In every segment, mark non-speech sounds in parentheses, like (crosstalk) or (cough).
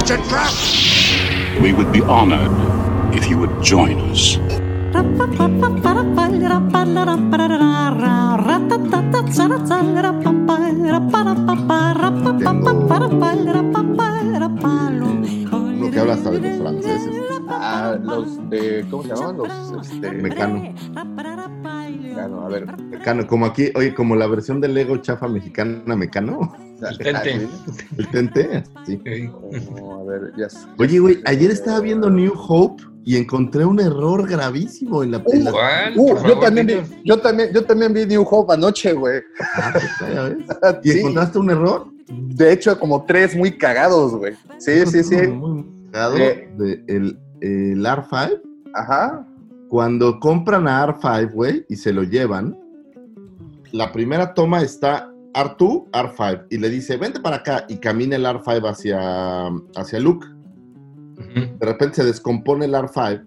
It's a trap! We would be honored if you would join us. Uno que habla hasta de los franceses. Ah, los de, ¿cómo se llaman? Los, este, Mecano. Mecano, a ver. Mecano, como aquí, oye, como la versión del Lego chafa mexicana Mecano. (laughs) El Tente. (laughs) El Tente, sí. a ver, ya. sé. Oye, güey, ayer estaba viendo New Hope y encontré un error gravísimo en la en la- ¿Cuál? Uh, Por yo también vi, yo también, yo también vi New Hope anoche, güey. Ah, pues. (laughs) ¿Y Sí, encontraste un error? de hecho, como tres muy cagados, güey. Sí, sí, sí. Muy cagado Eh. de el, el R5. Ajá. Cuando compran a R5, güey, y se lo llevan, la primera toma está R2, R5, y le dice, vente para acá, y camina el R5 hacia, hacia Luke. De repente se descompone el R5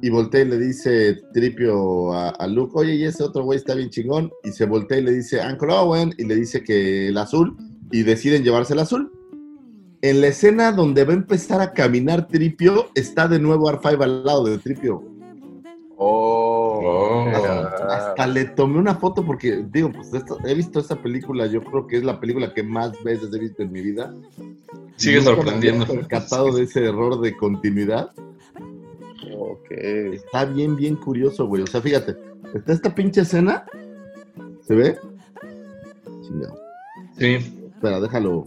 y voltea y le dice Tripio a, a Luke, oye, y ese otro güey está bien chingón. Y se voltea y le dice Uncle Owen y le dice que el azul y deciden llevarse el azul. En la escena donde va a empezar a caminar Tripio, está de nuevo R5 al lado de Tripio. Oh. Hasta le tomé una foto porque, digo, pues esto- he visto esa película, yo creo que es la película que más veces he visto en mi vida. Sigue Nunca me sorprendiendo. había percatado de ese error de continuidad. Ok. Está bien, bien curioso, güey. O sea, fíjate, está esta pinche escena. ¿Se ve? Chingado. Sí. Espera, déjalo.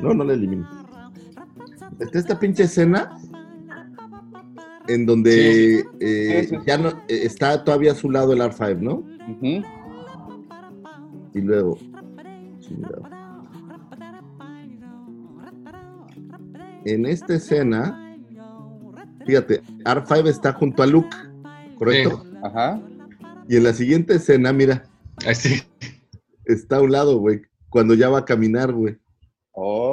No, no le elimino. Está esta pinche escena en donde eh, Sí, sí, sí. ya no eh, está todavía a su lado el R5, ¿no? Y luego. En esta escena, fíjate, R5 está junto a Luke, ¿correcto? Ajá. Y en la siguiente escena, mira, Ahí sí. está a un lado, güey, cuando ya va a caminar, güey. Oh.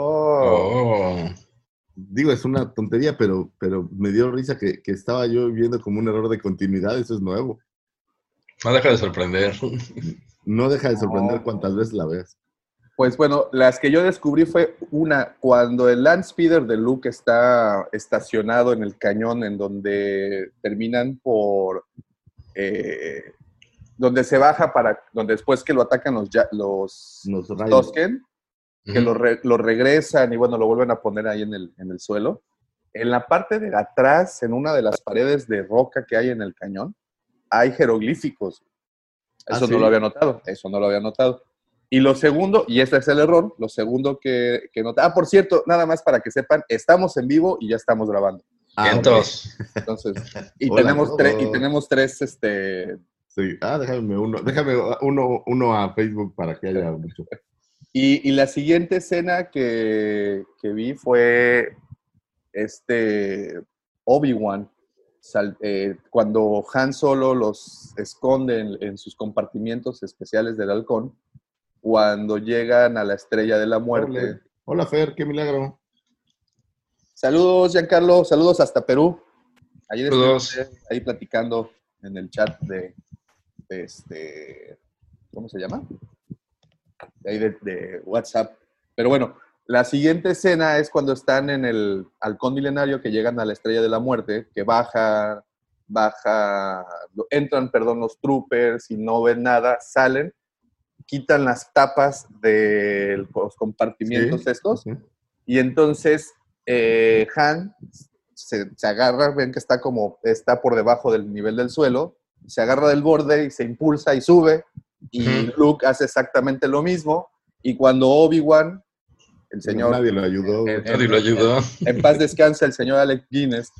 Digo, es una tontería, pero, pero me dio risa que, que estaba yo viendo como un error de continuidad, eso es nuevo. No deja de sorprender. No deja de sorprender No. cuantas veces la veas. Pues bueno, las que yo descubrí fue una, cuando el Land Speeder de Luke está estacionado en el cañón en donde terminan por... eh, donde se baja para... donde después que lo atacan los, ya- los Nos que lo, re- lo regresan y bueno, lo vuelven a poner ahí en el, en el suelo. En la parte de atrás, en una de las paredes de roca que hay en el cañón, hay jeroglíficos. Ah, Eso ¿sí? no lo había notado, eso no lo había notado. Y lo segundo, y este es el error, lo segundo que, que nota. Ah, por cierto, nada más para que sepan, estamos en vivo y ya estamos grabando. Ah, ok. Vientos. Entonces, (laughs) y Hola tenemos tres, y tenemos tres, este, Sí. Ah, déjame uno, déjame uno, uno a Facebook para que haya mucho. Y, y la siguiente escena que, que vi fue este Obi-Wan, eh, cuando Han Solo los esconde en, en sus compartimientos especiales del halcón, cuando llegan a la estrella de la muerte. Hola, Fer, qué milagro. Saludos, Giancarlo, saludos hasta Perú. Ayer Saludos. estuvimos ahí platicando en el chat de, de este, ¿cómo se llama? De de, de WhatsApp. Pero bueno, la siguiente escena es cuando están en el halcón milenario que llegan a la estrella de la muerte, que baja, baja, entran, perdón, los troopers y no ven nada, salen, quitan las tapas de los compartimientos Sí. estos Sí. y entonces eh, Han se, se agarra, ven que está como, está por debajo del nivel del suelo, se agarra del borde y se impulsa y sube. Y. Luke hace exactamente lo mismo. Y cuando Obi-Wan, el señor, Nadie lo ayudó. Eh, Nadie lo ayudó. en paz descansa el señor Alec Guinness,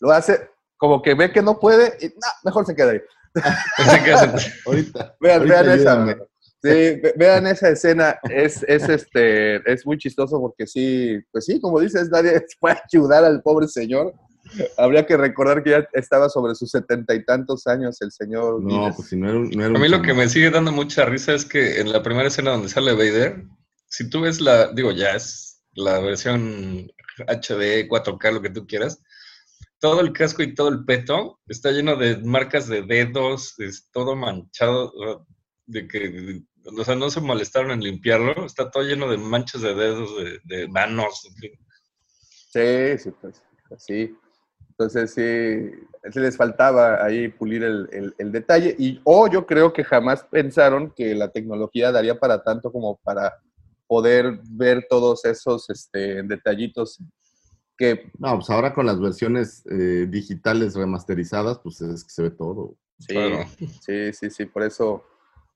lo hace como que ve que no puede y "Nah, mejor se queda ahí. (laughs) (laughs) Ahorita. Vean, ahorita vean esa. Sí, vean esa escena, es, es, este, es muy chistoso porque sí, pues sí, como dices, nadie (laughs) a ayudar al pobre señor. Habría que recordar que ya estaba sobre sus setenta y tantos años el señor. No, Guinness. pues si no era un. No era A un mí lo que me sigue dando mucha risa es que en la primera escena donde sale Vader, si tú ves la, digo, ya es la versión HD, 4K, lo que tú quieras, todo el casco y todo el peto está lleno de marcas de dedos, es todo manchado, de que, o sea, no se molestaron en limpiarlo, está todo lleno de manchas de dedos, de, de manos, en fin. Sí, sí, pues, pues sí. Entonces sí, sí les faltaba ahí pulir el, el- el detalle. Y, o yo creo que jamás pensaron que la tecnología daría para tanto como para poder ver todos esos este, detallitos que No, pues ahora con las versiones eh, digitales remasterizadas, pues es que se ve todo. sí, Claro. sí, sí, sí, por eso,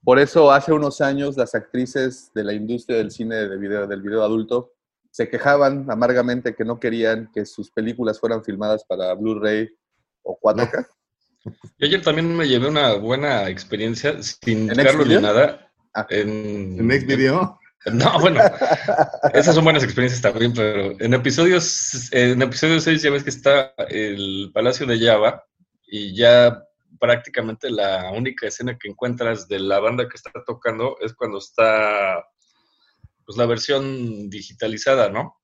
por eso hace unos años las actrices de la industria del cine de video, del video adulto se quejaban amargamente que no querían que sus películas fueran filmadas para Blu-ray o 4K. Yo ayer también me llevé una buena experiencia sin ¿En Carlos ni Xvideo? nada. Ah. En, En Next Video, No, bueno, esas son buenas experiencias también, pero en episodios, en episodio 6 ya ves que está el Palacio de Java y ya prácticamente la única escena que encuentras de la banda que está tocando es cuando está pues la versión digitalizada, ¿no?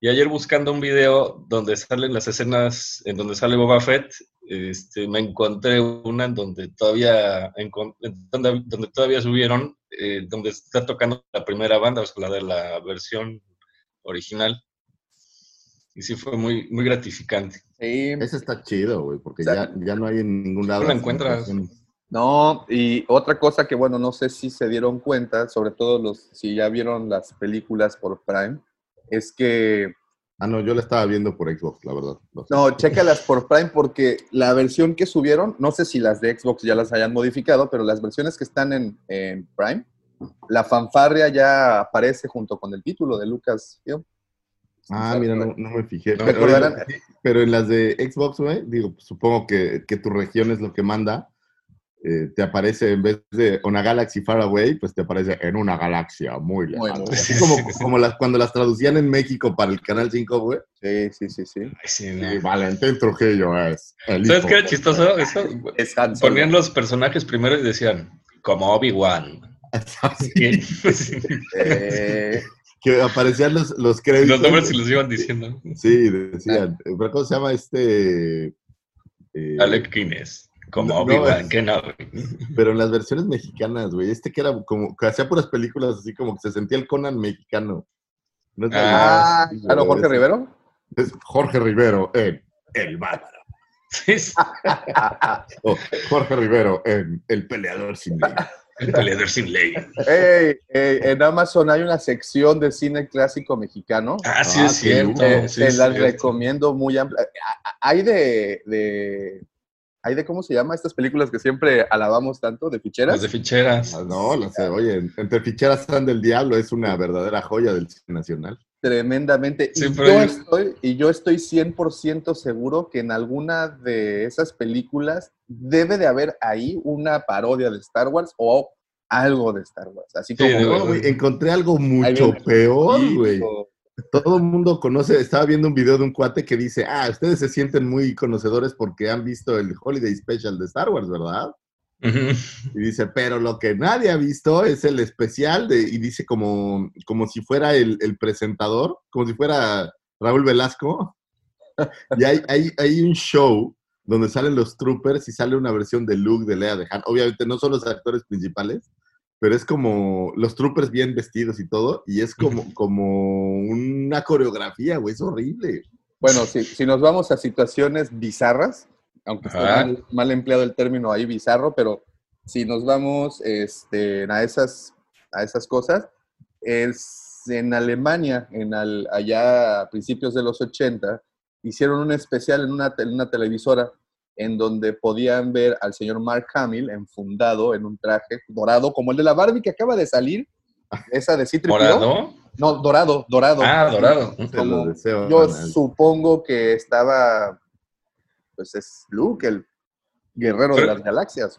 Y ayer buscando un video donde salen las escenas, en donde sale Boba Fett, este, me encontré una en donde todavía, en donde, donde todavía subieron, eh, donde está tocando la primera banda, o sea, la de la versión original. Y sí fue muy, muy gratificante. Sí, ese está chido, güey, porque O sea, ya, ya no hay en ningún lado. no la encuentras. No, y otra cosa que, bueno, no sé si se dieron cuenta, sobre todo los, si ya vieron las películas por Prime, es que, Ah, no, yo la estaba viendo por Xbox, la verdad. No sé. no, chécalas por Prime porque la versión que subieron, no sé si las de Xbox ya las hayan modificado, pero las versiones que están en, en Prime, la fanfarria ya aparece junto con el título de Lucas. Ah, mira, no, no me fijé. No, Pero, en las de Xbox, güey, digo, supongo que, que tu región es lo que manda. Eh, te aparece en vez de una galaxy far away, pues te aparece en una galaxia muy lejana. Así como, como las, cuando las traducían en México para el Canal 5, güey. Sí, sí, sí, sí. Ay, sí, no. Y Valentín Trujillo es el ¿Sabes hijo qué era chistoso? Eso, Es ponían los personajes primero y decían, como Obi-Wan. (laughs) Sí, Eh, que aparecían los, los créditos. los nombres se los iban diciendo. Sí, decían. ¿Pero ¿Cómo se llama este? eh, Alec Guinness, como No, no, Obi-Wan. Pero en las versiones mexicanas, güey. Este que era como que hacía puras películas así como que se sentía el Conan mexicano. ¿No es ah, Sí, claro, Jorge es- Rivero. Es Jorge Rivero en El Bárbaro. Sí, sí, (laughs) O Jorge Rivero en El Peleador sin ley. el peleador sin ley. Ey, ey, en Amazon hay una sección de cine clásico mexicano. Ah, sí, Ah, es sí, cierto. Sí, te es las cierto. recomiendo muy amplia. Hay de, de- hay de, ¿cómo se llama? Estas películas que siempre alabamos tanto, de Las ficheras. de ficheras. Ah, No, las, oye, entre ficheras están del diablo es una verdadera joya del cine nacional. Tremendamente. Sí, y, yo estoy, y yo estoy 100% seguro que en alguna de esas películas debe de haber ahí una parodia de Star Wars o algo de Star Wars. Así Sí, como... No, güey, encontré algo mucho peor, güey. Todo el mundo conoce, estaba viendo un video de un cuate que dice, ah, ustedes se sienten muy conocedores porque han visto el Holiday Special de Star Wars, ¿verdad? Y dice, pero lo que nadie ha visto es el especial de, y dice como, como si fuera el, el presentador, como si fuera Raúl Velasco. (laughs) Y hay, hay, hay un show donde salen los troopers y sale una versión de Luke, de Lea, de Han. Obviamente no son los actores principales, pero es como los troopers bien vestidos y todo, y es como, como una coreografía, güey, es horrible. Bueno, si, si nos vamos a situaciones bizarras, aunque esté Ajá. mal, mal empleado el término ahí bizarro, pero si nos vamos este, a, esas, a esas cosas, es en Alemania, en al- allá a principios de los 80, hicieron un especial en una, en una televisora en donde podían ver al señor Mark Hamill enfundado en un traje dorado, como el de la Barbie que acaba de salir, esa de c ¿Morado? No, dorado, dorado. Ah, dorado. Como deseo. Yo supongo que estaba, pues es Luke, el guerrero de las galaxias.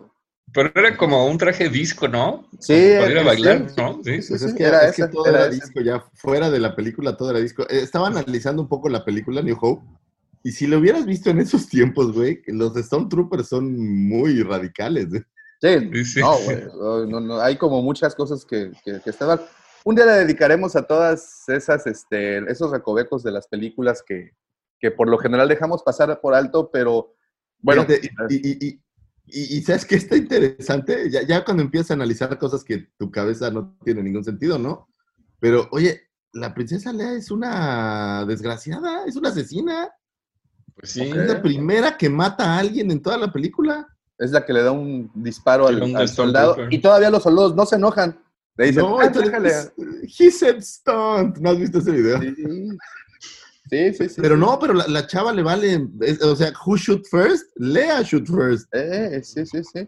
Pero era como un traje disco, ¿no? Sí, bailar, sí. ¿no? Sí. Sí, Pues sí, es que, era es que todo era era, ese. disco, ya fuera de la película todo era disco. Eh, Estaba analizando un poco la película New Hope, y si lo hubieras visto en esos tiempos, güey, los Stormtroopers son muy radicales. ¿eh? Sí, Sí, sí. no, güey. no, no, hay como muchas cosas que, que, que estaban. Un día le dedicaremos a todas esas, este, esos recovecos de las películas que, que por lo general dejamos pasar por alto, pero bueno, Fíjate, y, y, y, y- y ¿sabes qué está interesante? Ya, ya cuando empiezas a analizar cosas que tu cabeza no tiene ningún sentido, ¿no? Pero, oye, la princesa Lea es una desgraciada, es una asesina. Pues sí. Es la primera que mata a alguien en toda la película. es la que le da un disparo al, un al soldado y todavía los soldados no se enojan. Le dicen, no, "Ah, entonces, déjale". he said stunt. ¿No has visto ese video? Sí, sí, sí. sí, Pero sí. no, pero la, la chava le vale, es- o sea, who shoot first? Lea shoot first. Eh, sí, sí, sí.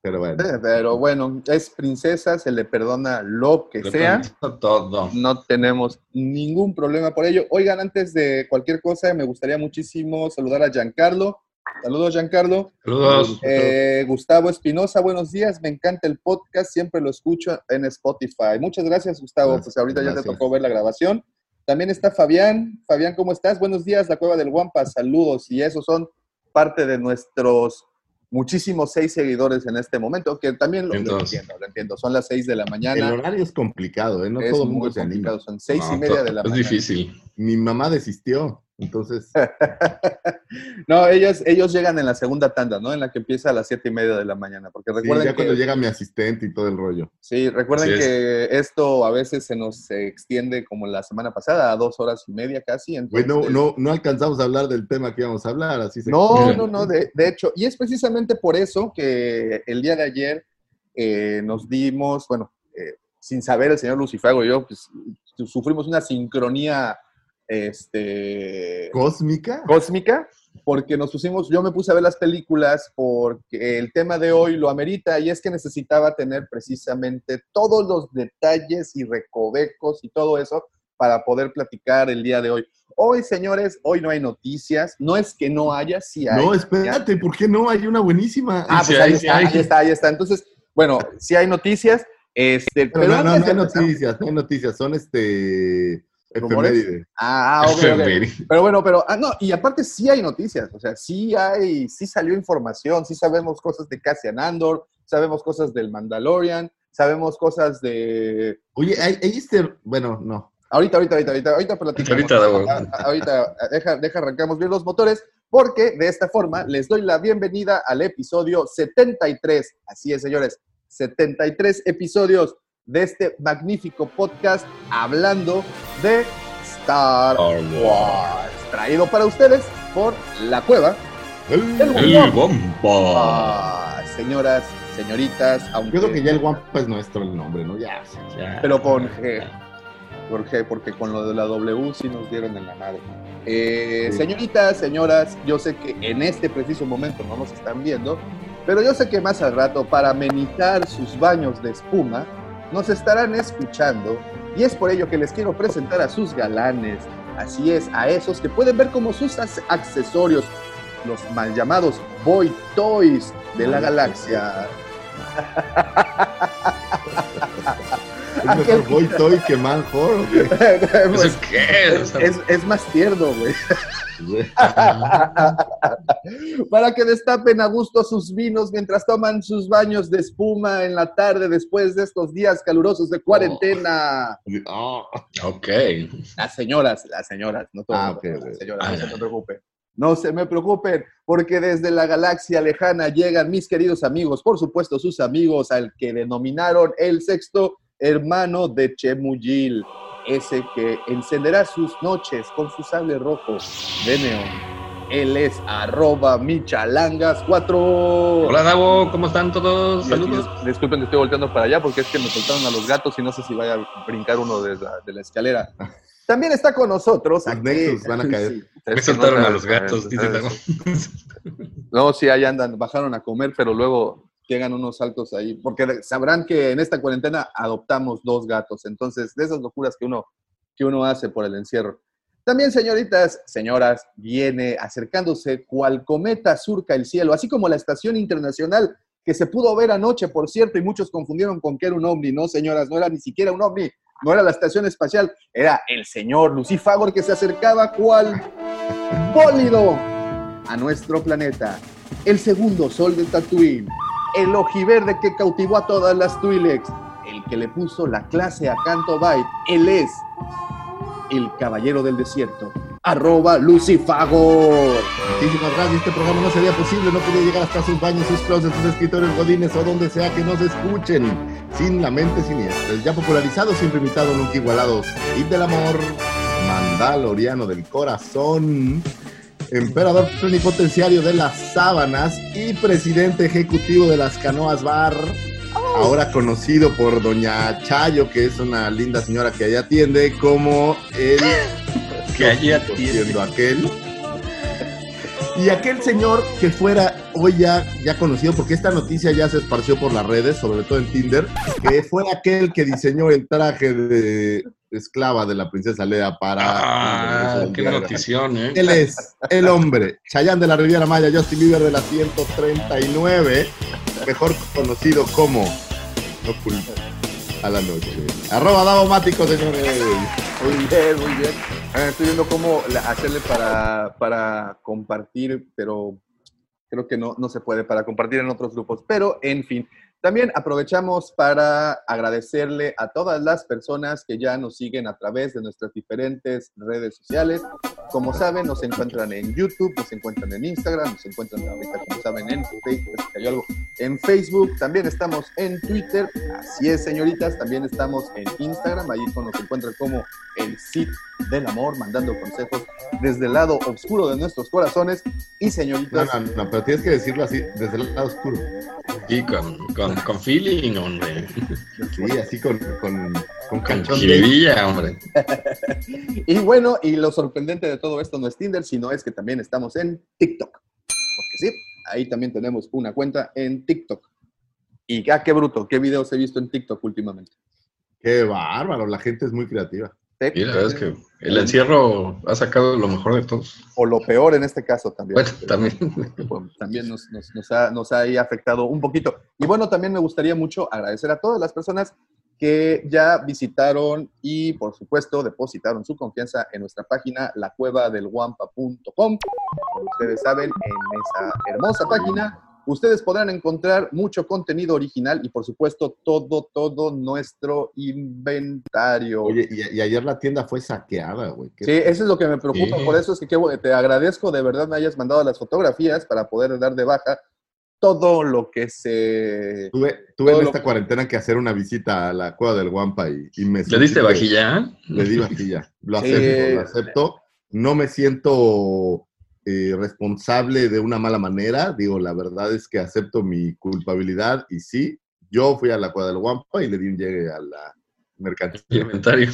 Pero bueno. Eh, Pero bueno, es princesa, se le perdona lo que Le sea. Todo. No tenemos ningún problema por ello. Oigan, antes de cualquier cosa, me gustaría muchísimo saludar a Giancarlo. Saludos, Giancarlo. Saludos. Eh, Gustavo Espinosa, buenos días. Me encanta el podcast, siempre lo escucho en Spotify. Muchas gracias, Gustavo. Gracias, pues ahorita ya te tocó ver la grabación. También está Fabián. Fabián, ¿cómo estás? Buenos días, la Cueva del Guampa. Saludos. Y esos son parte de nuestros muchísimos seis seguidores en este momento, que también lo, entiendo, lo entiendo. Son las seis de la El mañana. horario es complicado, ¿eh? No es todo el muy mundo se anima. complicado. Son seis No, y media de la Es mañana. difícil. Mi mamá desistió, entonces. (laughs) no, ellos, ellos llegan en la segunda tanda, ¿no? En la que empieza a las siete y media de la mañana. Porque Sí, recuerden ya cuando llega mi asistente y todo el rollo. sí, recuerden Así es. que esto a veces se nos extiende como la semana pasada a dos horas y media casi. Entonces- no, no alcanzamos a hablar del tema que íbamos a hablar, así se No, (laughs) no, no, de, de hecho, y es precisamente por eso que el día de ayer eh, nos dimos, bueno, eh, sin saber el señor Lucifago y yo, pues sufrimos una sincronía este, ¿Cósmica? cósmica, porque nos pusimos, yo me puse a ver las películas porque el tema de hoy lo amerita y es que necesitaba tener precisamente todos los detalles y recovecos y todo eso para poder platicar el día de hoy. Hoy, señores, hoy no hay noticias, no es que no haya, sí hay. No, espérate, ¿por qué no? Hay una buenísima. Ah, Sí pues ahí sí está, ahí está, ahí está. Entonces, bueno, si hay noticias, este, Pero pero no, no, antes no hay noticias, no hay noticias, son este. ¿Rumores? efemérides. Ah, ah, ok, ok. Pero bueno, pero, ah, no, y aparte sí hay noticias, o sea, sí hay, sí salió información, sí sabemos cosas de Cassian Andor, sabemos cosas del Mandalorian, sabemos cosas de... Oye, hay, hay este. Bueno, no. Ahorita, ahorita, ahorita, ahorita, ahorita platicamos. Ahorita. Ah, ah, ahorita, ah, deja, deja, arrancamos bien los motores, porque de esta forma les doy la bienvenida al episodio 73. Así es, señores, 73 episodios de este magnífico podcast hablando de Star Wars. Traído para ustedes por La Cueva. El- El bomba. Ah, señoras, señoritas, aunque... Yo creo que ya el Wampa es nuestro el nombre, ¿no? Ya. Ya. Pero con G. Por porque con lo de la W sí nos dieron en la madre. Eh, Sí. Señoritas, señoras, yo sé que en este preciso momento no nos están viendo, pero yo sé que más al rato, para amenizar sus baños de espuma, nos estarán escuchando y es por ello que les quiero presentar a sus galanes. Así es, a esos que pueden ver como sus accesorios, los mal llamados Boy Toys de la galaxia. (laughs) Es mejor Boy Toy que. Pues, (laughs) es, es más tierno, güey. (laughs) Para que destapen a gusto sus vinos mientras toman sus baños de espuma en la tarde después de estos días calurosos de cuarentena. Ah, Ok. Las señoras, las señoras, no todo Ah, las señoras, no se preocupen. No se me preocupen, porque desde la galaxia lejana llegan mis queridos amigos, por supuesto sus amigos, al que denominaron el sexto hermano de Chemuyil, ese que encenderá sus noches con su sable rojo de neón. Él es arroba michalangas4. Hola, Davo. ¿Cómo están todos? Saludos. dis- disculpen que estoy volteando para allá porque es que me soltaron a los gatos y no sé si vaya a brincar uno de la, de la escalera. También está con nosotros. Los Nexus van a caer. Me soltaron no a los gatos, dice. No, sí, ahí andan, bajaron a comer, pero luego llegan unos saltos ahí, porque sabrán que en esta cuarentena adoptamos dos gatos, entonces de esas locuras que uno, que uno hace por el encierro. También, señoritas, señoras, viene acercándose cual cometa surca el cielo, así como la Estación Internacional que se pudo ver anoche, por cierto, y muchos confundieron con que era un ovni. No, señoras, no era ni siquiera un ovni, no era la estación espacial, era el señor Lucifagor que se acercaba cual bólido a nuestro planeta. El segundo sol de Tatooine, el ojiverde que cautivó a todas las Twi'leks, el que le puso la clase a Canto Bight. Él es el caballero del desierto, arroba Lucifagor. Muchísimas gracias. Este programa no sería posible, no podía llegar hasta sus baños, sus closets, sus escritorios, godines o donde sea que nos escuchen. Sin la mente siniestra. Ya popularizado, siempre imitado, nunca igualado. Y del amor, mandaloriano del corazón. Emperador plenipotenciario de las sábanas y presidente ejecutivo de las canoas bar. Ahora conocido por Doña Chayo, que es una linda señora que allá atiende, como el (gasps) Que allí atiende. siendo aquel. Y aquel señor que fuera hoy ya, ya conocido, porque esta noticia ya se esparció por las redes, sobre todo en Tinder, que fue aquel que diseñó el traje de esclava de la princesa Lea para... Ah, qué notición, ¿eh? Él es el hombre, Chayanne de la Riviera Maya, Justin Bieber de la 139, mejor conocido como No culpa a la noche. Arroba Davomático, señores. Muy bien, muy bien. Ah, Estoy viendo cómo hacerle para, para compartir, pero creo que no, no se puede para compartir en otros grupos. Pero, en fin, también aprovechamos para agradecerle a todas las personas que ya nos siguen a través de nuestras diferentes redes sociales. Como saben, nos encuentran en YouTube, nos encuentran en Instagram, nos encuentran ahorita, como saben, en Facebook, en Facebook, también estamos en Twitter, así es, señoritas, también estamos en Instagram, ahí nos encuentran como el Cid del Amor, mandando consejos desde el lado oscuro de nuestros corazones. Y No, señoritas, no, no, pero tienes que decirlo así, desde el lado oscuro. Y con, con, con feeling, hombre. Sí, así con, con, con jiribilla, hombre. (laughs) y bueno, y lo sorprendente de todo esto no es Tinder, sino es que también estamos en TikTok. Porque sí, ahí también tenemos una cuenta en TikTok. Y ah, qué bruto, qué videos he visto en TikTok últimamente. Qué bárbaro, la gente es muy creativa. Y la verdad es que el encierro ha sacado lo mejor de todos. O lo peor en este caso también. Bueno, también. Bueno, también nos, nos- nos ha, nos ha ahí afectado un poquito. Y bueno, también me gustaría mucho agradecer a todas las personas que ya visitaron y, por supuesto, depositaron su confianza en nuestra página, lacuevadelguampa.com. Como ustedes saben, en esa hermosa página ustedes podrán encontrar mucho contenido original y, por supuesto, todo, todo nuestro inventario. Oye, y, y ayer la tienda fue saqueada, güey. Sí, eso es lo que me preocupa, por eso es que te agradezco de verdad me hayas mandado las fotografías para poder dar de baja todo lo que se... Tuve, tuve en esta cuarentena que hacer una visita a la cueva del Guampa y, y me ¿Le diste vajilla? Le di vajilla. Lo acepto, lo acepto. No me siento eh, responsable de una mala manera. Digo, la verdad es que acepto mi culpabilidad y sí, yo fui a la cueva del Guampa y le di un llegue a la mercancía. inventario.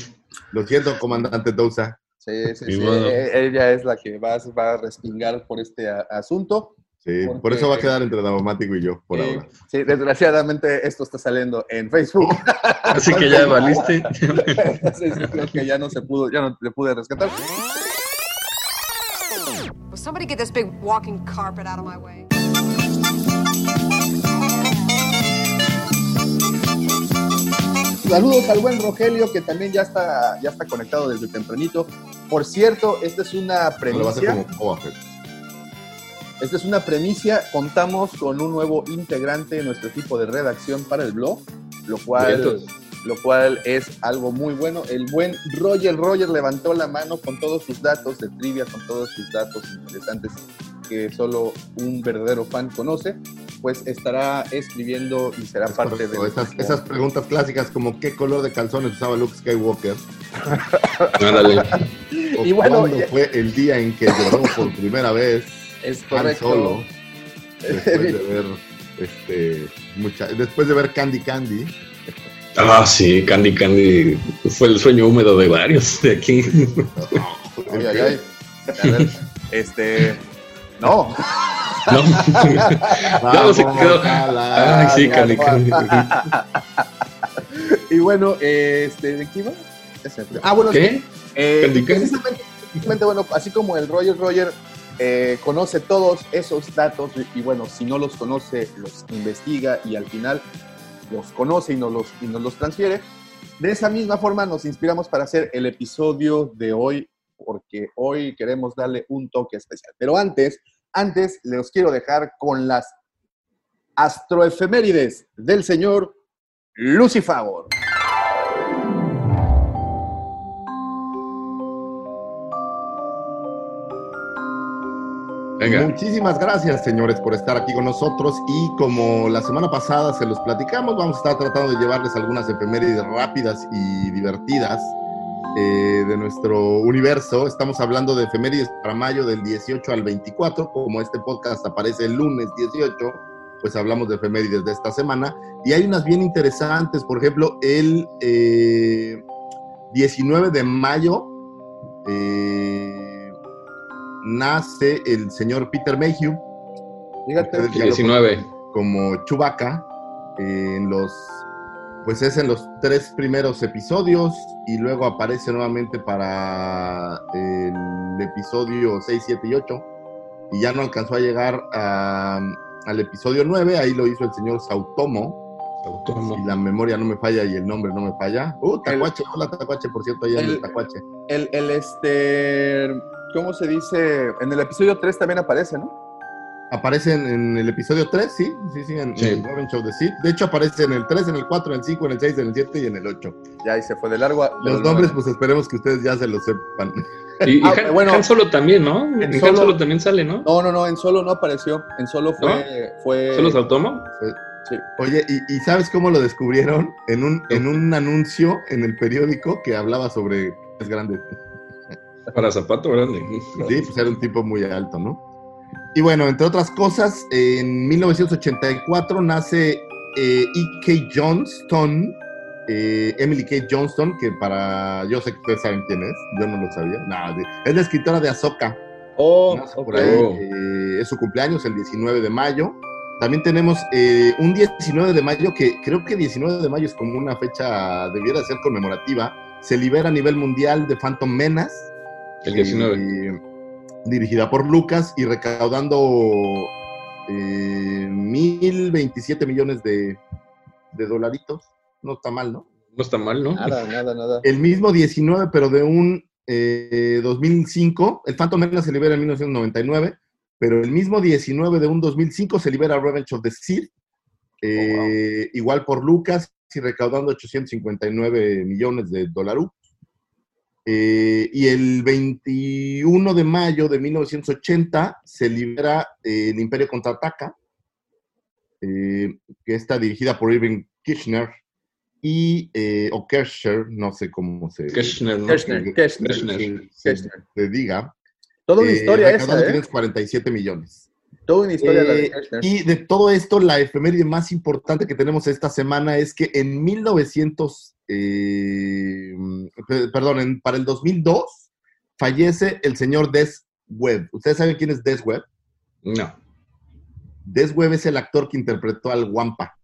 Lo siento, comandante Dousa. Sí, sí, sí, modo. e- Ella es la que va, va a respingar por este a- asunto. Sí, Porque- por eso va a quedar entre Davomático y yo, por Sí, ahora. sí, desgraciadamente esto está saliendo en Facebook. Así que ya valiste. (laughs) Sí, sí, creo que ya no se pudo, ya no le pude rescatar. Will somebody get this big walking carpet out of my way? Saludos al buen Rogelio, que también ya está, ya está conectado desde tempranito. Por cierto, esta es una Lo va a hacer premicia. como. Esta es una premicia. Contamos con un nuevo integrante en nuestro equipo de redacción para el blog, lo cual. Lo cual es algo muy bueno. El buen Roger Roger levantó la mano con todos sus datos de trivia, con todos sus datos interesantes que solo un verdadero fan conoce. Pues estará escribiendo y será Es parte de. Esas, esas preguntas clásicas como ¿qué color de calzones usaba Luke Skywalker? (laughs) Ándale. ¿O Y bueno, cuándo ya- fue el día en que lloró por primera vez es correcto. Solo? Después de (laughs) ver, este, mucha, después de ver Candy Candy. Ah, sí, Candy Candy fue el sueño húmedo de varios de aquí. Ay, ay, ay. A ver, (laughs) este. No. No. No, (laughs) se Vamos quedó. Ay, sí, Candy Candy. (laughs) y bueno, este, ¿de qué iba? Ah, bueno, ¿Qué? eh, Candy Candy. precisamente, precisamente, bueno, así como el Roger Roger eh, conoce todos esos datos y bueno, si no los conoce, los investiga y al final los conoce y nos los, y nos los transfiere. De esa misma forma nos inspiramos para hacer el episodio de hoy, porque hoy queremos darle un toque especial. Pero antes, antes les quiero dejar con las astroefemérides del señor Lucifagor. Muchísimas gracias, señores, por estar aquí con nosotros. Y como la semana pasada se los platicamos, vamos a estar tratando de llevarles algunas efemérides rápidas y divertidas eh, de nuestro universo. Estamos hablando de efemérides para mayo del 18 al 24. Como este podcast aparece el lunes 18, pues hablamos de efemérides de esta semana. Y hay unas bien interesantes. Por ejemplo, el eh, 19 de mayo. Eh, nace el señor Peter Mayhew, Fíjate, Ustedes ya lo 19. como Chewbacca eh, en los pues es en los tres primeros episodios y luego aparece nuevamente para el episodio 6, 7 y 8 y ya no alcanzó a llegar a- al episodio 9, ahí lo hizo el señor Sautomo, Autónomo. si la memoria no me falla y el nombre no me falla. Uh, Tacuache, hola Tacuache, por cierto, allá en el- el Tacuache. el, el este, ¿cómo se dice? En el episodio 3 también aparece, ¿no? Aparece en, en el episodio 3, sí, sí, sí, en, Sí. en Revenge of the Sith. De hecho, aparece en el 3, en el 4, en el 5, en el 6, en el 7 y en el 8. Ya, y se fue de largo. a- Los del nombres, pues esperemos que ustedes ya se los sepan. Y, y Ah, Han, bueno. Han Solo también, ¿no? En En Han Solo- Solo también sale, ¿no? No, no, no, en solo no apareció. En solo fue. fue ¿Solo Sautomo? sí. Oye, ¿y, y sabes cómo lo descubrieron? En un, en un anuncio en el periódico que hablaba sobre es grande. Para zapato grande. Sí, pues era un tipo muy alto, ¿no? Y bueno, entre otras cosas, en 1984 nace eh, E.K. Johnston, eh, Emily K. Johnston, que para. Yo sé que ustedes saben quién es, yo no lo sabía. Nada, es la escritora de Ahsoka. Oh, por ahí. Eh, es su cumpleaños, el 19 de mayo. También tenemos eh, un 19 de mayo, que creo que 19 de mayo es como una fecha, debiera ser conmemorativa. Se libera a nivel mundial de Phantom Menace. El 19. eh, dirigida por Lucas y recaudando eh, 1.027 millones de, de dolaritos. No está mal, ¿no? No está mal, ¿no? Nada, (laughs) nada, nada. El mismo 19, pero de un eh, 2005. El Phantom Menace se libera en 1999, pero el mismo 19 de un 2005 se libera Revenge of the Sith. eh, Igual por Lucas y recaudando 859 millones de dólares. Eh, y el 21 de mayo de 1980 se libera eh, El Imperio Contraataca, eh, que está dirigida por Irving Kirchner y, eh, o Kirchner, no sé cómo se, Kirchner, ¿no? Kirchner, Kirchner. Kirchner. se- Kirchner. se diga. Toda una historia esa, ¿eh? 547 millones. Toda una historia la de Kirchner. y de todo esto, la efeméride más importante que tenemos esta semana es que en 1900, eh, pe- perdón, en- para el 2002, fallece el señor Des Webb. ¿Ustedes saben quién es Des Webb? No. Des Webb es el actor que interpretó al Wampa.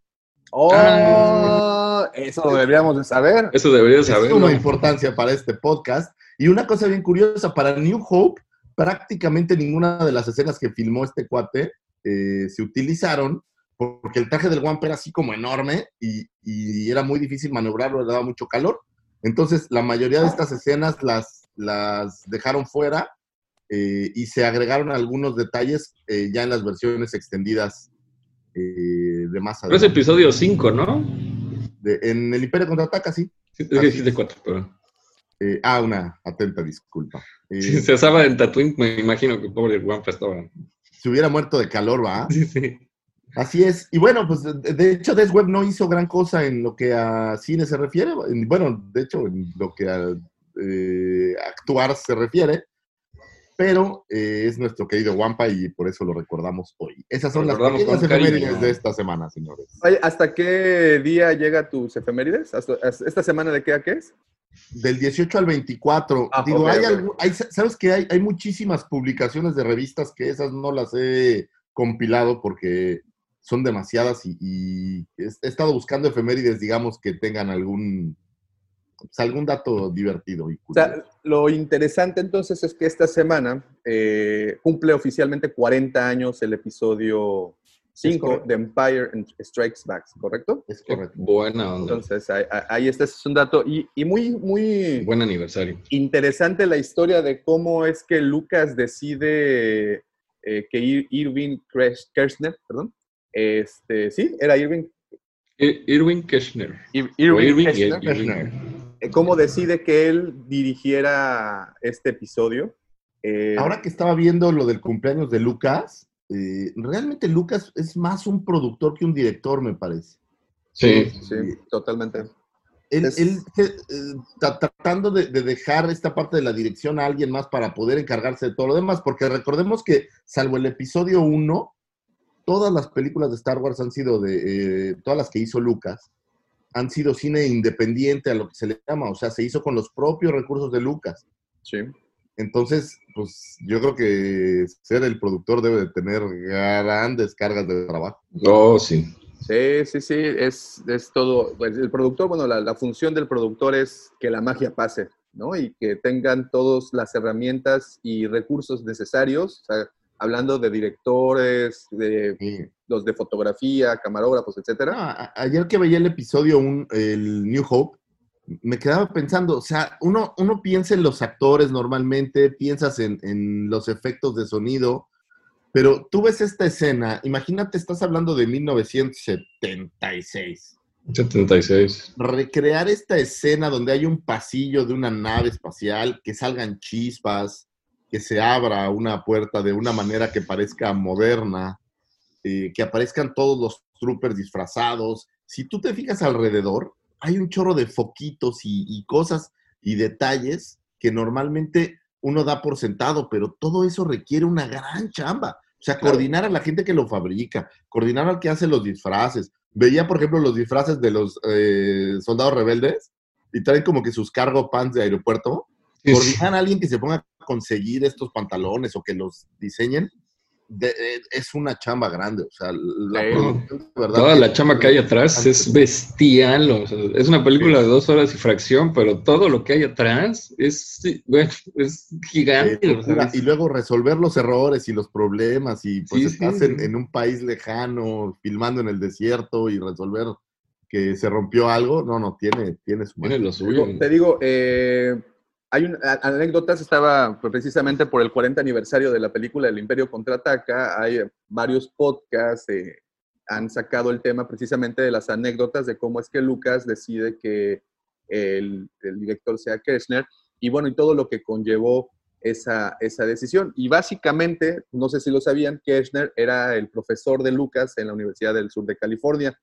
Oh, eso lo deberíamos de saber. Eso deberías Es saberlo. suma importancia para este podcast. Y una cosa bien curiosa, para New Hope, prácticamente ninguna de las escenas que filmó este cuate eh, se utilizaron porque el traje del Wampa era así como enorme y, y era muy difícil maniobrarlo, le daba mucho calor. Entonces, la mayoría de estas escenas las, las dejaron fuera eh, y se agregaron algunos detalles eh, ya en las versiones extendidas eh, de más Pero es adelante. episodio 5, ¿no? De- en el Imperio Contraataca, sí. Sí, es dijiste 4, pero... Eh, ah, una atenta disculpa. Eh, Si se asaba en Tatooine, me imagino que pobre Wampa estaba... Se hubiera muerto de calor, ¿va? Sí, sí. Así es. Y bueno, pues de, hecho, Des Webb no hizo gran cosa en lo que a cine se refiere. En- Bueno, de hecho, en lo que a eh, actuar se refiere. Pero eh, es nuestro querido Wampa y por eso lo recordamos hoy. Esas son las recordamos cariño. efemérides de esta semana, señores. Oye, ¿hasta qué día llega tus efemérides? ¿Hasta, hasta- ¿Esta semana de qué a qué es? Del 18 al 24. Ah, Digo, hay, hay- ¿sabes que hay, hay muchísimas publicaciones de revistas que esas no las he compilado porque son demasiadas y, y he estado buscando efemérides, digamos, que tengan algún, pues, algún dato divertido y O sea, curioso. lo interesante entonces es que esta semana eh, cumple oficialmente 40 años el episodio 5 correcto. de Empire Strikes Back, ¿correcto? Es correcto. buena onda. Entonces, ahí, ahí está, ese es un dato. Y, y muy, muy Buen aniversario. interesante la historia de cómo es que Lucas decide eh, que Ir- Irving Kershner, perdón, este, sí, era Irving, Ir- Irving Kirchner. Ir- Irving eh, cómo decide que él dirigiera este episodio. Eh, Ahora que estaba viendo lo del cumpleaños de Lucas, eh, realmente Lucas es más un productor que un director, me parece. Sí. sí, totalmente. Él, Es- él, eh, tratando de, de dejar esta parte de la dirección a alguien más para poder encargarse de todo lo demás, porque recordemos que, salvo el episodio 1, todas las películas de Star Wars han sido de, eh, todas las que hizo Lucas, han sido cine independiente a lo que se le llama, o sea, se hizo con los propios recursos de Lucas. Sí. Entonces, pues yo creo que ser el productor debe de tener grandes cargas de trabajo. Oh, sí. Sí, sí, sí, es, es todo. pues, el productor, bueno, la, la función del productor es que la magia pase, ¿no? Y que tengan todas las herramientas y recursos necesarios, o sea, hablando de directores, de Sí. los de fotografía, camarógrafos, No, etcétera. a- ayer que veía el episodio, un, el New Hope, me quedaba pensando, o sea, uno, uno piensa en los actores normalmente, piensas en, en los efectos de sonido, pero tú ves esta escena, imagínate, estás hablando de 1976. 76. Recrear esta escena donde hay un pasillo de una nave espacial, que salgan chispas, que se abra una puerta de una manera que parezca moderna, eh, que aparezcan todos los troopers disfrazados. Si tú te fijas alrededor, hay un chorro de foquitos y, y cosas y detalles que normalmente uno da por sentado, pero todo eso requiere una gran chamba. O sea, coordinar a la gente que lo fabrica, coordinar al que hace los disfraces. Veía, por ejemplo, los disfraces de los eh, soldados rebeldes y traen como que sus cargo pants de aeropuerto. Coordinar a alguien que se ponga conseguir estos pantalones o que los diseñen de- eh, es una chamba grande. O sea, la Sí. producción, de verdad. Toda que- la chama que hay atrás es bestial. o sea, es una película de dos horas y fracción, pero todo lo que hay atrás es, es gigante. o sea, locura. es- y luego resolver los errores y los problemas y pues Sí, estás sí. En, en un país lejano filmando en el desierto y resolver que se rompió algo, no, no, tiene, tiene su tiene lo suyo. Te digo, eh, hay a- anécdotas, estaba pues, precisamente por el 40 aniversario de la película El Imperio Contraataca, hay varios podcasts, eh, han sacado el tema precisamente de las anécdotas de cómo es que Lucas decide que el, el director sea Kirchner, y bueno, y todo lo que conllevó esa, esa decisión. Y básicamente, no sé si lo sabían, Kirchner era el profesor de Lucas en la Universidad del Sur de California.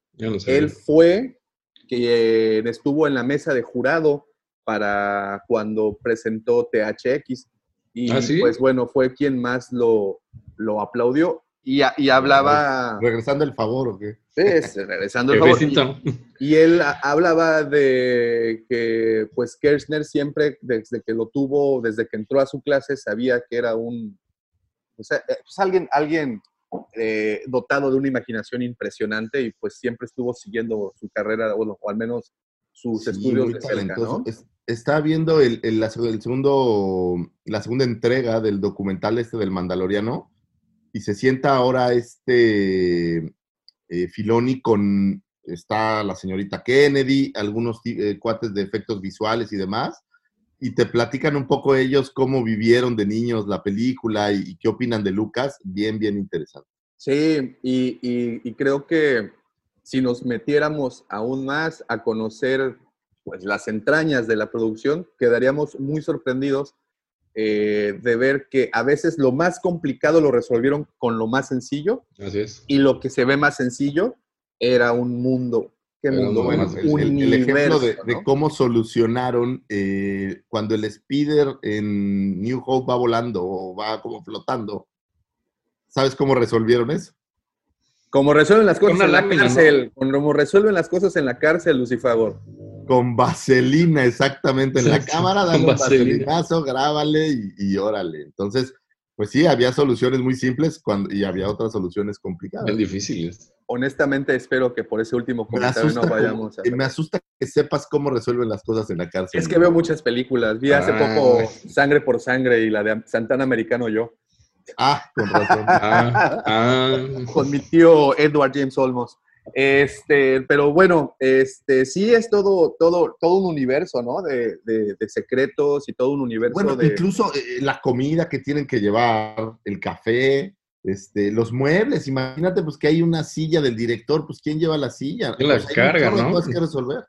Él fue quien estuvo en la mesa de jurado para cuando presentó THX. Y ¿Ah, sí? pues bueno, fue quien más lo, lo aplaudió y, y hablaba, Regresando el favor, ¿o qué? Es- regresando el favor, y, él hablaba de que pues Kirchner siempre, desde que lo tuvo, desde que entró a su clase, sabía que era un, o sea, eh, pues alguien, alguien eh, dotado de una imaginación impresionante y pues siempre estuvo siguiendo su carrera, o al menos sus Sí, estudios de cerca. ¿no? Es- está viendo el, el- el segundo, la segunda entrega del documental este del Mandaloriano y se sienta ahora este eh, Filoni con, está la señorita Kennedy, algunos eh, cuates de efectos visuales y demás, y te platican un poco ellos cómo vivieron de niños la película y, qué opinan de Lucas, bien, bien interesante. Sí, y- y creo que si nos metiéramos aún más a conocer pues, las entrañas de la producción, quedaríamos muy sorprendidos eh, de ver que a veces lo más complicado lo resolvieron con lo más sencillo Así es. y lo que se ve más sencillo era un mundo. ¿Qué Era mundo? mundo Un el, ejemplo de, cómo solucionaron eh, cuando el Spider en New Hope va volando o va como flotando. ¿Sabes cómo resolvieron eso? Como resuelven las cosas en la lámina, ¿no? cárcel, como resuelven las cosas en la cárcel, Lucifagor. Con vaselina, exactamente. En la cámara, dale un vaselina. vaselinazo, grábale y, y órale. Entonces, pues sí, había soluciones muy simples cuando, y había otras soluciones complicadas. Bien difíciles. honestamente espero que por ese último Me comentario no como- vayamos a... me asusta que sepas cómo resuelven las cosas en la cárcel. Es que veo muchas películas. Vi hace Ah. poco Sangre por Sangre y la de Santana Americano yo. Ah, con razón. (laughs) Ah, ah. con mi tío Edward James Olmos. Este, pero bueno, este, sí es todo, todo, todo un universo, ¿no? De, de- de secretos y todo un universo Bueno, de. incluso eh, la comida que tienen que llevar, el café, este, los muebles. Imagínate, pues que hay una silla del director, pues ¿quién lleva la silla? ¿Quién la Pues, carga, no? cosas que resolver.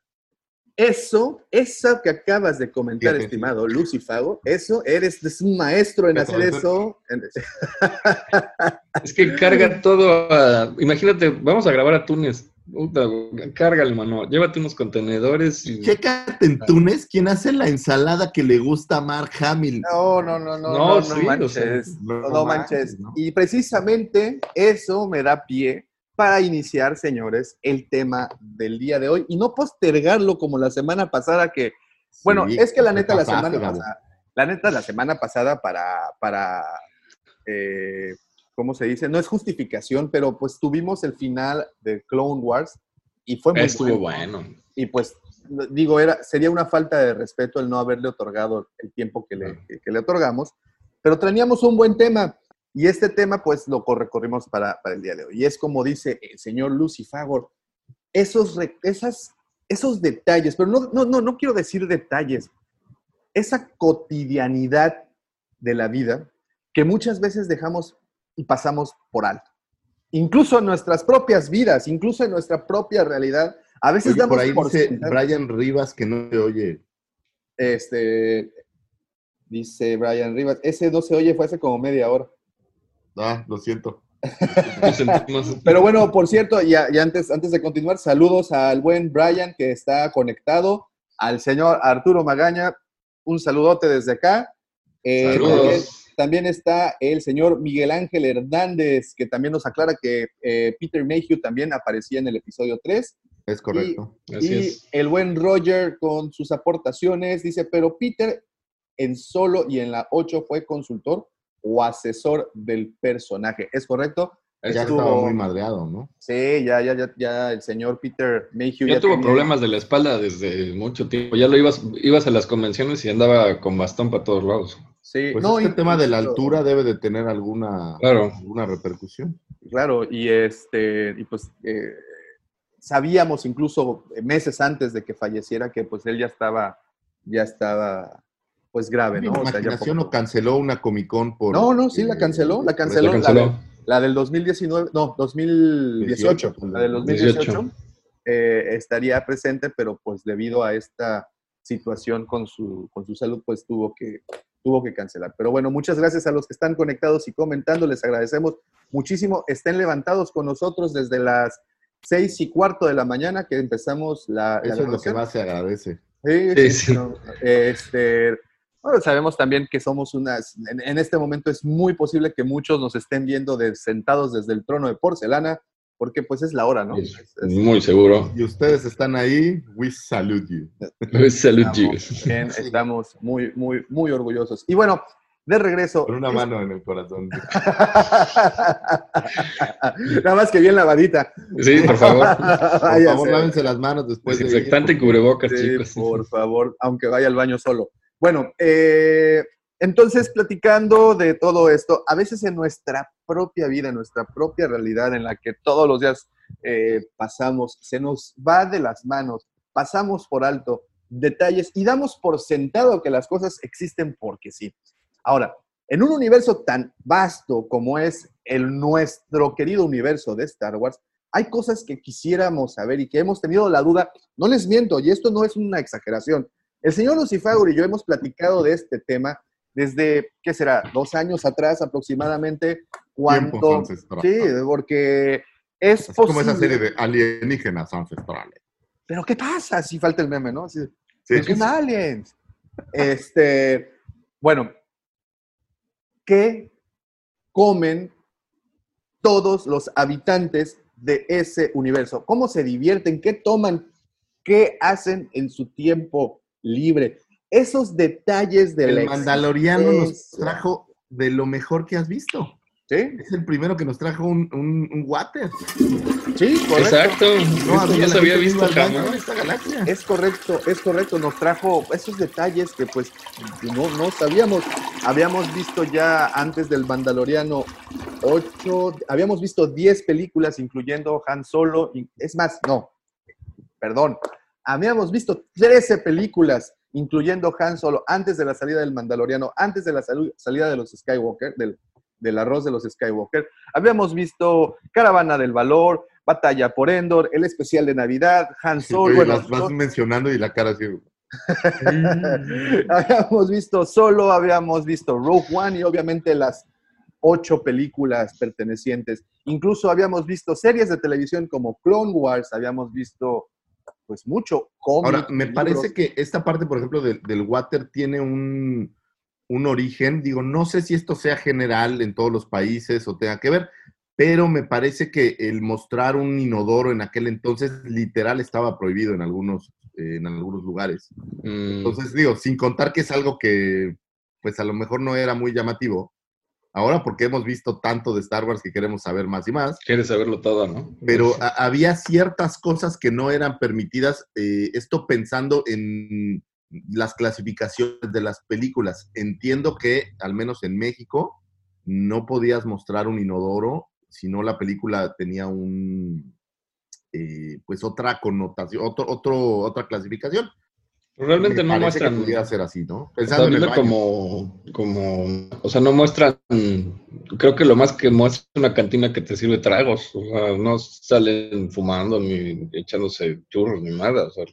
Eso, eso que acabas de comentar, Fíjate. estimado Lucifago, eso, eres, es un maestro en hacer eso. (laughs) Es que carga todo a... Imagínate, vamos a grabar a Túnez. Puta, cárgale, mano. Llévate unos contenedores y... Chécate en Túnez quién hace la ensalada que le gusta a Mark Hamill. No, no, no, no, No, no, no sí, o manches. sea, no, no manches. manches, ¿no? Y precisamente eso me da pie para iniciar, señores, el tema del día de hoy y no postergarlo como la semana pasada que, bueno, es que la neta la semana pasada, la neta la semana pasada para, para, eh, ¿cómo se dice? No es justificación, pero pues tuvimos el final de Clone Wars y fue muy Estuvo bueno. bueno. Y pues, digo, era, sería una falta de respeto el no haberle otorgado el tiempo que le, que- que le otorgamos, pero teníamos un buen tema. Y este tema, pues, lo recorrimos para, para el día de hoy. Y es como dice el señor Lucy Fagor, esos, esas, esos detalles, pero no, no, no, no quiero decir detalles, esa cotidianidad de la vida que muchas veces dejamos y pasamos por alto. Incluso en nuestras propias vidas, incluso en nuestra propia realidad, a veces Oye, damos por ahí por dice sentado- Brian Rivas que no se oye. Este, dice Brian Rivas, ese no se oye, fue hace como media hora. Ah, lo siento. (laughs) Pero bueno, por cierto, y, y antes, antes de continuar, saludos al buen Brian que está conectado, al señor Arturo Magaña, un saludote desde acá. Eh, Saludos. también, también está el señor Miguel Ángel Hernández, que también nos aclara que eh, Peter Mayhew también aparecía en el episodio 3. Es correcto. Así y es. el buen Roger con sus aportaciones dice, pero Peter en solo y en la 8 fue consultor o asesor del personaje. ¿Es correcto? ya estuvo- estaba muy madreado, ¿no? Sí, ya, ya, ya, ya el señor Peter Mayhew Ya tuvo tenía- problemas de la espalda desde mucho tiempo. Ya lo ibas, ibas a las convenciones y andaba con bastón para todos lados. Sí, Pues no, este y- tema de la altura debe de tener alguna, Claro. alguna repercusión. Claro, y este, y pues eh, sabíamos incluso meses antes de que falleciera que pues él ya estaba, ya estaba pues grave, ¿no? O sea, ya imaginación poco- o canceló una Comic Con por... No, no, sí, la canceló, la canceló. La la canceló. de- La del 2019, no, 2018, 18, la del 2018 18. eh, estaría presente, pero pues debido a esta situación con su, con su salud, pues tuvo que, tuvo que cancelar. Pero bueno, muchas gracias a los que están conectados y comentando, les agradecemos muchísimo. Estén levantados con nosotros desde las seis y cuarto de la mañana que empezamos la... la Eso es lo que más se agradece. Sí, Sí, sí, sí. no, este, bueno, sabemos también que somos unas, en, en este momento es muy posible que muchos nos estén viendo de, sentados desde el trono de porcelana, porque pues es la hora, ¿no? Es Es- es- Muy seguro. Y ustedes están ahí, we salute you. Salud, estamos, bien, (laughs) estamos muy, muy, muy orgullosos. Y bueno, de regreso. Con una mano en el corazón. (laughs) Nada más que bien lavadita. Sí, por favor. (laughs) Por Vaya favor, lávense las manos después de Desinfectante y porque- cubrebocas, Sí, chicos. por favor, aunque vaya al baño solo. Bueno, eh, entonces platicando de todo esto, a veces en nuestra propia vida, en nuestra propia realidad en la que todos los días eh, pasamos, se nos va de las manos, pasamos por alto detalles y damos por sentado que las cosas existen porque sí. Ahora, en un universo tan vasto como es el nuestro querido universo de Star Wars, hay cosas que quisiéramos saber y que hemos tenido la duda. No les miento, y esto no es una exageración. El señor Lucifagur y yo hemos platicado de este tema desde, ¿qué será? Dos años atrás aproximadamente. Cuando, sí, porque es Así como esa serie de alienígenas ancestrales. Pero ¿qué pasa si falta el meme, no? Así, Sí. "Pero son aliens. Este, bueno, ¿qué comen todos los habitantes de ese universo? ¿Cómo se divierten? ¿Qué toman? ¿Qué hacen en su tiempo libre? Esos detalles de la El Mandaloriano nos trajo de lo mejor que has visto. ¿Sí? Es el primero que nos trajo un, un, un water. Sí, correcto. Exacto. No, Esto no se había visto jamás. esta galaxia. Es correcto, es correcto. Nos trajo esos detalles que pues no, no sabíamos. Habíamos visto ya antes del Mandaloriano ocho, habíamos visto 10 películas incluyendo Han Solo. y- Es más, no, perdón. Habíamos visto 13 películas incluyendo Han Solo antes de la salida del Mandaloriano, antes de la salida de los Skywalker, del, del arroz de los Skywalker. Habíamos visto Caravana del Valor, Batalla por Endor, el especial de Navidad, Han (laughs) Solo. Bueno, las vas mencionando y la cara así. (laughs) habíamos visto Solo, habíamos visto Rogue One y obviamente las ocho películas pertenecientes. Incluso habíamos visto series de televisión como Clone Wars, habíamos visto pues mucho cómic. Ahora, me libros. parece que esta parte, por ejemplo, del, del water tiene un, un origen. Digo, no sé si esto sea general en todos los países o tenga que ver, pero me parece que el mostrar un inodoro en aquel entonces literal estaba prohibido en algunos, eh, en algunos lugares. Mm, Entonces, digo, sin contar que es algo que, pues a lo mejor no era muy llamativo. Ahora, porque hemos visto tanto de Star Wars que queremos saber más y más, Quieres saberlo todo, ¿no? pero a- había ciertas cosas que no eran permitidas, eh, esto pensando en las clasificaciones de las películas. Entiendo que, al menos en México, no podías mostrar un inodoro si no la película tenía un, eh, pues otra connotación, otro, otro, otra clasificación. Realmente Me no que muestran. pudiera ser así, ¿no? Pensando en el viendo baño. como, como, o sea, no muestran, creo que lo más que muestra es una cantina que te sirve tragos, o sea, no salen fumando ni echándose churros ni nada, o sea,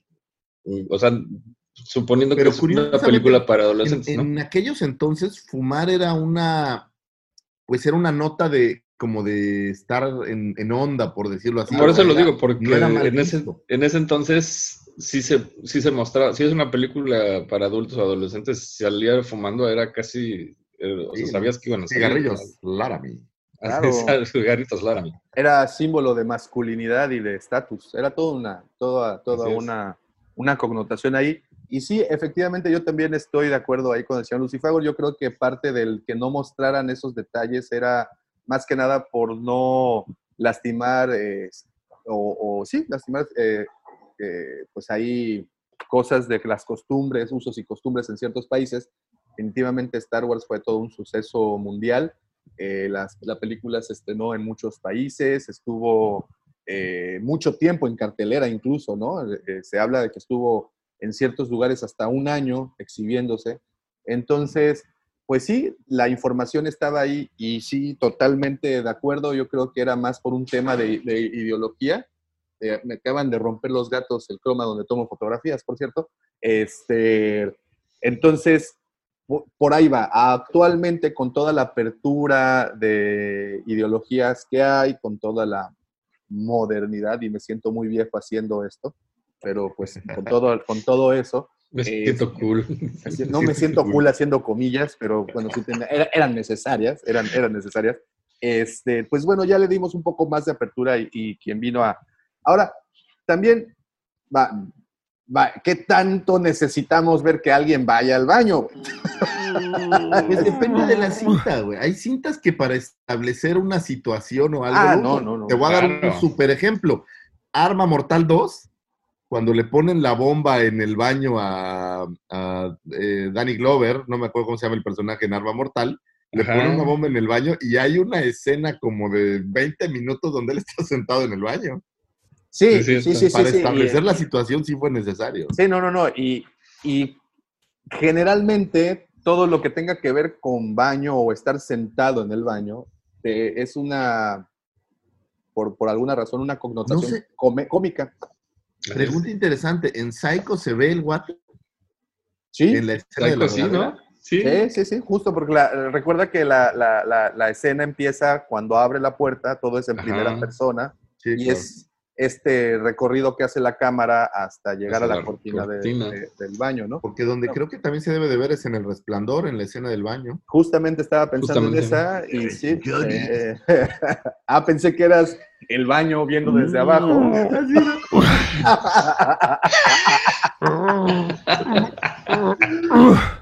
o sea, suponiendo Pero que es una película para En, adolescentes, ¿no? en aquellos entonces, fumar era una, pues era una nota de como de estar en, en onda, por decirlo así. Por eso lo digo, porque no ese, en ese entonces sí se, sí se mostraba, si es una película para adultos o adolescentes, si salía fumando era casi, eh, o sea, Sí, sabías que iban a salir. Cigarrillos, Laramie. (laughs) Claro. (laughs) Cigarritos Laramie. Era símbolo de masculinidad y de estatus. Era toda una, toda, toda Así es. una, una connotación ahí. Y sí, efectivamente, yo también estoy de acuerdo ahí con el señor Lucifago. Yo creo que parte del que no mostraran esos detalles era más que nada por no lastimar, eh, o, o sí, lastimar, eh, pues ahí cosas de las costumbres, usos y costumbres en ciertos países. Definitivamente Star Wars fue todo un suceso mundial. Eh, las- la película se estrenó en muchos países, estuvo eh, mucho tiempo en cartelera incluso, ¿no? Eh, se habla de que estuvo en ciertos lugares hasta un año exhibiéndose. Entonces, pues sí, la información estaba ahí y sí, totalmente de acuerdo. Yo creo que era más por un tema de ideología. Eh, me acaban de romper los gatos el croma donde tomo fotografías, por cierto. Este, entonces, po- por ahí va. Actualmente, con toda la apertura de ideologías que hay, con toda la modernidad, y me siento muy viejo haciendo esto, pero pues con todo, con todo eso, Me Eh, siento cool. Así- No me (laughs) siento cool haciendo comillas, pero bueno, sí era- eran necesarias, eran, eran necesarias. Este, pues bueno, ya le dimos un poco más de apertura y, y quien vino a... Ahora, también, va, va, ¿qué tanto necesitamos ver que alguien vaya al baño? Pues (laughs) depende de la cinta, güey. Hay cintas que para establecer una situación o algo. Ah, no, no, no. Te voy a dar un super ejemplo. Arma Mortal 2, cuando le ponen la bomba en el baño a, a, eh, Danny Glover, no me acuerdo cómo se llama el personaje en Arma Mortal, le Ajá. ponen una bomba en el baño y hay una escena como de 20 minutos donde él está sentado en el baño. Sí, Sí, sí, sí. Para sí, establecer la situación sí fue necesario. Sí, no, no, no. Y, y generalmente todo lo que tenga que ver con baño o estar sentado en el baño eh, es una, por, por alguna razón, una connotación No sé. come- cómica. Pregunta interesante, ¿en Psycho se ve el water? Sí, En la escena de la Psycho, sí? ¿no? Sí. sí, sí, sí, justo porque la- recuerda que la, la- la- la escena empieza cuando abre la puerta, todo es en Ajá. primera persona Sí, y claro. es este recorrido que hace la cámara hasta llegar Hasta a la, la cortina, de- cortina. de- del baño, ¿no? Porque donde creo que también se debe de ver es en el resplandor, en la escena del baño. Justamente estaba pensando en esa y sí. eh, (laughs) ah, pensé que eras el baño viendo desde abajo. (laughs) (laughs)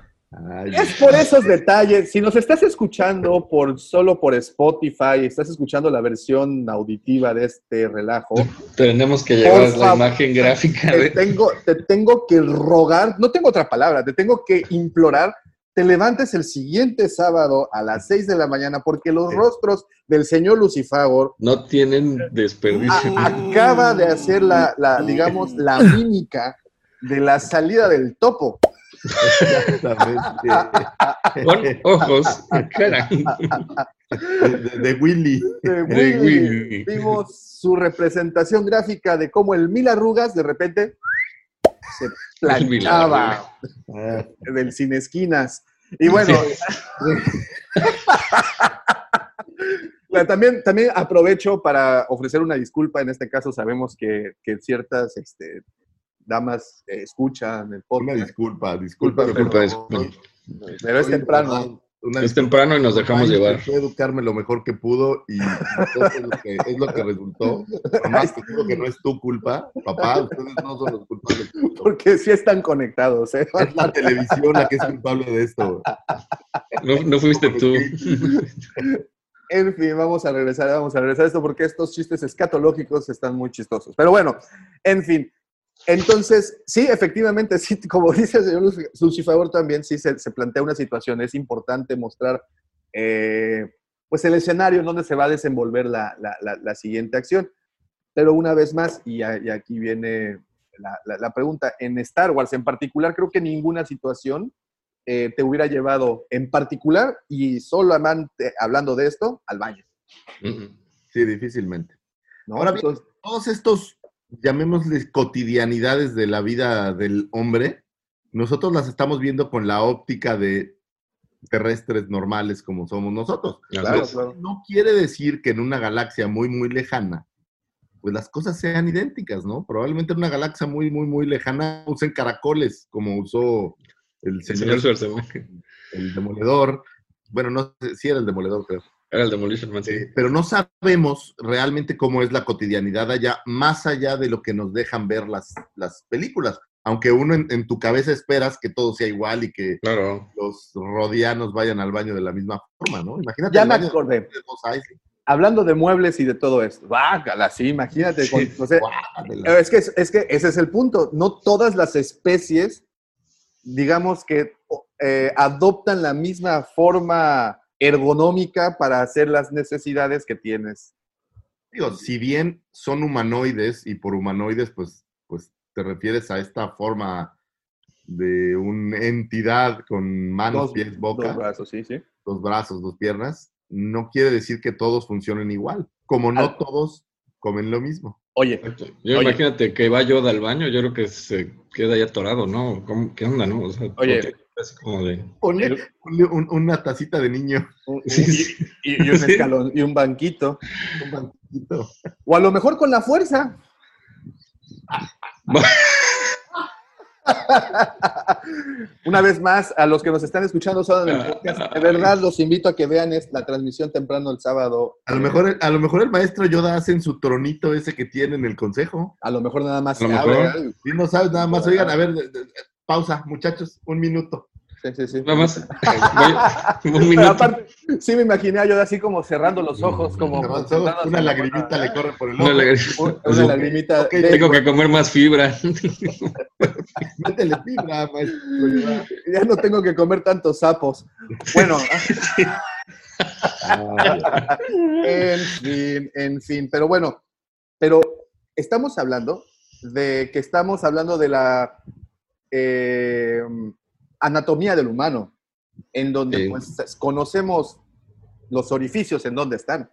Ay, Es por esos detalles. Si nos estás escuchando por solo por Spotify, estás escuchando la versión auditiva de este relajo, Tenemos que llevar Por la favor. imagen gráfica. te de- tengo, te tengo que rogar, no tengo otra palabra, te tengo que implorar, te levantes el siguiente sábado a las 6 de la mañana porque los Sí. rostros del señor Lucifagor No tienen desperdicio. a- acaba de hacer la, la, digamos, la (laughs) mímica de la salida del topo. Exactamente. Con ojos, cara. De, de- de Willy. de Willy. Vimos su representación gráfica de cómo el mil arrugas de repente se planchaba del sin esquinas. Y bueno, Bueno, (laughs) también, también aprovecho para ofrecer una disculpa. En este caso sabemos que, que ciertas este, damas eh, escuchan el Una podcast, disculpa, disculpa. Disculpa, pero- disculpa. pero es temprano. Una Es temprano y nos dejamos Ay, llevar. Intentó educarme lo mejor que pudo y es lo que, es lo que resultó. Mamá, te juro que no es tu culpa. Papá, ustedes no son los culpables. Porque sí están conectados. ¿eh? Es la televisión la que es culpable de esto. No, no fuiste tú. En fin, vamos a regresar, vamos a regresar a esto porque estos chistes escatológicos están muy chistosos. Pero bueno, en fin. Entonces, sí, efectivamente, (laughs) sí, como dice el señor Lucifagor también, sí se, se plantea una situación. Es importante mostrar eh, pues el escenario en donde se va a desenvolver la, la- la- la siguiente acción. Pero una vez más, y, a- y aquí viene la, la- la pregunta, en Star Wars en particular, creo que ninguna situación eh, te hubiera llevado en particular y solamente hablando de esto al baño. Sí, difícilmente. ¿no? Ahora bien, Entonces, Todos estos, llamémosles cotidianidades de la vida del hombre, nosotros las estamos viendo con la óptica de terrestres normales como somos nosotros. claro, claro. No quiere decir que en una galaxia muy, muy lejana, pues las cosas sean idénticas, ¿no? Probablemente en una galaxia muy, muy, muy lejana usen caracoles, como usó el El señor, señor Schwarzenegger. el demoledor. Bueno, no sé si era el demoledor, creo. Era el Demolition Man, sí. Pero no sabemos realmente cómo es la cotidianidad allá, más allá de lo que nos dejan ver las, las películas. Aunque uno en, en tu cabeza esperas que todo sea igual y que Claro. los rodianos vayan al baño de la misma forma, ¿no? Imagínate. Ya me acordé. de. Hablando de muebles y de todo esto. Bácala, sí, imagínate. con- o sea, Guácatela. es, que, es que ese es el punto. No todas las especies, digamos que eh, adoptan la misma forma ergonómica para hacer las necesidades que tienes. Digo, si bien son humanoides, y por humanoides, pues, pues te refieres a esta forma de una entidad con manos, pies, boca. dos brazos, sí, sí. dos brazos, dos piernas, no quiere decir que todos funcionen igual. Como no todos comen lo mismo. Oye, Yo Oye. imagínate que va Yoda al baño, yo creo que se queda ya atorado, ¿no? ¿Cómo- ¿Qué onda, no? O sea, Oye. Así como de... Ponle, ponle un- una tacita de niño, Sí, sí. y, y un escalón y un banquito. un banquito. O a lo mejor con la fuerza. (laughs) Una vez más, a los que nos están escuchando solo en el podcast, de verdad los invito a que vean es- la transmisión temprano el sábado. A lo, mejor, a lo mejor el maestro Yoda hace en su tronito ese que tiene en el consejo. A lo mejor nada más A lo se mejor. no sabes nada más, oigan, a ver, de- de- pausa, muchachos, un minuto. Sí, sí, sí. Nada más. (laughs) voy- un minuto. aparte, sí me imaginé a yo así como cerrando los ojos, como Una la lagrimita le corre por el Una ojo. Una lagrimita. Ok, de- Tengo que comer más fibra. Métele fibra, maestro Yoda. Ya no tengo que comer tantos sapos. Bueno, (laughs) en fin, en fin. Pero bueno, pero estamos hablando de que estamos hablando de la eh, anatomía del humano, en donde Sí. pues, conocemos los orificios en donde están.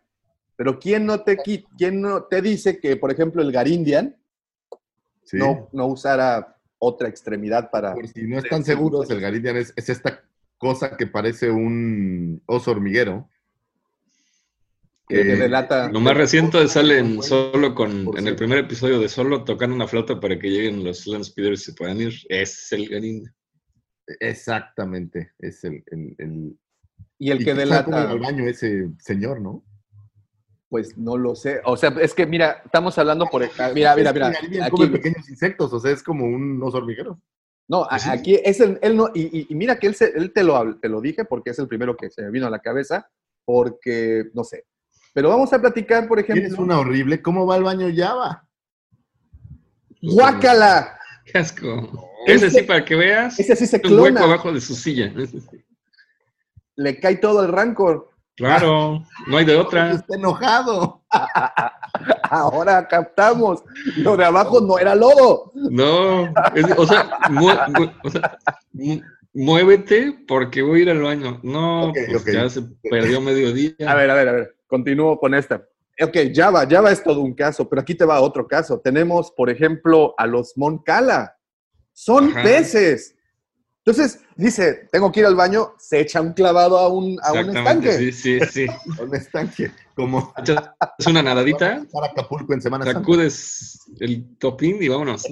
Pero ¿quién no te, qui- quién no te dice que, por ejemplo, el Garindian Sí. no, no usara otra extremidad para... Por si no están seguros, el Garindian es, es esta cosa que parece un oso hormiguero. Que delata... Lo más reciente sale en solo con, en el primer episodio de solo tocando una flauta para que lleguen los Land Speeders y se puedan ir. Es el Garín. Exactamente, es el... el, el- Y el ¿Y que delata... al baño ese señor, ¿no? Pues no lo sé. O sea, es que mira, estamos hablando por. Mira, mira, Es que mira. el Garindian Aquí, come pequeños insectos, o sea, es como un oso hormiguero. No, Pues aquí es el, él no, y, y- mira que él, se- él te, lo, te lo dije porque es el primero que se me vino a la cabeza, porque, no sé. Pero vamos a platicar, por ejemplo, Eres una horrible. ¿Cómo va el baño Java? ¡Guácala! (laughs) Qué asco. Ese Ese- sí, para que veas, Ese sí se un hueco clona, abajo de su silla. Ese sí. le cae todo el rancor. Claro, no hay de (laughs) otra. Está enojado. (laughs) Ahora captamos. Lo de abajo no era lodo. No, es- o, sea, mu- mu- o sea, mu- muévete porque voy a ir al baño. No, pues ya se perdió mediodía. A ver, a ver, a ver. Continúo con esta. Ok, Java, Java es todo un caso, pero aquí te va otro caso. Tenemos, por ejemplo, a los Moncala. Son Ajá. peces. Entonces, dice, tengo que ir al baño, se echa un clavado a un, a un estanque. sí, sí, sí. (laughs) Un estanque. Como Es una nadadita, para Acapulco en Semana Santa. sacudes el topín y vámonos.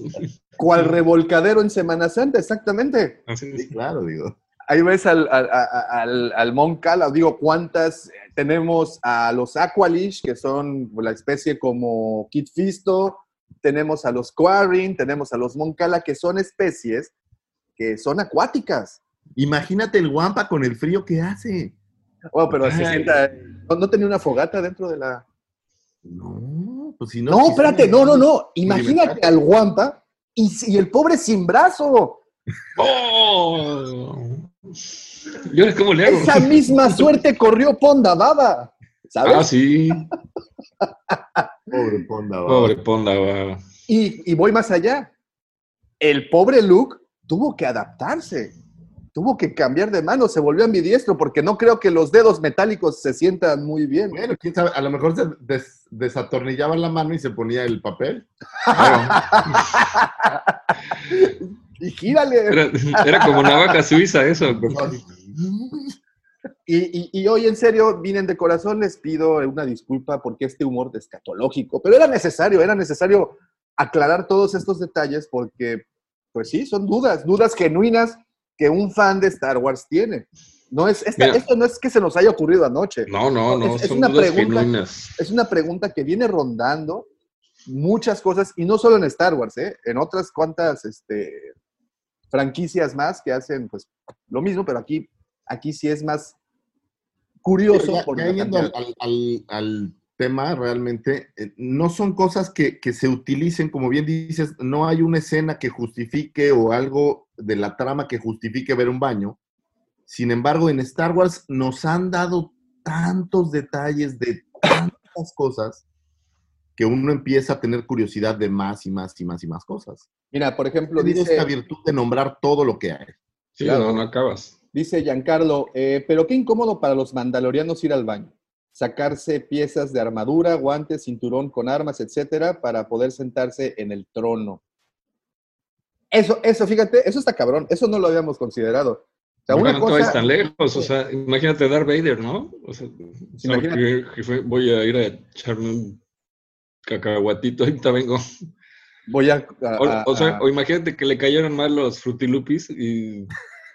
Cual revolcadero en Semana Santa, exactamente. Así Sí, claro, digo. Ahí ves al, al, al, al Moncala, digo, ¿cuántas? Tenemos a los Aqualish, que son la especie como Kit Fisto, tenemos a los Quarin, tenemos a los Moncala, que son especies que son acuáticas. Imagínate el guampa con el frío que hace. Bueno, pero se sienta, ¿no, no tenía una fogata dentro de la...? No, pues si no. No, espérate, no, no, no. Imagínate al Guampa y, y el pobre sin brazo. (laughs) ¡Oh! ¿Y ahora cómo le hago? Esa misma (laughs) suerte corrió Ponda Baba. ¿Sabes? Ah, sí. Pobre Ponda. va. Pobre Ponda. Y, y voy más allá. El pobre Luke tuvo que adaptarse. Tuvo que cambiar de mano, se volvió ambidiestro porque no creo que los dedos metálicos se sientan muy bien. Bueno, quién sabe, a lo mejor se des- desatornillaba la mano y se ponía el papel. (laughs) (laughs) Y gírale. Era, era como navaja suiza eso. (laughs) Y, y- y hoy en serio, vienen de corazón, les pido una disculpa porque este humor es escatológico, pero era necesario, era necesario aclarar todos estos detalles porque, pues sí, son dudas, dudas genuinas que un fan de Star Wars tiene. No es, esta- Mira. esto no es que se nos haya ocurrido anoche. No, no, no, Es- una dudas pregunta- genuinas. Es una pregunta que viene rondando muchas cosas, y no solo en Star Wars, ¿eh? en otras cuantas este, franquicias más que hacen pues lo mismo, pero aquí, aquí sí es más curioso. Ya- por ya la yendo al, cantidad. al- al- al tema, realmente, eh, no son cosas que, que se utilicen, como bien dices, no hay una escena que justifique o algo de la trama que justifique ver un baño. Sin embargo, en Star Wars nos han dado tantos detalles de tantas cosas que uno empieza a tener curiosidad de más y más y más y más cosas. Mira, por ejemplo, dice, esta virtud de nombrar todo lo que hay. Sí, Claro. no, no acabas. dice Giancarlo, eh, pero qué incómodo para los mandalorianos ir al baño. Sacarse piezas de armadura, guantes, cinturón con armas, etcétera, para poder sentarse en el trono. Eso, eso, fíjate, eso está cabrón. Eso no lo habíamos considerado. O sea, una no cosa, tan lejos, o sea, imagínate Darth Vader, ¿no? O sea, voy a ir a echarme un cacahuatito, ahorita vengo. voy a, a- O, sea, a- o imagínate que le cayeron mal los frutilupis y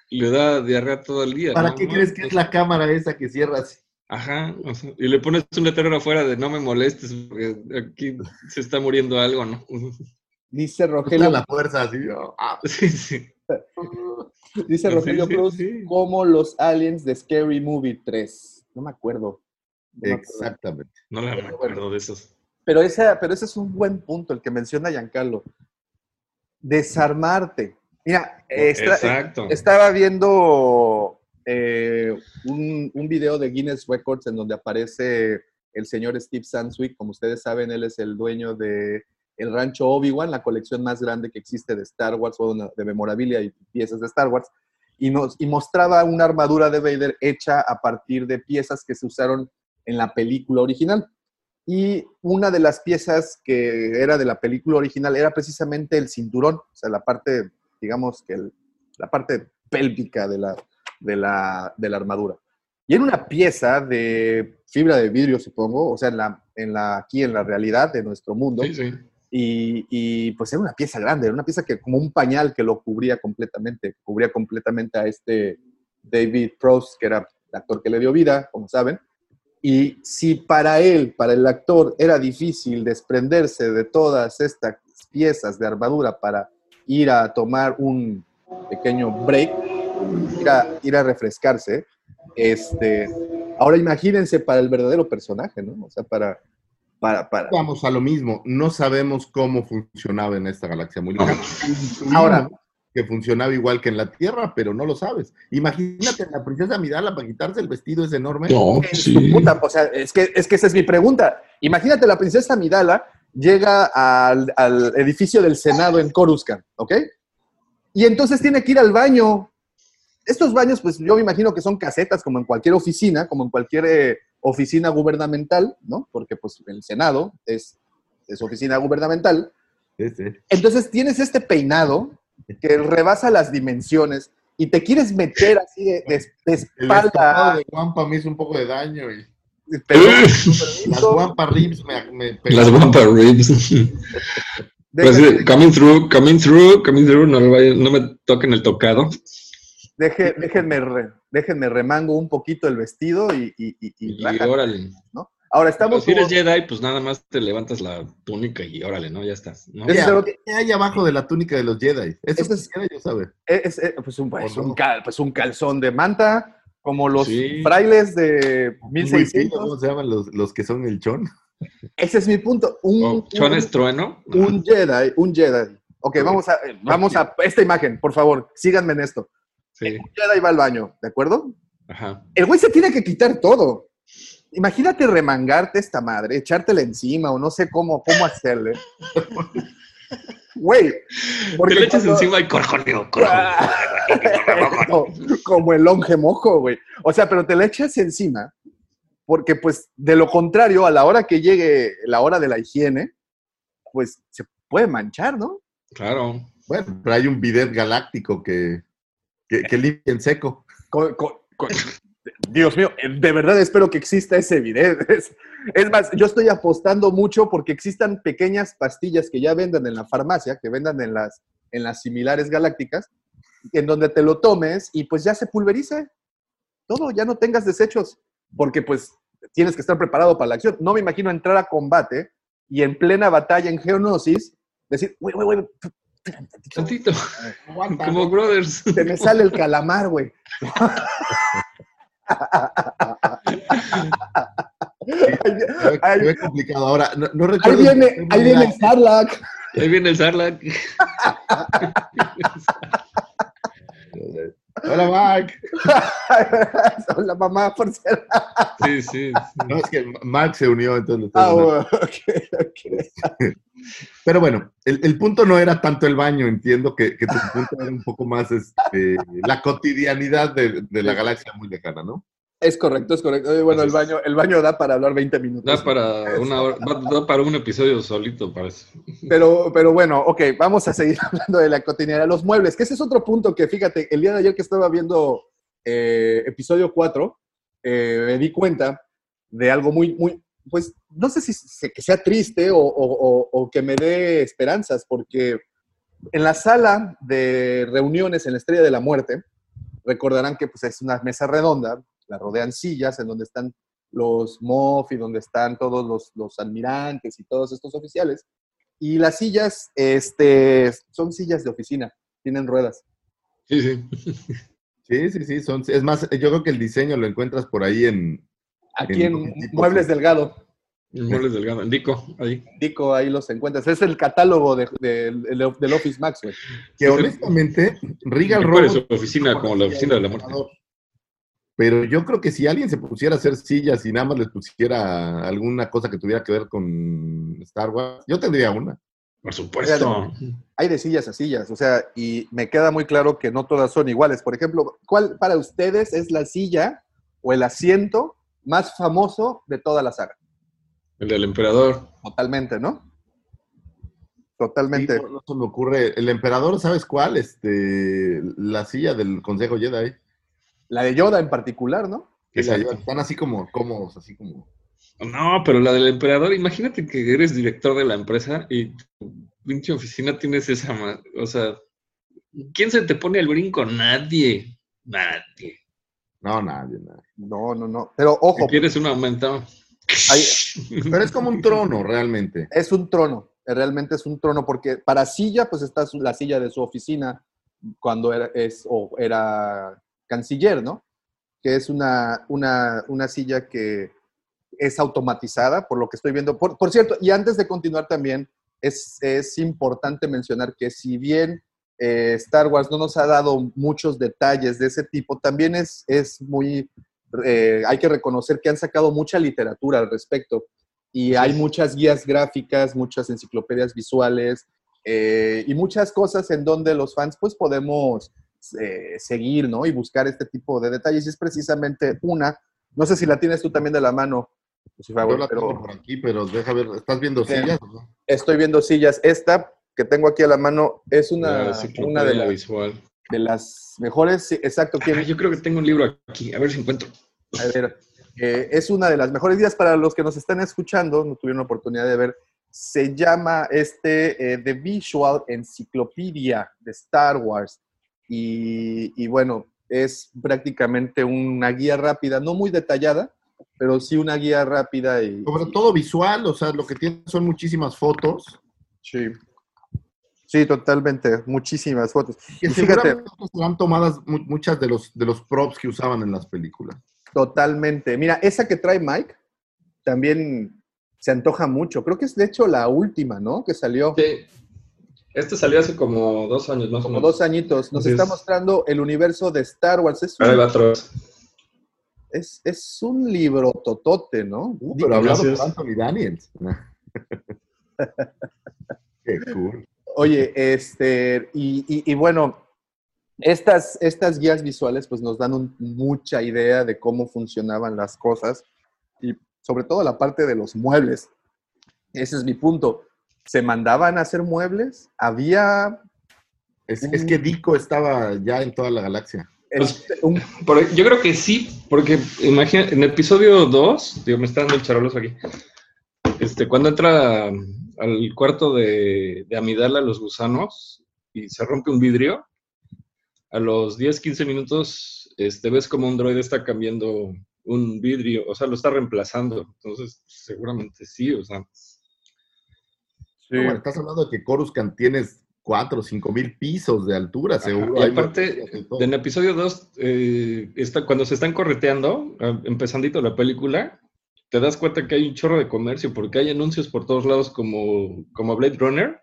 le da diarrea todo el día. ¿Para ¿no? qué crees que es la cámara esa que cierras? Ajá, o sea, y le pones un letrero afuera de no me molestes, porque aquí se está muriendo algo, ¿no? (laughs) dice Rogelio la fuerza así. Ah, (laughs) Sí, sí. (laughs) dice Rogelio sí, Cruz, sí. como los aliens de Scary Movie 3. No me acuerdo. No me acuerdo. Exactamente. No la me acuerdo de esos. Pero, ese, pero ese es un buen punto, el que menciona Giancarlo. Desarmarte. Mira, Exacto. estaba viendo eh, un, un video de Guinness Records en donde aparece el señor Steve Sanswick. Como ustedes saben, él es el dueño de el rancho Obi-Wan, la colección más grande que existe de Star Wars, o de- de memorabilia y piezas de Star Wars. Y, nos, y mostraba una armadura de Vader hecha a partir de piezas que se usaron en la película original. Y una de las piezas que era de la película original era precisamente el cinturón, o sea, la parte, digamos que el- la parte pélvica de la, de, la, de la armadura. Y era una pieza de fibra de vidrio, supongo, o sea, en la, en la, aquí en la realidad de nuestro mundo. Sí, sí. Y, y, pues era una pieza grande, era una pieza que como un pañal que lo cubría completamente, cubría completamente a este David Prost, que era el actor que le dio vida, como saben. Y si para él, para el actor, era difícil desprenderse de todas estas piezas de armadura para ir a tomar un, pequeño break, ir a, ir a refrescarse. Este, ahora imagínense para el verdadero personaje, ¿no? O sea, para, para, para. Vamos a lo mismo, no sabemos cómo funcionaba en esta galaxia muy lejana. Ahora, que funcionaba igual que en la Tierra, pero no lo sabes. Imagínate la princesa Midala para quitarse el vestido ese enorme. No, sí. puta, o sea, es que, es que esa es mi pregunta. Imagínate la princesa Midala llega al, al edificio del Senado en Coruscant, ¿ok? Y entonces tiene que ir al baño. Estos baños, pues yo me imagino que son casetas, como en cualquier oficina, como en cualquier eh, oficina gubernamental, ¿no? Porque pues el Senado es, es oficina gubernamental. Sí, sí. Entonces tienes este peinado que rebasa las dimensiones y te quieres meter así de, de- de El espalda. estofado de Wampa me hizo un poco de daño y Pero- las Wampa Ribs me, me Las. Wampa Ribs. (laughs) Pues, eh, coming through, coming through, coming through, no, no me toquen el tocado. deje- déjenme, re- déjenme remango un poquito el vestido y, y, y- y Y órale. ¿no? Ahora estamos si eres como- Jedi, pues nada más te levantas la túnica y órale, ¿no? Ya estás. ¿no? Es- pero- ¿Qué hay abajo de la túnica de los Jedi? Eso es- yo saber. es, es- pues, un, pues, pues un calzón de manta, como los Sí. frailes de Muy fino, 1600. ¿Cómo se llaman los, los que son el chon? Ese es mi punto. Un, Oh, ¿Chon un- es trueno? un Jedi, un Jedi. Ok, vamos a, vamos a esta imagen, por favor, síganme en esto. Sí, Un Jedi va al baño, ¿de acuerdo? ajá. El güey se tiene que quitar todo. Imagínate remangarte esta madre, echártela encima o no sé cómo, cómo hacerle. Güey. Te porque le echas cuando- encima y corjoneo, como, como el longe mojo, güey. O sea, pero te la echas encima porque, pues, de lo contrario, a la hora que llegue la hora de la higiene, pues se puede manchar, ¿no? Claro. Bueno, pero hay un bidet galáctico que, que, que limpia en seco. Con- con- con- Dios mío, de verdad espero que exista ese video. (laughs) Es, es más, yo estoy apostando mucho porque existan pequeñas pastillas que ya vendan en la farmacia, que vendan en las, en las similares galácticas, en donde te lo tomes y pues ya se pulverice todo, ya no tengas desechos, porque pues tienes que estar preparado para la acción. No me imagino entrar a combate y en plena batalla en Geonosis decir, güey, güey, güey, tantito. Como brothers. se me sale el calamar, güey. (laughs) Complicado. Ahora, no, no Ahí viene, ahí viene el Sarlacc. Ahí viene el Sarlacc. Hola, Mark. (laughs) La mamá, por ser. Sí, sí. No, es que Mark se unió, entonces. Ah, bueno, (laughs) ok, ok. Pero bueno, el, el punto no era tanto el baño, entiendo que, que tu punto era un poco más este, la cotidianidad de, de la galaxia muy lejana, ¿no? Es correcto, es correcto. Bueno, el baño, el baño da para hablar 20 minutos. Da para una hora, da para un episodio solito, parece. Pero, pero bueno, ok, vamos a seguir (laughs) hablando de la cotidianidad. Los muebles, que ese es otro punto que, fíjate, el día de ayer que estaba viendo eh, episodio 4, eh, me di cuenta de algo muy, muy, pues, no sé si se- que sea triste o, o- o- o que me dé esperanzas, porque en la sala de reuniones en la Estrella de la Muerte, recordarán que pues, es una mesa redonda, la rodean sillas en donde están los MOF y donde están todos los, los almirantes y todos estos oficiales. Y las sillas, este, son sillas de oficina, tienen ruedas. Sí, sí. Sí, sí, sí. Son, es más, yo creo que el diseño lo encuentras por ahí en. Aquí En en Muebles. Delgado, Muebles delgado. Dico, ahí. Dico, ahí los encuentras. Es el catálogo de- de- del- del Office Max, güey. Que honestamente, Regal Dico de Robo. su oficina, como la oficina de la muerte. Pero yo creo que si alguien se pusiera a hacer sillas y nada más les pusiera alguna cosa que tuviera que ver con Star Wars, yo tendría una. Por supuesto. Hay de sillas a sillas, o sea, y me queda muy claro que no todas son iguales. Por ejemplo, ¿cuál para ustedes es la silla o el asiento más famoso de toda la saga? El del emperador. Totalmente, ¿no? Sí, Totalmente. no, no se me ocurre. El emperador, ¿sabes cuál? Este, la silla del Consejo Jedi. La de Yoda en particular, ¿no? Exacto. están así como cómodos, así como. No, pero la del emperador, imagínate que eres director de la empresa y tu pinche oficina tienes esa. O sea, ¿quién se te pone al brinco? Nadie. Nadie. No, nadie, nadie. No, no, no. Pero ojo, Si quieres un aumentado. (laughs) Pero es como un trono, realmente. es un trono. Realmente es un trono porque para silla, pues está la silla de su oficina cuando era, es, o era canciller, ¿no? Que es una, una, una silla que es automatizada, por lo que estoy viendo. Por, por cierto, y antes de continuar también, es, es importante mencionar que si bien eh, Star Wars no nos ha dado muchos detalles de ese tipo, también es, es muy, eh, hay que reconocer que han sacado mucha literatura al respecto y hay muchas guías gráficas, muchas enciclopedias visuales eh, y muchas cosas en donde los fans pues podemos eh, seguir, ¿no? Y buscar este tipo de detalles. Y es precisamente una, no sé si la tienes tú también de la mano, si Yo la tengo por aquí, pero deja ver, ¿estás viendo sillas? o no? estoy viendo sillas. Esta que tengo aquí a la mano es una, La una de, las- visual. de las mejores, sí, exacto, Ah, ¿quién- yo creo que tengo un libro aquí, a ver si encuentro. A ver, eh, es una de las mejores guías para los que nos están escuchando, no tuvieron oportunidad de ver. Se llama este eh, The Visual Encyclopedia de Star Wars. Y, y bueno, es prácticamente una guía rápida, no muy detallada, pero sí una guía rápida. Y, Sobre todo visual, o sea, lo que tiene son muchísimas fotos. Sí. Sí, totalmente. Muchísimas fotos. Que Y fíjate, serán tomadas mu- muchas de los, de los props que usaban en las películas. totalmente. Mira, esa que trae Mike también se antoja mucho. Creo que es de hecho la última, ¿no? Que salió. Sí. Este salió hace como dos años más como o menos. dos añitos. Nos está es. mostrando el universo de Star Wars. Es Ahí un, va atrás. es, es un libro totote, ¿no? Uh, pero hablado por Anthony Daniels. (laughs) Qué cool. Oye, este, y, y- y bueno, estas, estas guías visuales pues nos dan un- mucha idea de cómo funcionaban las cosas y sobre todo la parte de los muebles. Ese es mi punto. ¿Se mandaban a hacer muebles? ¿Había Es, es que Dico estaba ya en toda la galaxia. Pues, un yo creo que sí, porque imagina, en episodio 2, digo, me está dando el charolos aquí. Este, cuando entra al cuarto de, de Amidala los gusanos y se rompe un vidrio, a los 10, 15 minutos este, ves como un droide está cambiando un vidrio, o sea, lo está reemplazando. Entonces, seguramente sí, o sea. No, bueno, estás hablando de que Coruscant tienes 4 o 5 mil pisos de altura, Ajá. seguro. Y aparte, en episodio 2, está, cuando se están correteando, ah, empezandito la película, te das cuenta que hay un chorro de comercio porque hay anuncios por todos lados como, como Blade Runner.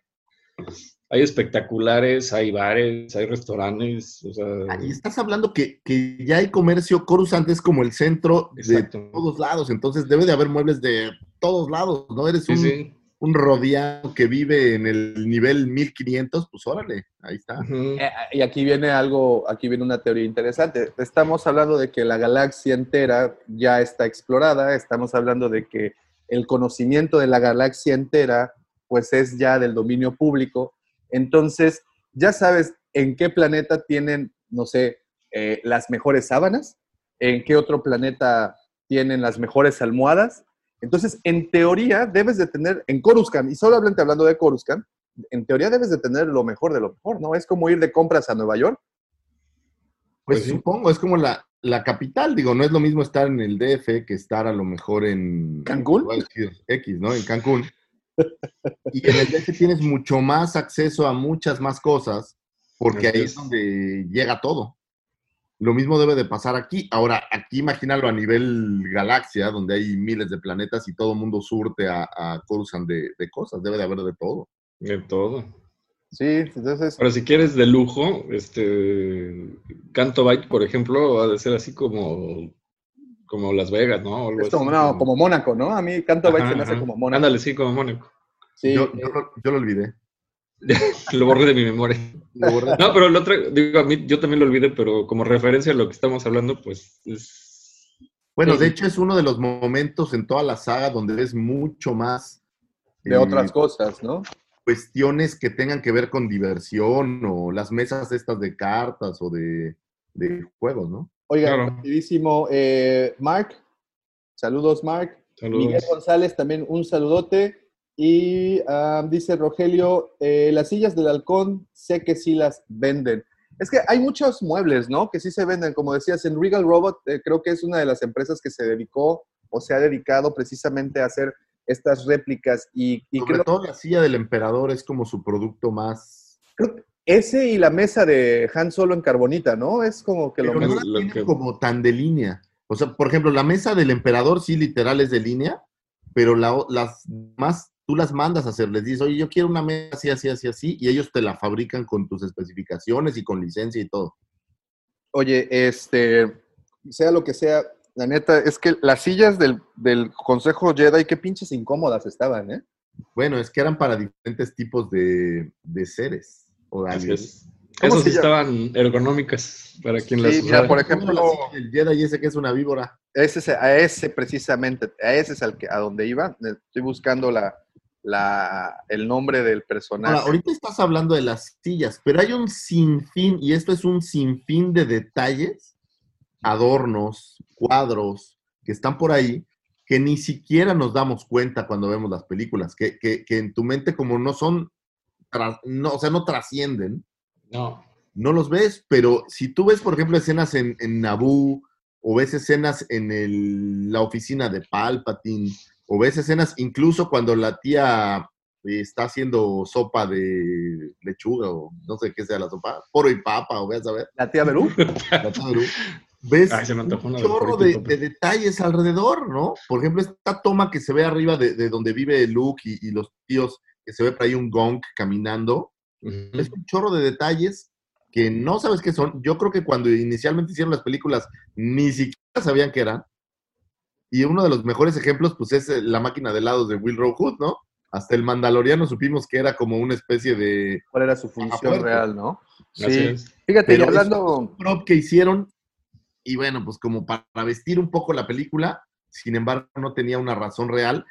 Hay espectaculares, hay bares, hay restaurantes, o sea, Ah, Y estás hablando que, que ya hay comercio, Coruscant es como el centro Exacto. de todos lados, entonces debe de haber muebles de todos lados, ¿no? Eres sí, un, sí. Un rodeado que vive en el nivel 1500, pues órale, ahí está. Eh, y aquí viene algo, aquí viene una teoría interesante. Estamos hablando de que la galaxia entera ya está explorada, estamos hablando de que el conocimiento de la galaxia entera pues es ya del dominio público. Entonces, ya sabes en qué planeta tienen, no sé, eh, las mejores sábanas, en qué otro planeta tienen las mejores almohadas. Entonces, en teoría, debes de tener, en Coruscant, y solamente hablando de Coruscant, en teoría debes de tener lo mejor de lo mejor, ¿no? Es como ir de compras a Nueva York. Pues, Pues sí. supongo, es como la, la capital, digo, no es lo mismo estar en el DF que estar a lo mejor en... ¿Cancún? voy a decir X, ¿no? En Cancún. Y en el DF tienes mucho más acceso a muchas más cosas, porque ahí es donde llega todo. Lo mismo debe de pasar aquí. Ahora, aquí imagínalo a nivel galaxia, donde hay miles de planetas y todo el mundo surte a, a Coruscant de, de cosas. Debe de haber de todo. De todo. Sí, entonces, Ahora, si quieres de lujo, este Canto Bike, por ejemplo, ha de ser así como, como Las Vegas, ¿no? Algo es así, como, no, como Mónaco, ¿no? A mí Canto Bike Ajá, se me hace como Mónaco. Ándale, sí, como Mónaco. Sí, yo, eh, yo lo, yo lo olvidé. (laughs) Lo borré de mi memoria. No, pero lo otro, digo, a mí, yo también lo olvidé, pero como referencia a lo que estamos hablando, pues es... Bueno, de hecho es uno de los momentos en toda la saga donde ves mucho más de eh, otras cosas, ¿no? cuestiones que tengan que ver con diversión o las mesas estas de cartas o de, de juegos, ¿no? Oiga, Claro. rapidísimo, eh, Mark, saludos Mark. Saludos. Miguel González, también un saludote. Y ah, dice Rogelio, eh, las sillas del halcón sé que sí las venden. Es que hay muchos muebles, ¿no? Que sí se venden, como decías, en Regal Robot eh, creo que es una de las empresas que se dedicó o se ha dedicado precisamente a hacer estas réplicas y, y Sobre creo, todo la silla del emperador es como su producto más... creo, Ese y la mesa de Han Solo en carbonita, ¿no? Es como que lo no lo que- como tan de línea. O sea, por ejemplo, la mesa del emperador sí literal es de línea, pero la las más tú las mandas a hacer, les dices, oye, yo quiero una mesa así, así, así, así, y ellos te la fabrican con tus especificaciones y con licencia y todo. Oye, este, sea lo que sea, la neta, es que las sillas del, del Consejo Jedi, qué pinches incómodas estaban, ¿eh? Bueno, es que eran para diferentes tipos de, de seres. O de Así aliens. es. ¿Cómo Esas se sí estaban ergonómicas para quien las mira, usara. por ¿Cómo ejemplo, la silla del Jedi ese que es una víbora. ese, es- a ese precisamente, a ese es al que, a donde iba. Estoy buscando la, la, el nombre del personaje. Ahora, ahorita estás hablando de las sillas, pero hay un sinfín, y esto es un sinfín de detalles, adornos, cuadros, que están por ahí, que ni siquiera nos damos cuenta cuando vemos las películas, que, que- que en tu mente como no son, no, o sea, no trascienden, No. no los ves, pero si tú ves, por ejemplo, escenas en, en Naboo, o ves escenas en el- la oficina de Palpatine, o ves escenas incluso cuando la tía eh, está haciendo sopa de lechuga, o no sé qué sea la sopa, poro y papa, o veas a ver, La tía Berú. la tía Perú, ves Ay, un chorro de, detalles alrededor, ¿no? Por ejemplo, esta toma que se ve arriba de, de donde vive Luke y, y los tíos, que se ve por ahí un gong caminando, es un chorro de detalles que no sabes qué son. Yo creo que cuando inicialmente hicieron las películas ni siquiera sabían qué eran. Y uno de los mejores ejemplos, pues, es eh, la máquina de helados de Will Hood, ¿no? Hasta el Mandaloriano supimos que era como una especie de ¿Cuál era su función real, no? Sí. Fíjate, y Pero hablando, prop que hicieron. Y bueno, pues como para vestir un poco la película, sin embargo, no tenía una razón real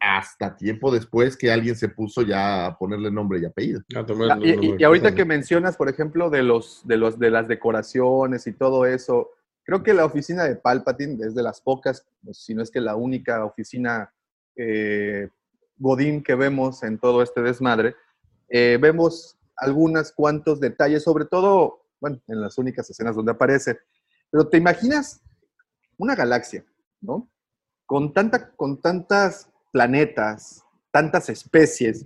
hasta tiempo después que alguien se puso ya a ponerle nombre y apellido. Ah, y, y ahorita que mencionas, por ejemplo, de los, de los de las decoraciones y todo eso, creo que la oficina de Palpatine es de las pocas, si no es que la única oficina eh, Godín que vemos en todo este desmadre. Eh, vemos algunos cuantos detalles, sobre todo, bueno, en las únicas escenas donde aparece. Pero te imaginas una galaxia, ¿no? Con, tanta, con tantas planetas, tantas especies,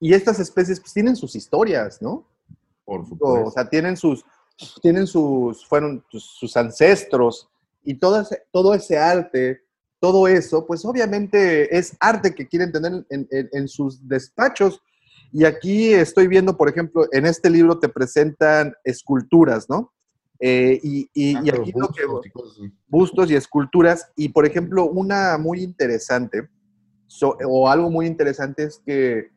y estas especies pues, tienen sus historias, ¿no? Por O, supuesto. sea, tienen sus, tienen sus, fueron sus, ancestros y todo ese, todo ese arte, todo eso, pues obviamente es arte que quieren tener en, en- en sus despachos. Y aquí estoy viendo, por ejemplo, en este libro te presentan esculturas, ¿no? Eh, y, y- Ah, y aquí lo que, bustos y cosas así. bustos y esculturas. Y por ejemplo, una muy interesante, so- o algo muy interesante es que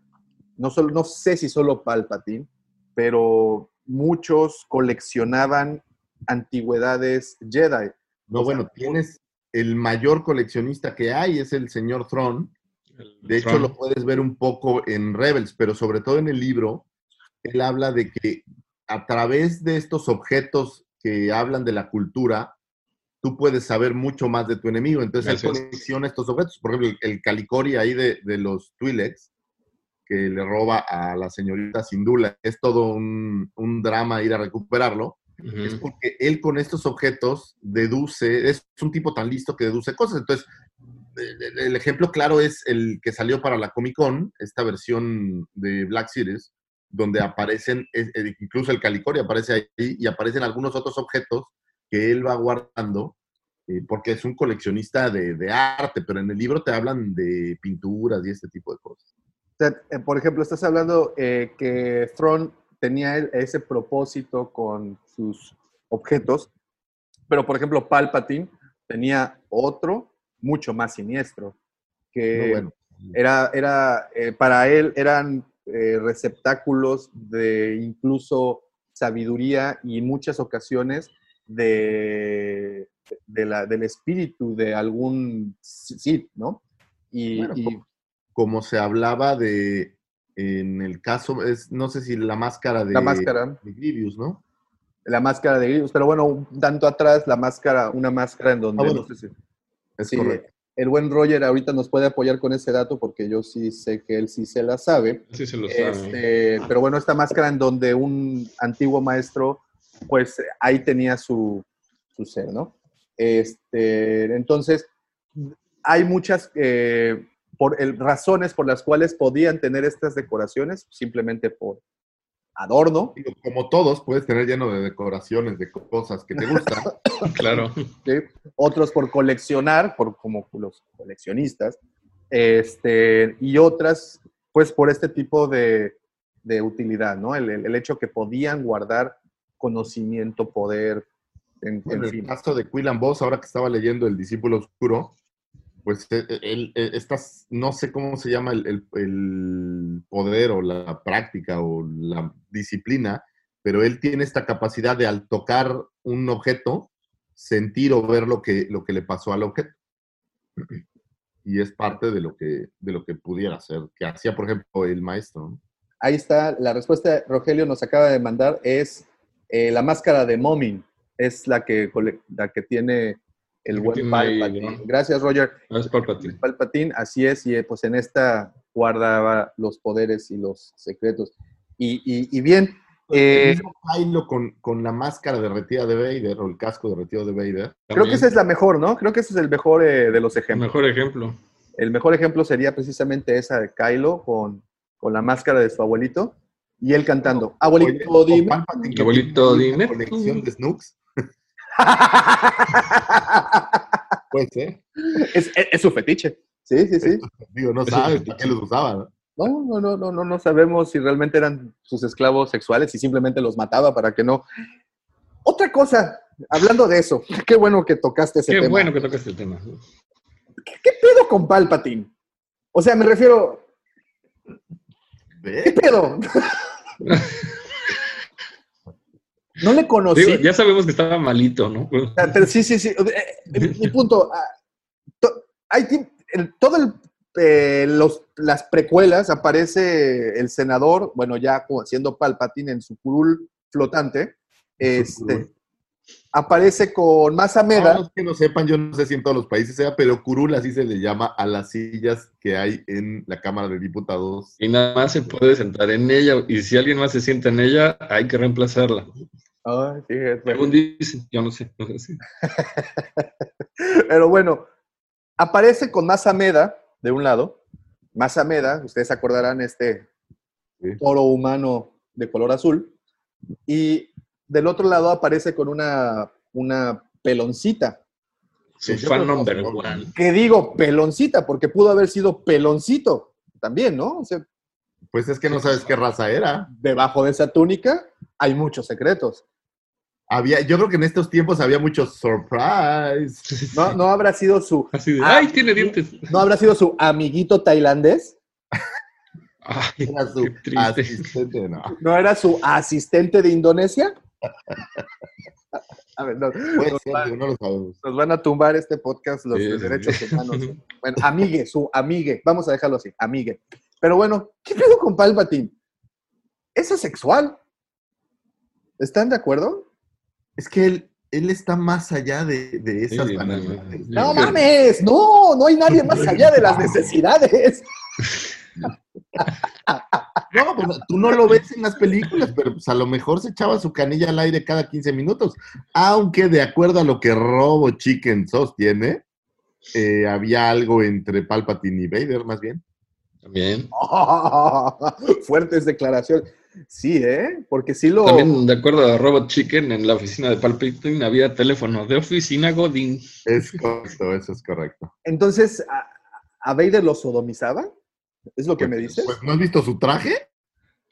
no, solo, no sé si solo Palpatine, pero muchos coleccionaban antigüedades Jedi. No, O sea, bueno, tienes el mayor coleccionista que hay, es el señor Tron. El De hecho, lo puedes ver un poco en Rebels, pero sobre todo en el libro, él habla de que a través de estos objetos que hablan de la cultura, tú puedes saber mucho más de tu enemigo. Entonces, él colecciona estos objetos. Por ejemplo, el, el calicori ahí de, de los Twi'leks, que le roba a la señorita Sindula. Es todo un, un drama ir a recuperarlo. Es porque él con estos objetos deduce, es un tipo tan listo que deduce cosas. Entonces, el- ejemplo claro es el que salió para la Comic Con, esta versión de Black Series, donde aparecen, eh, incluso el Calicori aparece ahí y aparecen algunos otros objetos que él va guardando, eh, porque es un coleccionista de, de arte, pero en el libro te hablan de pinturas y este tipo de cosas. Sea, eh, por ejemplo, estás hablando eh, que Thrawn tenía ese propósito con sus objetos, pero por ejemplo, Palpatine tenía otro mucho más siniestro, que bueno, era, era eh, para él eran eh, receptáculos de incluso sabiduría y muchas ocasiones de, de la, del espíritu de algún Sith, ¿no? Y, Bueno, y- como- se hablaba de, en el caso, es, no sé si la máscara de, la máscara. de Grievous, ¿no? la máscara de Grievous, pero bueno, un tanto atrás, la máscara, una máscara en donde Ah, bueno. no sé si- Es sí, correcto. el buen Roger ahorita nos puede apoyar con ese dato porque yo sí sé que él sí se la sabe. Sí, se lo sabe. Este, pero bueno, esta máscara en donde un antiguo maestro, pues ahí tenía su, su ser, ¿no? Este, entonces, hay muchas eh, por el- razones por las cuales podían tener estas decoraciones, simplemente por, adorno, Como todos, puedes tener lleno de decoraciones, de cosas que te gustan. (laughs) Claro. ¿sí? otros por coleccionar, por como los coleccionistas, este, y otras, pues por este tipo de, de utilidad, ¿no? El, el- el hecho que podían guardar conocimiento, poder, En el fin. caso de Quillan Boss, ahora que estaba leyendo El Discípulo Oscuro, pues eh, él, eh, estas, no sé cómo se llama el, el- el poder o la práctica o la disciplina, pero él tiene esta capacidad de al tocar un objeto, sentir o ver lo que, lo que le pasó al objeto. (clears throat) Y es parte de lo que, de lo que pudiera hacer, que hacía, por ejemplo, el maestro. Ahí está, la respuesta Rogelio nos acaba de mandar es eh, la máscara de Momin, es la que, la que tiene el buen Palpatine. Gracias, Roger. No es Palpatine. Palpatine, así es, y eh, pues en esta guardaba los poderes y los secretos. Y, y- y bien, eh, El mismo Kylo con, con la máscara derretida de Vader o el casco derretido de Vader. creo que esa es la mejor, ¿no? Creo que ese es el mejor eh, de los el ejemplos. mejor ejemplo. El mejor ejemplo sería precisamente esa de Kylo con, con la máscara de su abuelito y él cantando, abuelito, dime. Palpatine, Abuelito, dime. colección de Snooks. (laughs) Puede ser. es, es- es su fetiche. Sí, sí, sí. Digo, no sabes qué los usaba. ¿no? No, no, no, no, no, no sabemos si realmente eran sus esclavos sexuales y simplemente los mataba para que no. Otra cosa, hablando de eso, (laughs) qué bueno que tocaste ese Qué tema. bueno que tocaste el tema. ¿Qué, qué pedo con Palpatine? O sea, me refiero, ¿qué pedo? (laughs) no le conocí. Digo, ya sabemos que estaba malito, ¿no? Pero sí, sí, sí. eh, Mi punto. ah, hay todo el, eh, los, las precuelas aparece el senador, bueno, ya siendo Palpatine en su curul flotante, este, aparece con Masa Para Meda. los que no sepan, yo no sé si en todos los países sea, pero curul así se le llama a las sillas que hay en la Cámara de Diputados. Y nada más se puede sentar en ella. Y si alguien más se sienta en ella, hay que reemplazarla. Fíjate. Según dicen, yo no sé. no sé si- (laughs) Pero bueno, aparece con Masa Meda de un lado. Masa Meda, ustedes acordarán, este Sí. toro humano de color azul. Y del otro lado aparece con una, una peloncita. Su Sí, fan number one. Que digo peloncita, porque pudo haber sido peloncito también, ¿no? O sea, Pues es que no sabes qué raza era. debajo de esa túnica hay muchos secretos. Había, yo creo que en estos tiempos había muchos surprise. ¿No, no habrá sido su, Así de. ¡ay, tiene dientes! (laughs) no habrá sido su amiguito tailandés? ¡Ay, Era su asistente, no. (laughs) ¿No era su asistente de Indonesia? (laughs) A ver, nos, ser, va- digo, no nos van a tumbar este podcast los Sí, de sí, derechos sí. humanos. Bueno, amigue, su amigue. Vamos a dejarlo así, amigue. Pero bueno, ¿qué pedo con Palpatine? ¿Es asexual? ¿Están de acuerdo? Es que él, él está más allá de, de esas Sí, no, banalidades. no. Mames, no, no hay nadie más allá de las necesidades. (laughs) No, pues, tú no lo ves en las películas, pero pues, a lo mejor se echaba su canilla al aire cada 15 minutos. Aunque de acuerdo a lo que Robo Chicken sostiene, eh, había algo entre Palpatine y Vader, más bien. También. (laughs) Fuertes declaraciones. Sí, ¿eh? Porque sí lo... También, de acuerdo a Robot Chicken, en la oficina de Palpatine había teléfono de oficina Godin. Es correcto, eso es correcto. Entonces, ¿a, a Vader lo sodomizaba? ¿Es lo que me dices? Pues, ¿no has visto su traje?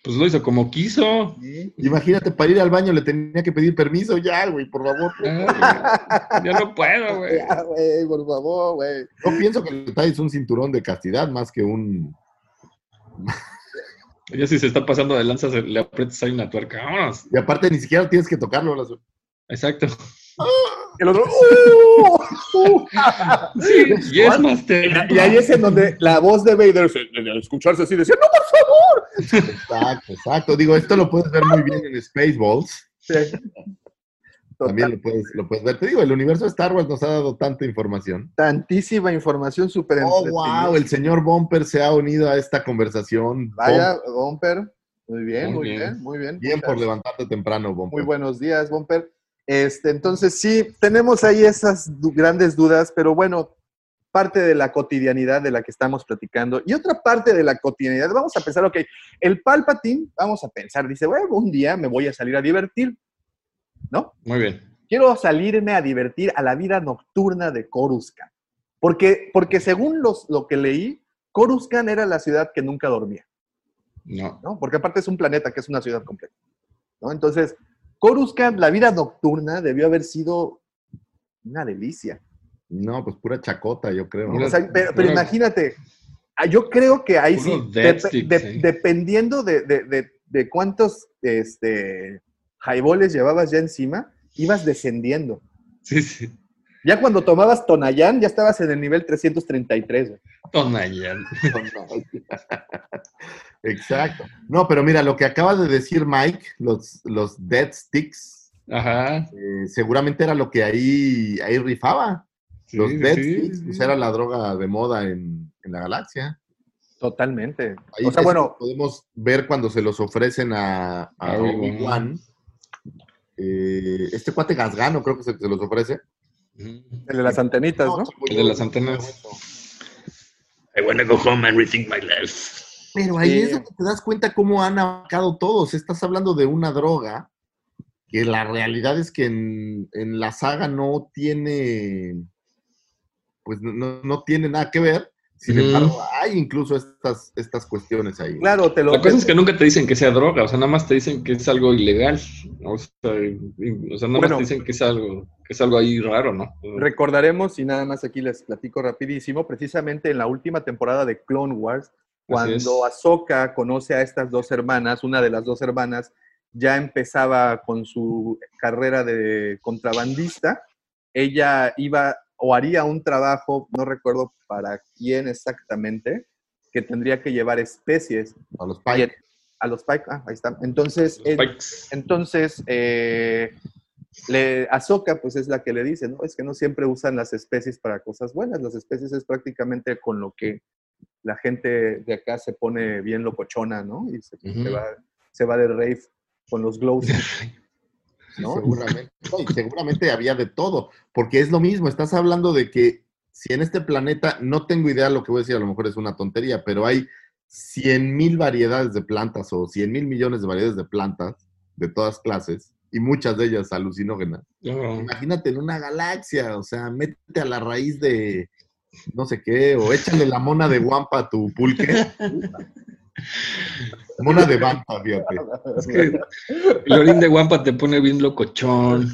Pues lo hizo como quiso. Imagínate, para ir al baño le tenía que pedir permiso ya, güey, por favor. Ah, ya no puedo, güey. (laughs) Ya, güey, por favor, güey. Yo pienso que le traes un cinturón de castidad más que un... Ya si se está pasando de lanza, le aprietas ahí una tuerca. Vámonos. Y aparte ni siquiera tienes que tocarlo. las- Exacto. El otro, ¡uh! ¡Uh! (laughs) Sí, yes, Master. Y ahí es en donde la voz de Vader, al escucharse así, decía, ¡No, por favor! (laughs) Exacto, exacto. Digo, esto lo puedes ver muy bien en Spaceballs. Sí. También lo puedes, lo puedes ver. Te digo, el universo de Star Wars nos ha dado tanta información. tantísima información súper Oh, wow, el señor Bumper se ha unido a esta conversación. Vaya, Bumper. Muy bien, muy, bien. bien. muy bien. Bien Muchas- por levantarte temprano, Bumper. Muy buenos días, Bumper. Este, entonces, sí, tenemos ahí esas grandes dudas, pero bueno, parte de la cotidianidad de la que estamos platicando. Y otra parte de la cotidianidad, vamos a pensar, ok, el Palpatine, vamos a pensar, dice, bueno, un día me voy a salir a divertir, ¿no? Muy bien. Quiero salirme a divertir a la vida nocturna de Coruscant. Porque, porque según los, lo que leí, Coruscant era la ciudad que nunca dormía, No. ¿no? Porque aparte es un planeta que es una ciudad completa, ¿no? Entonces, Coruscant, la vida nocturna debió haber sido una delicia. No, pues pura chacota, yo creo. Pura- O sea, pero, imagínate, ah, yo creo que ahí sí, de- dependiendo de, de- de- de cuántos este, highballs llevabas ya encima, ibas descendiendo. Sí, sí. Ya cuando tomabas Tonayán, ya estabas en el nivel 333. güey. Tonayan. (laughs) Exacto. No, pero mira, lo que acaba de decir Mike, los, los Dead Sticks, Ajá. eh, seguramente era lo que ahí, ahí rifaba. Sí, Los Dead sí, Sticks, sí. pues era la droga de moda en, en la galaxia. Totalmente. Ahí o sea, bueno, podemos ver cuando se los ofrecen a, a A Obi-Wan. Eh, este cuate Gasgano creo que es el que se los ofrece. El de las antenitas, ¿no? El de las antenas. I wanna go home and rethink my life. Pero ahí Sí. es donde te das cuenta cómo han abarcado todos. Estás hablando de una droga que la realidad es que en, en la saga no tiene, pues no- no, no tiene nada que ver. Sin embargo, hay incluso estas, estas cuestiones ahí. Claro, te lo La cosa es que nunca te dicen que sea droga, o sea, nada más te dicen que es algo ilegal. O sea, y- o sea, nada Bueno. más te dicen que es algo, que es algo ahí raro, ¿no? recordaremos, y nada más aquí les platico rapidísimo, precisamente en la última temporada de Clone Wars, cuando. Ahsoka conoce a estas dos hermanas, una de las dos hermanas ya empezaba con su carrera de contrabandista, ella iba o haría un trabajo, no recuerdo para quién exactamente, que tendría que llevar especies A los Pike. a los Pike. Ah, ahí está. Entonces, Los eh, entonces, eh, le, Ahsoka, pues es la que le dice, ¿no? Es que no siempre usan las especies para cosas buenas. Las especies es prácticamente con lo que la gente de acá se pone bien locochona, ¿no? Y se, se va, se va de rave con los glows. (laughs) ¿no? seguramente. Y (laughs) seguramente había de todo, porque es lo mismo, estás hablando de que si en este planeta, no tengo idea lo que voy a decir, a lo mejor es una tontería, pero hay 100 mil variedades de plantas o 100 mil millones de variedades de plantas de todas clases y muchas de ellas alucinógenas. Imagínate en una galaxia, o sea, métete a la raíz de no sé qué, o échale la mona de guampa a tu pulque. (laughs) Mona de vampa, fíjate. Es que el orín de guampa te pone bien locochón. (laughs)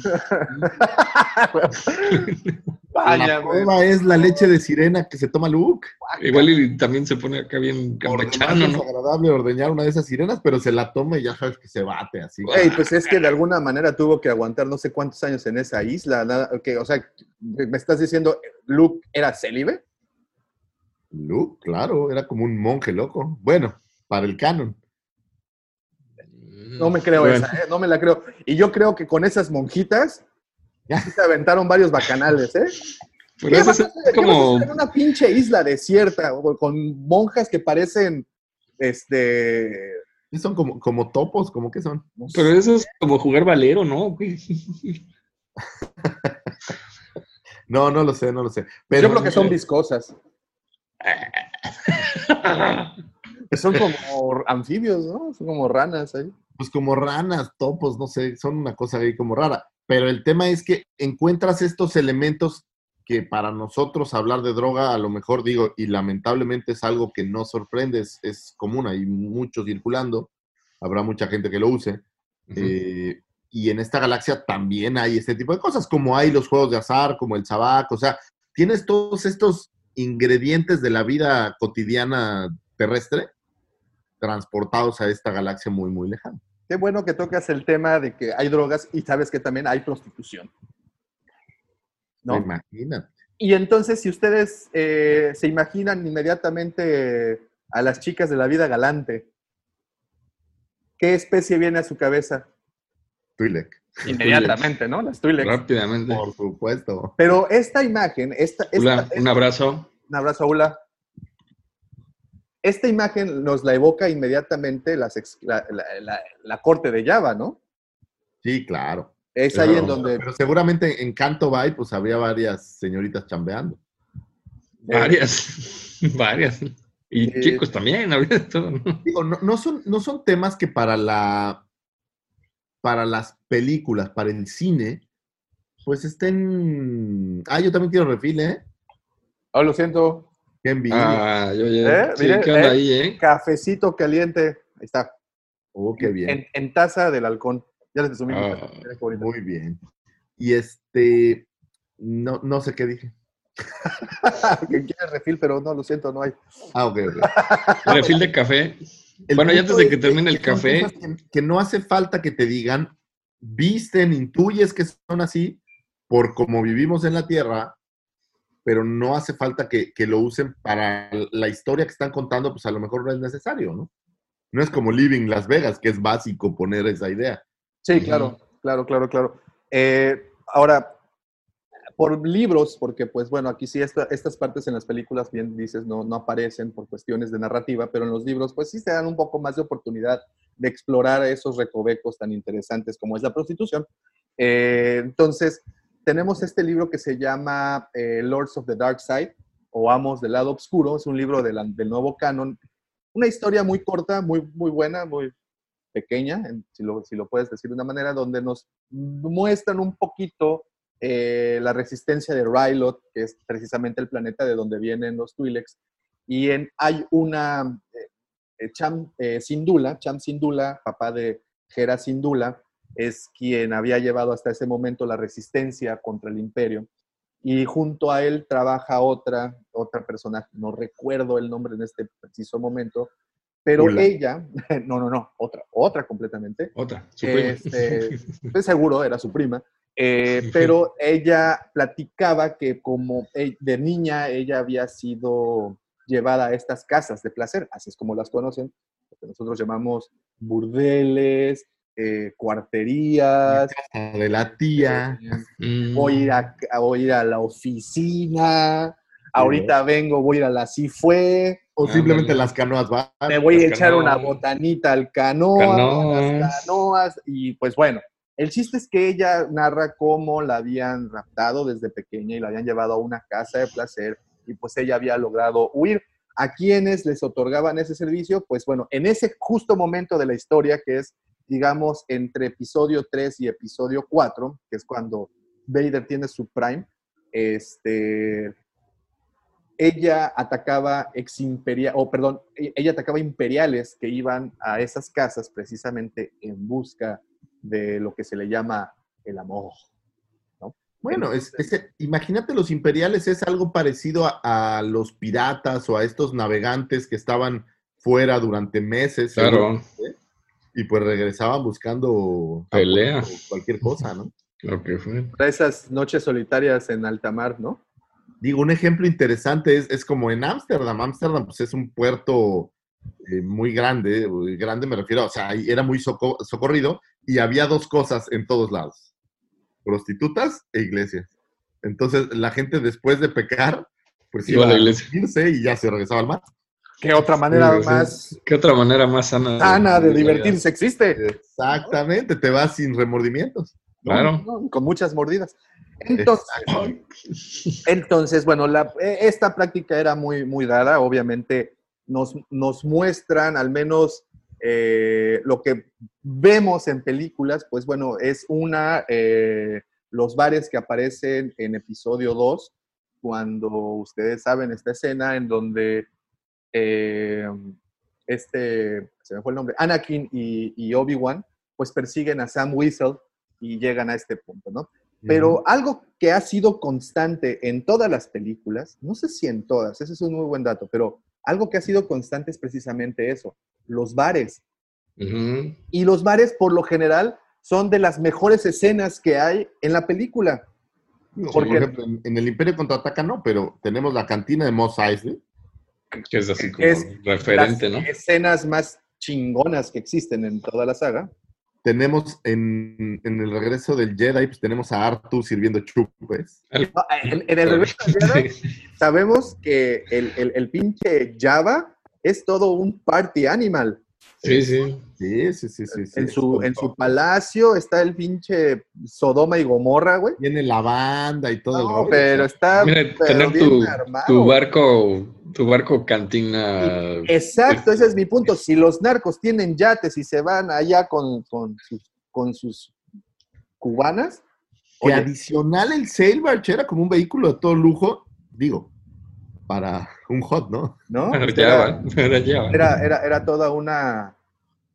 Vaya, La es la leche de sirena que se toma Luke. Igual y también se pone acá bien campechano, es ¿no? agradable ordeñar una de esas sirenas, pero se la toma y ya sabes que se bate así. Ey, pues es que de alguna manera tuvo que aguantar no sé cuántos años en esa isla. nada- que, o sea, me estás diciendo, Luke era célibe. Luke, claro, era como un monje loco. Bueno, para el canon. No me creo Bueno. esa, ¿eh? no me la creo. Y yo creo que con esas monjitas Ya. se aventaron varios bacanales, ¿eh? Pero ¿Qué eso vas es a hacer? ¿Qué vas a como... hacer en una pinche isla desierta con monjas que parecen, este... Son como, como topos, como que son. no sé. Pero eso es como jugar valero, ¿no? (laughs) No, no lo sé, no lo sé. Pero yo creo que son viscosas. (laughs) Son como anfibios, ¿no? Son como ranas ahí. pues como ranas, topos, no sé, son una cosa ahí como rara. Pero el tema es que encuentras estos elementos que para nosotros hablar de droga, a lo mejor digo, y lamentablemente es algo que no sorprende, es, es común, hay mucho circulando, habrá mucha gente que lo use. Eh, y en esta galaxia también hay este tipo de cosas, como hay los juegos de azar, como el sabac, o sea, tienes todos estos ingredientes de la vida cotidiana terrestre transportados a esta galaxia muy, muy lejana. Qué bueno que tocas el tema de que hay drogas y sabes que también hay prostitución. ¿No? Imagínate. Y entonces, si ustedes eh, se imaginan inmediatamente a las chicas de la vida galante, ¿qué especie viene a su cabeza? Twi'lek. Inmediatamente, ¿no? Las Twi'leks. Rápidamente. Por supuesto. (laughs) Pero esta imagen, esta, esta- Ula, esta- un abrazo. un abrazo, Ula. Esta imagen nos la evoca inmediatamente las ex- la, la- la- la corte de Java, ¿no? Sí, claro. Es Pero- ahí en donde... Pero seguramente en Canto Bay, pues había varias señoritas chambeando. Varias, (laughs) varias. Y Eh, chicos también, había de todo, ¿no? Digo, no, no son, no son temas que para la para las películas, para el cine, pues estén. Ah, yo también quiero refil, ¿eh? Ah, lo siento. Qué envidia. Ah, yo ya. ¿Eh? Sí, Mire, ¿qué onda eh. ahí, eh? Cafecito caliente. Ahí está. oh, qué bien. En, en taza del halcón. Ya les resumí. mi Ah. Muy bien. Y este. No, no sé qué dije. (laughs) que quiere refil, pero no, lo siento, no hay. Ah, ok, ok. (laughs) Refil de café. El Bueno, ya antes de que termine el café. que no hace falta que te digan, visten, intuyes que son así, por como vivimos en la Tierra, pero no hace falta que, que lo usen para la historia que están contando, pues a lo mejor no es necesario, ¿no? No es como Living Las Vegas, que es básico poner esa idea. Sí, claro, claro, claro, claro. Eh, ahora, por libros, porque pues bueno, aquí sí esta- estas partes en las películas, bien dices, no, no aparecen por cuestiones de narrativa, pero en los libros pues sí se dan un poco más de oportunidad de explorar esos recovecos tan interesantes como es la prostitución. Eh, entonces, tenemos este libro que se llama eh, Lords of the Dark Side o Amos del Lado Oscuro, es un libro de la- del nuevo canon, una historia muy corta, muy, muy buena, muy pequeña, si, lo, si lo puedes decir de una manera, donde nos muestran un poquito eh, la resistencia de Rylot, que es precisamente el planeta de donde vienen los Twi'leks, y en, hay una eh, eh, Cham eh, Sindula, Cham Sindula, papá de Hera Sindula, es quien había llevado hasta ese momento la resistencia contra el imperio. Y junto a él trabaja otra, otra persona, no recuerdo el nombre en este preciso momento, pero Ula. ella, (laughs) no, no, no, otra, otra completamente, Otra, su este, (laughs) seguro, era su prima, eh, pero ella platicaba que como e- de niña ella había sido llevada a estas casas de placer, así es como las conocen, lo que nosotros llamamos burdeles, eh, cuarterías, De la tía. Mm. voy a ir a, voy a, ir a la oficina, ahorita vengo, voy a ir a la sí fue, O simplemente Ándale. las canoas van. me voy a echar una botanita al canoa, Canoas. las canoas, y pues bueno, el chiste es que ella narra cómo la habían raptado desde pequeña y la habían llevado a una casa de placer y pues ella había logrado huir. ¿A quienes les otorgaban ese servicio? Pues bueno, en ese justo momento de la historia que es, digamos, entre episodio 3 y episodio 4, que es cuando Vader tiene su prime, este, ella atacaba ex imperia- o perdón, e- ella atacaba imperiales que iban a esas casas precisamente en busca de lo que se le llama el amor. Bueno, es, es- imagínate los imperiales es algo parecido a, a los piratas o a estos navegantes que estaban fuera durante meses. Claro, Y pues regresaban buscando Pelea. o cualquier cosa, ¿no? lo que fue. Para esas noches solitarias en alta mar, ¿no? Digo, un ejemplo interesante es, es como en Ámsterdam. Ámsterdam pues es un puerto eh, muy grande, muy grande me refiero, o sea, ahí era muy soco- socorrido y había dos cosas en todos lados, prostitutas e iglesias. Entonces la gente después de pecar, pues Iba iba, a la a iglesia. irse y ya se regresaba al mar. ¿Qué otra manera Sí, más ¿Qué otra manera más sana? sana de divertirse existe? Exactamente, te vas sin remordimientos. Claro. ¿no? Con muchas mordidas. Entonces, Entonces, bueno, la- eh, esta práctica era muy, muy dada. Obviamente nos, nos muestran al menos eh, lo que vemos en películas, pues bueno, es una, eh, los bares que aparecen en episodio 2, cuando ustedes saben esta escena en donde eh, este, se me fue el nombre, Anakin y, y Obi-Wan, pues persiguen a Sam Whistle y llegan a este punto, ¿no? Pero algo que ha sido constante en todas las películas, no sé si en todas, ese es un muy buen dato, pero algo que ha sido constante es precisamente eso, los bares. Y los bares, por lo general, son de las mejores escenas que hay en la película. Por porque- ejemplo, en, en el Imperio Contraataca no, pero tenemos la cantina de Mos Eisley. Que es así como Es referente, las ¿no? escenas más chingonas que existen en toda la saga. Tenemos en, en el regreso del Jedi, pues tenemos a Artu sirviendo chupes. No, en, en el regreso de (laughs) Jedi, sabemos que el, el, el pinche Java es todo un party animal. Sí, sí. Sí, sí, sí, sí. sí. En su, en su palacio está el pinche Sodoma y Gomorra, güey. Tiene la banda y todo el No, rollo. pero está Mira, pero tener tu, armado. tu barco, tu barco cantina. Exacto, ese es mi punto. Si los narcos tienen yates y se van allá con, con sus, con sus cubanas, oye, adicional el Sail Barge era como un vehículo de todo lujo, digo, para un hot, ¿no? ¿no? Ya era, van, (laughs) pero ya van. era, era, era toda una,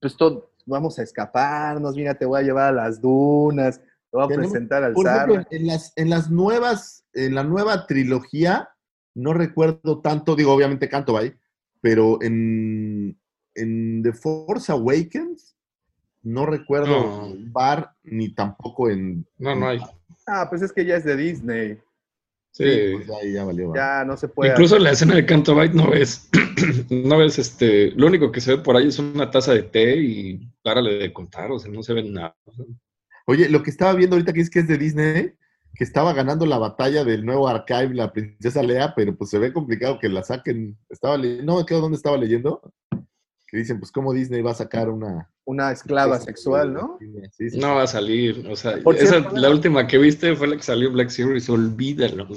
pues todo, vamos a escaparnos, mira, te voy a llevar a las dunas, te voy a Tenemos- presentar al Por ejemplo, en las, en las nuevas, en la nueva trilogía, no recuerdo tanto, digo, obviamente canto Bay, pero en, en The Force Awakens no recuerdo No. un bar ni tampoco en... No, no hay. Ah, pues es que ya es de Disney, Sí. pues ya, ya valió. ¿va? ya no se puede. Incluso en la escena de Canto Bight no ves, (clears throat) no ves este, lo único que se ve por ahí es una taza de té y párale de contar, o sea, no se ve nada. Oye, lo que estaba viendo ahorita que es que es de Disney, que estaba ganando la batalla del nuevo archive, la princesa Lea, pero pues se ve complicado que la saquen. Estaba le- no me quedo dónde estaba leyendo. Que dicen, pues cómo Disney va a sacar una... Una esclava sexual, ¿no? Sí, sí, No va a salir, o sea, Por esa- cierto, la última que viste fue la que salió Black Series, olvídalo.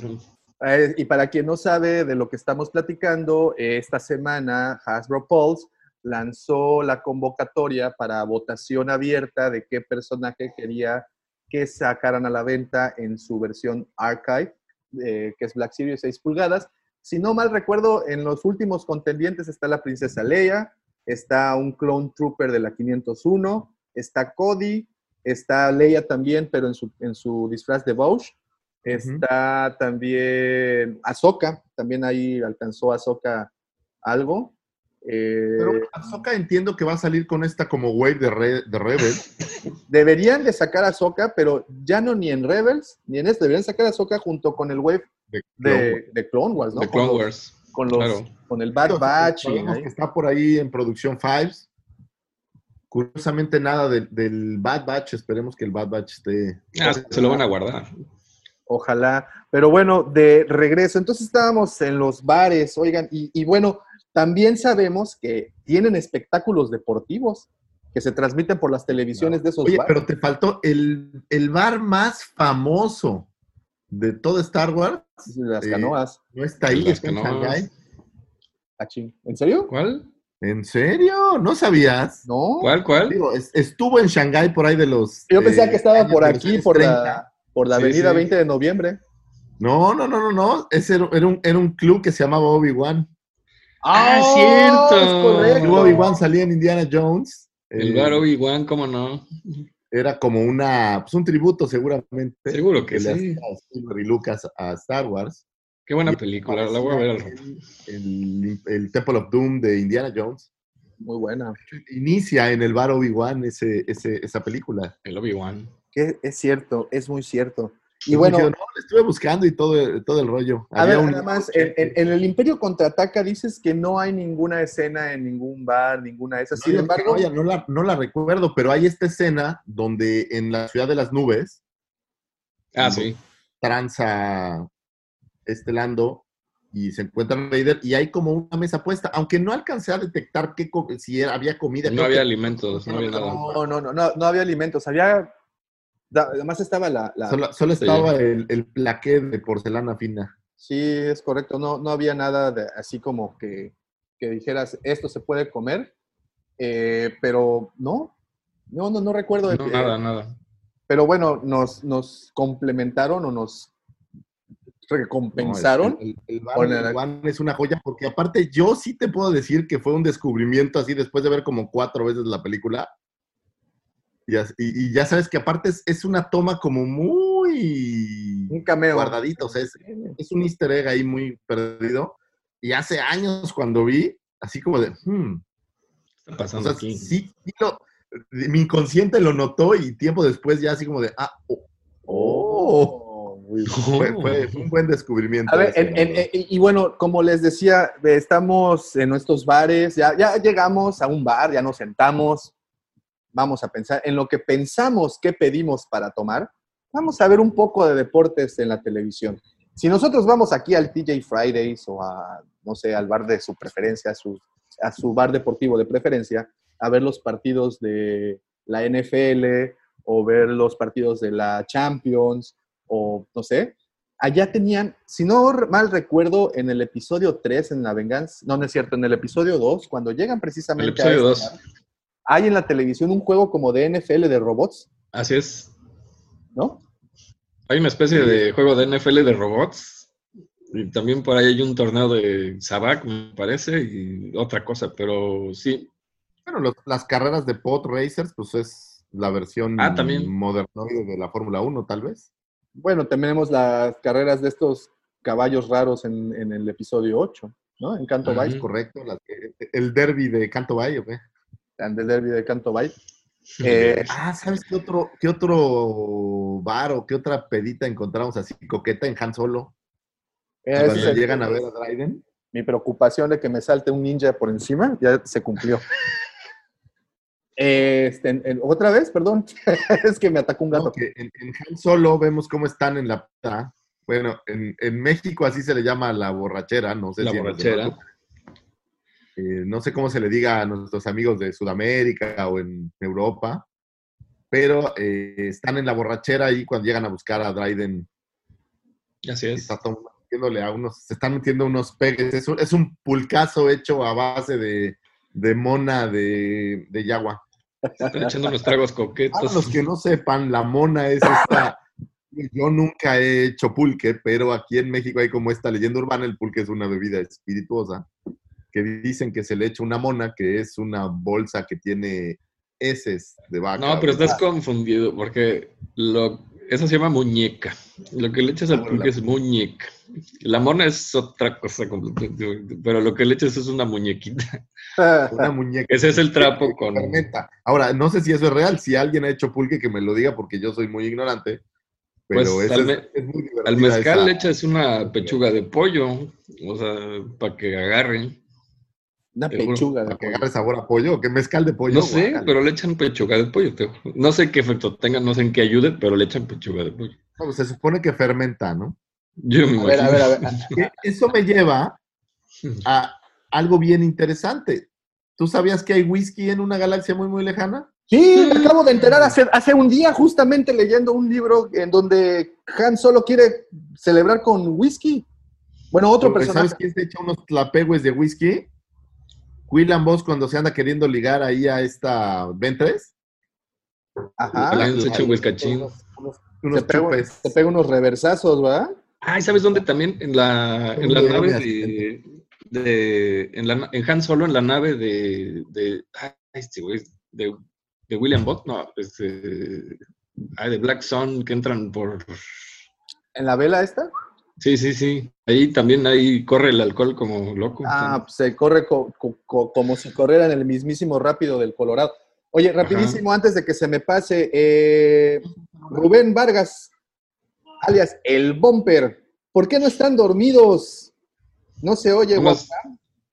Eh, y para quien no sabe de lo que estamos platicando, eh, esta semana Hasbro Pulse lanzó la convocatoria para votación abierta de qué personaje quería que sacaran a la venta en su versión Archive, eh, que es Black Series 6 pulgadas. Si no mal recuerdo, en los últimos contendientes está la princesa Leia, está un Clone Trooper de la 501, está Cody, está Leia también, pero en su, en su disfraz de Bausch. Está también Ahsoka, también ahí alcanzó Ahsoka algo. Eh, Pero Ahsoka entiendo que va a salir con esta como wave de, Re- de Rebel. (laughs) deberían de sacar a Ahsoka, pero ya no ni en Rebels, ni en esto, deberían sacar a Ahsoka junto con el wave De Clone Wars. de, Clone Wars, ¿no? De Clone Wars. Con, los, claro. con el Bad Batch. que está por ahí en producción Fives. Curiosamente nada del, del Bad Batch. Esperemos que el Bad Batch esté... Ah, se lo van a guardar. Ojalá. Pero bueno, de regreso. Entonces estábamos en los bares, oigan, y, y bueno, también sabemos que tienen espectáculos deportivos que se transmiten por las televisiones de esos Oye, bares. pero te faltó el, el bar más famoso de todo Star Wars. Las eh, canoas. No está ahí, está en canoas. Shanghái. Ah. ¿En serio? ¿Cuál? ¿En serio? ¿No sabías? No. ¿Cuál? ¿Cuál? Digo, estuvo en Shanghái por ahí de los... Yo pensaba eh, que estaba por aquí, por 30. la, por la Sí, avenida sí. 20 de noviembre. No, no, no, no, no. Ese era, era un, era un club que se llamaba Obi-Wan. Ah, ¡Oh, cierto. es correcto! El Obi-Wan salía en Indiana Jones. El Eh, bar Obi-Wan, ¿cómo no? Era como una, pues un tributo seguramente. Seguro que sí. y Lucas a Star Wars. Qué buena Y película, la voy a ver al rato. El, el Temple of Doom de Indiana Jones. Muy buena. Inicia en el bar Obi-Wan ese, ese, esa película. El Obi-Wan. Que es cierto, es muy cierto. Y bueno, dijeron, no, le estuve buscando y todo, todo el rollo. a Había ver, un- nada más, en, en- en el Imperio Contraataca dices que no hay ninguna escena en ningún bar, ninguna de esas. No, Sin yo- embargo, oye, no, la, no la recuerdo, pero hay esta escena donde en la ciudad de las nubes Ah, sí. tranza este Lando y se encuentra Vader y hay como una mesa puesta, aunque no alcancé a detectar qué co- si era- había comida. No había que alimentos, no había nada. no, no, no, no, no había alimentos. Había, además estaba la, la- Solo, solo Sí. estaba el, el plaqué de porcelana fina. Sí, es correcto. No, no había nada de, así como que, que dijeras, esto se puede comer, eh, pero no, no, no, no recuerdo. No, eh, nada, nada. Pero bueno, nos, nos complementaron o nos recompensaron. No, el, el- el el- Obi-Wan es una joya porque aparte yo sí te puedo decir que fue un descubrimiento así después de ver como cuatro veces la película. Y, as- y- y ya sabes que aparte es, es una toma como muy un cameo. guardadita, o sea, es, es un easter egg ahí muy perdido. Y hace años cuando vi, así como de, hmm, Está o pasando sea, aquí. sí, sí lo- mi inconsciente lo notó y tiempo después ya así como de, ah, oh, oh. Oh, muy (laughs) Fue, fue- fue un buen descubrimiento. A ver, en- en- y bueno, como les decía, estamos en nuestros bares, ya, ya llegamos a un bar, ya nos sentamos, vamos a pensar en lo que pensamos que pedimos para tomar, vamos a ver un poco de deportes en la televisión. Si nosotros vamos aquí al TJ Fridays o a, no sé, al bar de su preferencia, a su, a su bar deportivo de preferencia, a ver los partidos de la NFL o ver los partidos de la Champions o no sé. Allá tenían, si no mal recuerdo, en el episodio 3, en La Venganza, no, no es cierto, en el episodio 2, cuando llegan precisamente El episodio a 2. Hay en la televisión un juego como de NFL de robots, Así es. ¿no? Hay una especie de juego de NFL de robots. Y también por ahí hay un torneo de Sabac, me parece, y otra cosa, pero sí. Bueno, los- las carreras de pod racers, pues es la versión Ah, también. modernoide de la Fórmula 1, tal vez. Bueno, tenemos las carreras de estos caballos raros en, en el episodio 8, ¿no? En Canto. Bay, Es correcto. el derby de Canto Bay, ¿o qué? Del derby de Canto Bay. Eh, Ah, ¿sabes qué otro, qué otro bar o qué otra pedita encontramos así coqueta en Han Solo? Cuando es el- llegan a ver a Dryden. mi preocupación de que me salte un ninja por encima ya se cumplió. (laughs) Este, en- en- otra vez, perdón, (laughs) es que me atacó un gato. No, que en, en Han Solo vemos cómo están en la. Bueno, en, en México así se le llama la borrachera, no sé La si en borrachera. demás- eh, no sé cómo se le diga a nuestros amigos de Sudamérica o en Europa, pero eh, están en la borrachera ahí cuando llegan a buscar a Dryden. Así es. Está metiéndole a unos, se están metiendo unos pegues. Es un, es un pulcazo hecho a base de, de mona de, de yagua. Están echando unos tragos Para coquetos. los que no sepan, la mona es esta. Yo nunca he hecho pulque, pero aquí en México hay como esta leyenda urbana: el pulque es una bebida espirituosa que dicen que se le echa una mona, que es una bolsa que tiene heces de vaca. No, pero estás confundido porque lo, eso se llama muñeca. Lo que le echas al pulque es muñeca. La mona es otra cosa completamente, pero lo que le echas es una muñequita. (laughs) una muñeca. Ese es el trapo (laughs) con... Ahora, no sé si eso es real. Si alguien ha hecho pulque, que me lo diga porque yo soy muy ignorante. Pero Pues, al es, me- es muy Al mezcal esa- le echas una pechuga de pollo, o sea, para que agarren. Una Te juro, pechuga de para que pollo. agarre sabor a pollo, que mezcal de pollo. No sé, pero le echan pechuga de pollo. te. No sé qué efecto tenga, no sé en qué ayude, pero le echan pechuga de pollo. No, pues se supone que fermenta, ¿no? Yo me A ver, a ver, a ver. Eso me lleva a algo bien interesante. ¿Tú sabías que hay whisky en una galaxia muy, muy lejana? Sí, me acabo de enterar hace, hace un día, justamente leyendo un libro en donde Han solo quiere celebrar con whisky. Bueno, otro Porque personaje. ¿Sabes quién se echa unos tlapegues de whisky? William Boss cuando se anda queriendo ligar ahí a esta Ventres. Ajá. También se echa un whiskachín. Unos, unos, unos Se pega, unos reversazos, ¿verdad? Ay, ¿sabes dónde también? En la, en la nave de, de- en, la, en Han Solo, en la nave de, de, ay, este güey, de, de William Bott, no, este, ay, de Black Sun, que entran por, En la vela esta. Sí, sí, sí, ahí también ahí corre el alcohol como loco. Ah, pues se corre co- co- co- como si corriera en el mismísimo rápido del Colorado. Oye, rapidísimo, antes de que se me pase, eh, Rubén Vargas, alias El Bumper, ¿por qué no están dormidos? No se oye, ¿Cómo WhatsApp.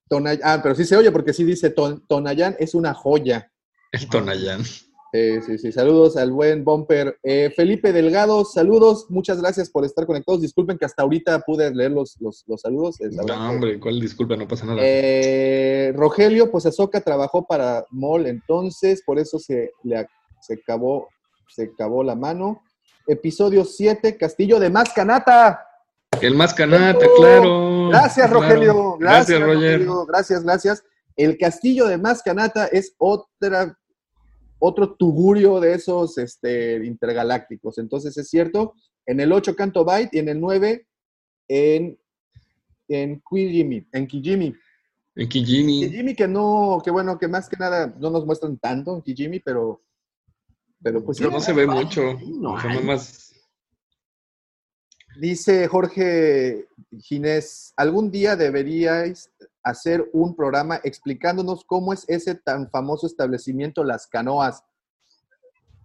Tonay- ah, pero sí se oye porque sí dice Ton- Tonayán es una joya. el Tonayán. Sí, sí, sí. Saludos al buen Bumper. Eh, Felipe Delgado, saludos. Muchas gracias por estar conectados. Disculpen que hasta ahorita pude leer los, los, los saludos. No, hombre, ¿cuál disculpa? No pasa nada. Eh, Rogelio, pues Azoka trabajó para Mall entonces, por eso se le se acabó, se acabó la mano. Episodio 7, Castillo de Mascanata. el más canata, Bravo. claro. Gracias, claro. Rogelio. Gracias, Roger. Rogelio. Gracias, gracias. El Castillo de Mascanata es otra, otro tugurio de esos este, intergalácticos. Entonces, es cierto, en el 8 Canto Byte y en el 9 en, en Kijimi, en Kijimi. En Kijimi. Kijimi que no, que bueno, que más que nada no nos muestran tanto en Kijimi, pero, pero pues sí. no se ve mucho. No hay. Dice Jorge Ginés, algún día deberíais hacer un programa explicándonos cómo es ese tan famoso establecimiento Las Canoas.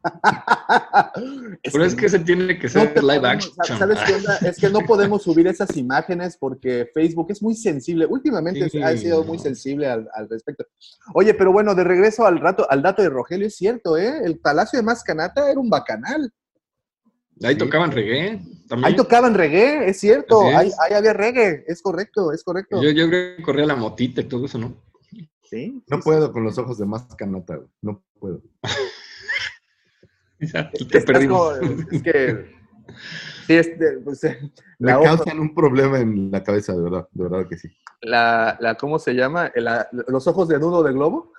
(laughs) Pero es que se tiene que no ser te live podemos- action. ¿Sabes qué onda? Es que no podemos subir esas imágenes porque Facebook es muy sensible. Últimamente Sí. ha sido muy sensible al, al respecto. Oye, pero bueno, de regreso al rato, al dato de Rogelio, es cierto, ¿eh? El Palacio de Mascanata era un bacanal. Ahí tocaban reggae. También. Ahí tocaban reggae, es cierto. Ahí, había reggae, es correcto, es correcto. Yo, yo creo que corría la motita y todo eso, ¿no? Sí. No sí, puedo con los ojos de más canata, güey. No puedo. (laughs) Ya, te Estás perdimos. como- es que. Sí, este, pues, eh, Me la, causan un problema en la cabeza, de verdad, de verdad que sí. la, la- ¿Cómo se llama? La- los ojos de nudo de globo.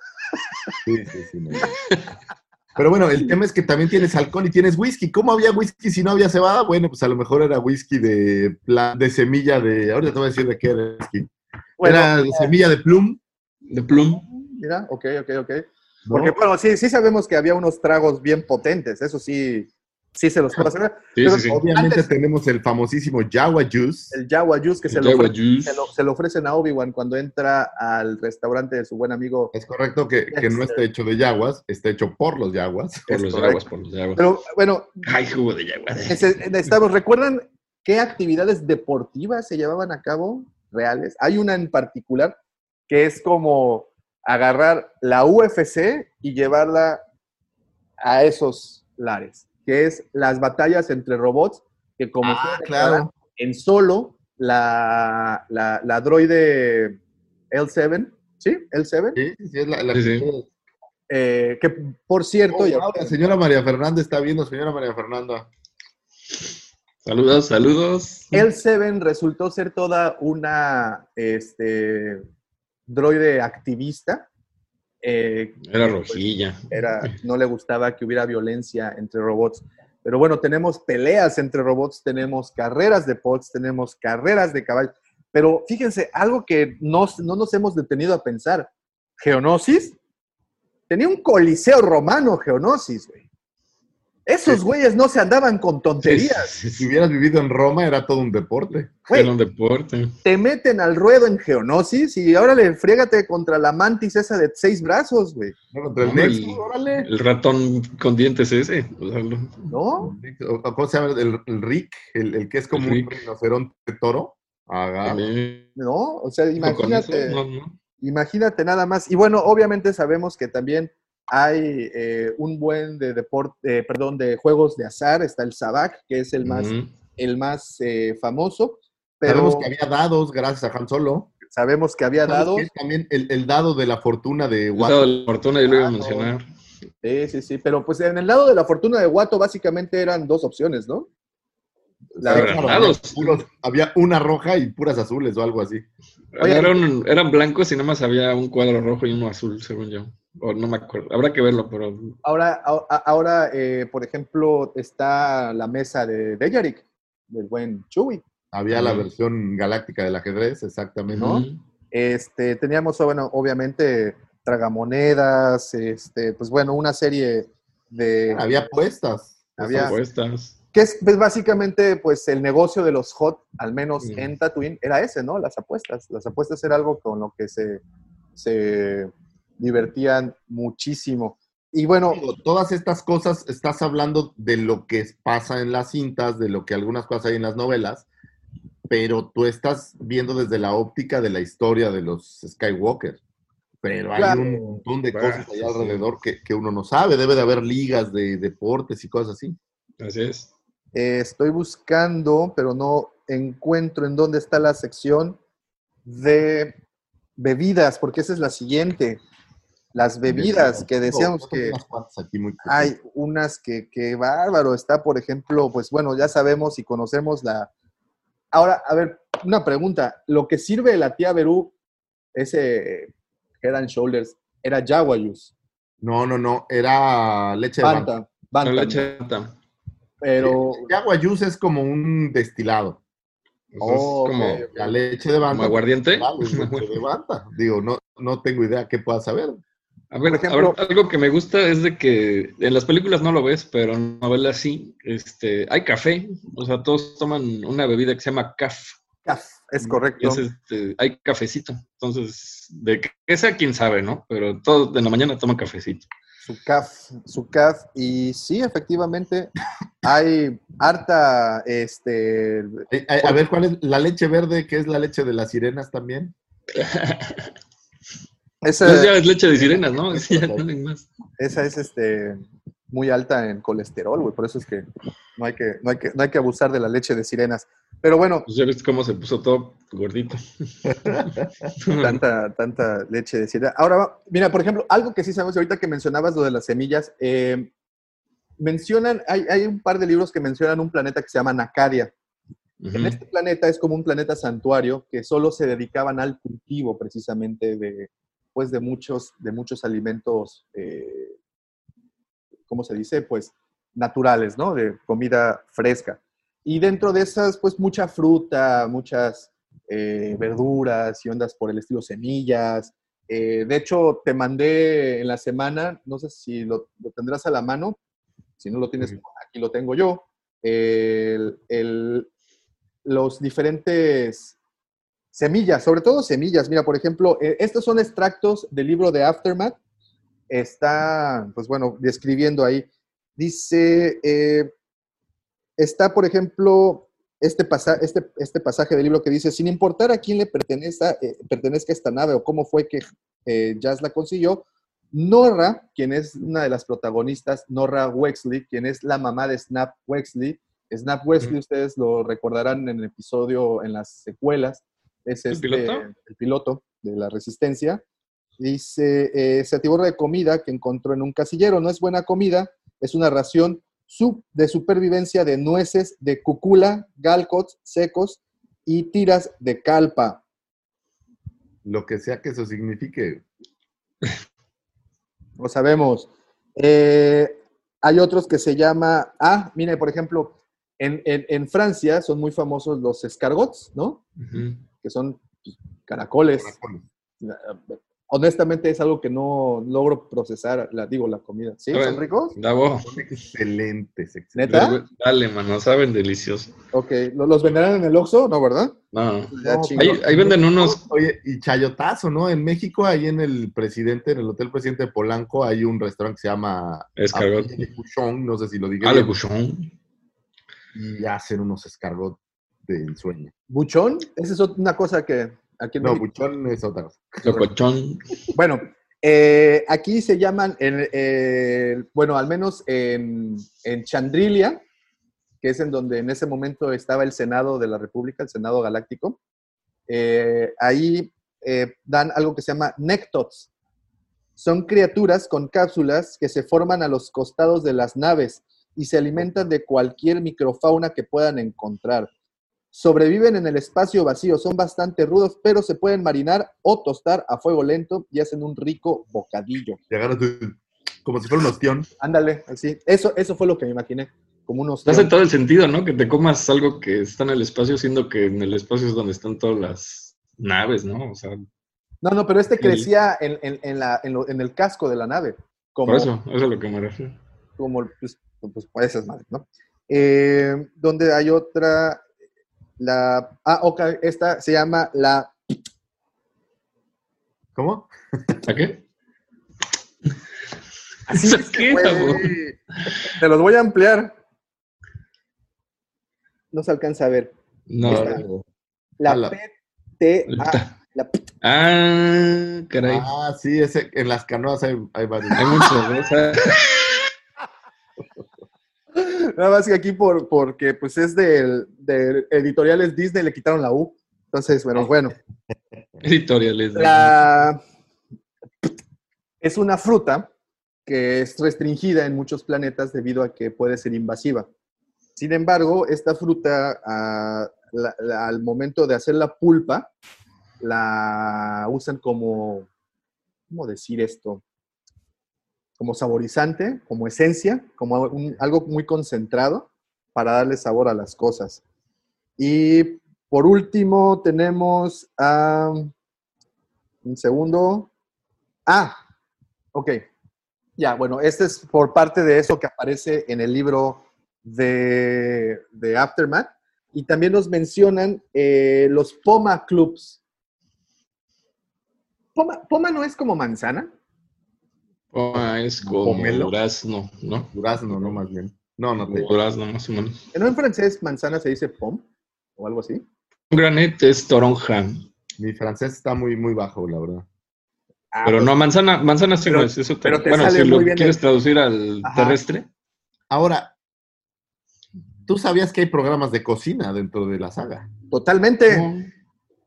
Sí, sí, sí. no. (laughs) Pero bueno, el tema es que también tienes alcohol y tienes whisky. ¿Cómo había whisky si no había cebada? Bueno, pues a lo mejor era whisky de, de semilla de... Ahorita te voy a decir de qué era el whisky. Bueno, era de semilla de plum. De plum. mira, ok, ok, ok. ¿no? Porque, bueno, sí, sí sabemos que había unos tragos bien potentes, eso sí, sí se los puedo hacer. Sí, Pero sí, sí. Obviamente antes- tenemos el famosísimo Jawa Juice. El Jawa Juice que se lo, Java ofre- Juice. se, lo, se lo ofrecen a Obi-Wan cuando entra al restaurante de su buen amigo. Es correcto que, que no está hecho de yaguas, está hecho por los yaguas. Por es los correcto. yaguas, por los yaguas. Pero bueno, Ay, jugo de yagua. ese- estamos, ¿recuerdan qué actividades deportivas se llevaban a cabo reales? Hay una en particular que es como agarrar la UFC y llevarla a esos lares, que es las batallas entre robots, que como Ah, claro. en solo la, la, la droide L7, ¿sí? L7, Sí, sí, sí, es la, la- Sí, sí. eh, que por cierto, Oh, wow, la señora María Fernanda está viendo, señora María Fernanda. Saludos, saludos. L7 resultó ser toda una este, droide activista. Eh, Era rojilla. era, no le gustaba que hubiera violencia entre robots. Pero bueno, tenemos peleas entre robots, tenemos carreras de pods, tenemos carreras de caballos. Pero fíjense, algo que no, no nos hemos detenido a pensar. Geonosis tenía un coliseo romano, Geonosis, güey. Esos Sí. güeyes no se andaban con tonterías. (laughs) Si hubieras vivido en Roma, era todo un deporte. Güey, Era un deporte. te meten al ruedo en Geonosis y ahora le friégate contra la mantis esa de seis brazos, güey. No, contra el el- órale. El ratón con dientes ese. o sea, lo- ¿No? ¿Cómo se llama? El, el Rick, el, el que es como El un rinoceronte toro. Haga. también, ¿No? O sea, imagínate. eso, no, no. Imagínate nada más. Y bueno, obviamente sabemos que también hay eh, un buen de deporte, perdón, de juegos de azar. Está el Sabac, que es el más, el más eh, famoso. Pero Sabemos que había dados gracias a Han Solo. sabemos que había ¿Sabes dados. También el, el dado de la fortuna de El Watto. dado de la fortuna, yo lo iba a mencionar. Sí, sí, sí. Pero pues en el lado de la fortuna de Watto básicamente eran dos opciones, ¿no? La de- había, dados. puros- había una roja y puras azules o algo así. Oye, eran, eran blancos y nada más había un cuadro rojo y uno azul, según yo. O no me acuerdo. Habrá que verlo, pero. Ahora, ahora eh, por ejemplo, está la mesa de Dejarik, del buen Chewie. Había la versión galáctica del ajedrez, exactamente. ¿No? Este, teníamos, bueno, obviamente, tragamonedas, este, pues bueno, una serie de... Había apuestas. Había- Apuestas. que es pues, básicamente, pues el negocio de los hot, al menos en Tatooine, era ese, ¿no? Las apuestas. Las apuestas era algo con lo que se, se divertían muchísimo. Y bueno, Todas estas cosas, estás hablando de lo que pasa en las cintas, de lo que algunas cosas hay en las novelas, pero tú estás viendo desde la óptica de la historia de los Skywalker. Pero hay Claro. un montón de cosas allá sí. alrededor que, que uno no sabe. Debe de haber ligas de deportes y cosas así. Así es. eh, estoy buscando, pero no encuentro en dónde está la sección de bebidas, porque esa es la siguiente. Las bebidas que decíamos que... Hay unas que, que bárbaro. Está, por ejemplo, pues bueno, ya sabemos y conocemos la. Ahora, a ver, una pregunta. Lo que sirve la tía Berú, ese Head and Shoulders, era Jaguayus. No, no, no. Era leche de banta. Leche alta. Pero. El agua juice es como un destilado. Oh, es como. La leche de como aguardiente. Leche de banta. Digo, no, no tengo idea qué pueda saber. A ver, ejemplo- ahora, algo que me gusta es de que en las películas no lo ves, pero en novelas sí. Este, hay café, o sea, todos toman una bebida que se llama caf. Caf, es correcto. es, este, hay cafecito. Entonces, de qué sea, quién sabe, ¿no? Pero todos en la mañana toman cafecito. Su caf, su caf. Y sí, efectivamente, hay harta, este. Eh, eh, A ver, ¿cuál es la leche verde, que es la leche de las sirenas también? (laughs) Esa, ya es leche de sirenas, ¿no? (laughs) Ya no hay más. esa es este muy alta en colesterol, güey. Por eso es que no hay que, no hay que, no hay que abusar de la leche de sirenas. Pero bueno, Pues ya viste cómo se puso todo gordito. (laughs) tanta, tanta leche de sidra. Ahora, mira, por ejemplo, algo que sí sabemos ahorita que mencionabas lo de las semillas, eh, mencionan, hay, hay un par de libros que mencionan un planeta que se llama Nacaria. En este planeta es como un planeta santuario que solo se dedicaban al cultivo precisamente de, pues, de, muchos, de muchos alimentos, eh, ¿cómo se dice? Pues naturales, ¿no? De comida fresca. Y dentro de esas, pues mucha fruta, muchas eh, verduras y ondas por el estilo semillas. Eh, de hecho, te mandé en la semana, no sé si lo, lo tendrás a la mano, si no lo tienes, aquí lo tengo yo, el- el- los diferentes semillas, sobre todo semillas. Mira, por ejemplo, eh, estos son extractos del libro de Aftermath. Está, pues bueno, describiendo ahí. Dice, eh, está, por ejemplo, este, pasa- este, este pasaje del libro que dice, sin importar a quién le pertenezca, eh, pertenezca esta nave o cómo fue que eh, Jazz la consiguió, Norra, quien es una de las protagonistas, Norra Wexley, quien es la mamá de Snap Wexley. Snap Wexley, ustedes lo recordarán en el episodio, en las secuelas, es ¿El este, piloto? el piloto de la Resistencia. Dice, eh, se atiborra de comida que encontró en un casillero. No es buena comida, es una ración sub- de supervivencia de nueces de cucula, galcots secos y tiras de calpa. Lo que sea que eso signifique. (laughs) Lo sabemos. Eh, hay otros que se llama, ah, mire, por ejemplo, en, en- en Francia son muy famosos los escargots, ¿no? Ujú. Que son pues, caracoles. Honestamente es algo que no logro procesar, la, digo, la comida. ¿Sí? ¿Son ricos? Davo, Son excelentes, excelentes. ¿Neta? dale, mano, saben delicioso. Ok, ¿lo- ¿los venderán en el Oxxo? No, ¿verdad? No. Ya No, chingo. Ahí, ahí venden unos. Oye, y chayotazo, ¿no? En México, ahí en el presidente, en el Hotel Presidente de Polanco, hay un restaurante que se llama Escargot. No sé si lo dije Ah, le y hacen unos escargot de ensueño. ¿Buchón? Esa es una cosa que aquí en No, México- buchón es otra cosa. Locochón. Bueno, eh, aquí se llaman, en, eh, bueno, al menos en, en Chandrilia, que es en donde en ese momento estaba el Senado de la República, el Senado Galáctico, eh, ahí eh, dan algo que se llama nectots. Son criaturas con cápsulas que se forman a los costados de las naves y se alimentan de cualquier microfauna que puedan encontrar. Sobreviven en el espacio vacío, son bastante rudos, pero se pueden marinar o tostar a fuego lento y hacen un rico bocadillo. Y agarras como si fuera un ostión. Ándale, así. Eso, eso fue lo que me imaginé, como unos... Hace todo el sentido, ¿no? Que te comas algo que está en el espacio, siendo que en el espacio es donde están todas las naves, ¿no? O sea, No, no, pero este crecía en, en- en la- en lo- en el casco de la nave. Como, por eso, eso es a lo que me refiero. como pues, pues, pues, esas madres, ¿no? Eh, donde hay otra, la, ah, ok, esta se llama la, ¿Cómo? ¿A qué? así ¿Eso es que, te los voy a ampliar. No se alcanza a ver. No. Esta. La la- PTA, la Ah, caray. Ah, sí, ese, en las canoas hay, hay varios. Hay muchos, ¿no? O sea, Nada más que aquí por, porque pues es del, de editoriales Disney le quitaron la U. Entonces, bueno, bueno. (laughs) editoriales. La... Es una fruta que es restringida en muchos planetas debido a que puede ser invasiva. Sin embargo, esta fruta, ah, la- la- al momento de hacer la pulpa, la usan como, ¿cómo decir esto? Como saborizante, como esencia, como algo muy concentrado para darle sabor a las cosas. Y por último tenemos un segundo. Ah, ok. Ya, bueno, este es por parte de eso que aparece en el libro de, Aftermath. Y también nos mencionan eh, los Poma Clubs. Poma no es como manzana. Ah, es como Pomelo. durazno, ¿no? Durazno, no más bien. No, no te. Durazno, más o menos. ¿No en francés manzana se dice pom? O algo así. Un granete es toronja. Mi francés está muy, muy bajo, la verdad. Ah, Pero pues, no, manzana, manzana sí Pero- no es. Eso te- pero te bueno, sale si lo bien quieres el- traducir al Ajá. terrestre, Ahora, tú sabías que hay programas de cocina dentro de la saga. Totalmente, No.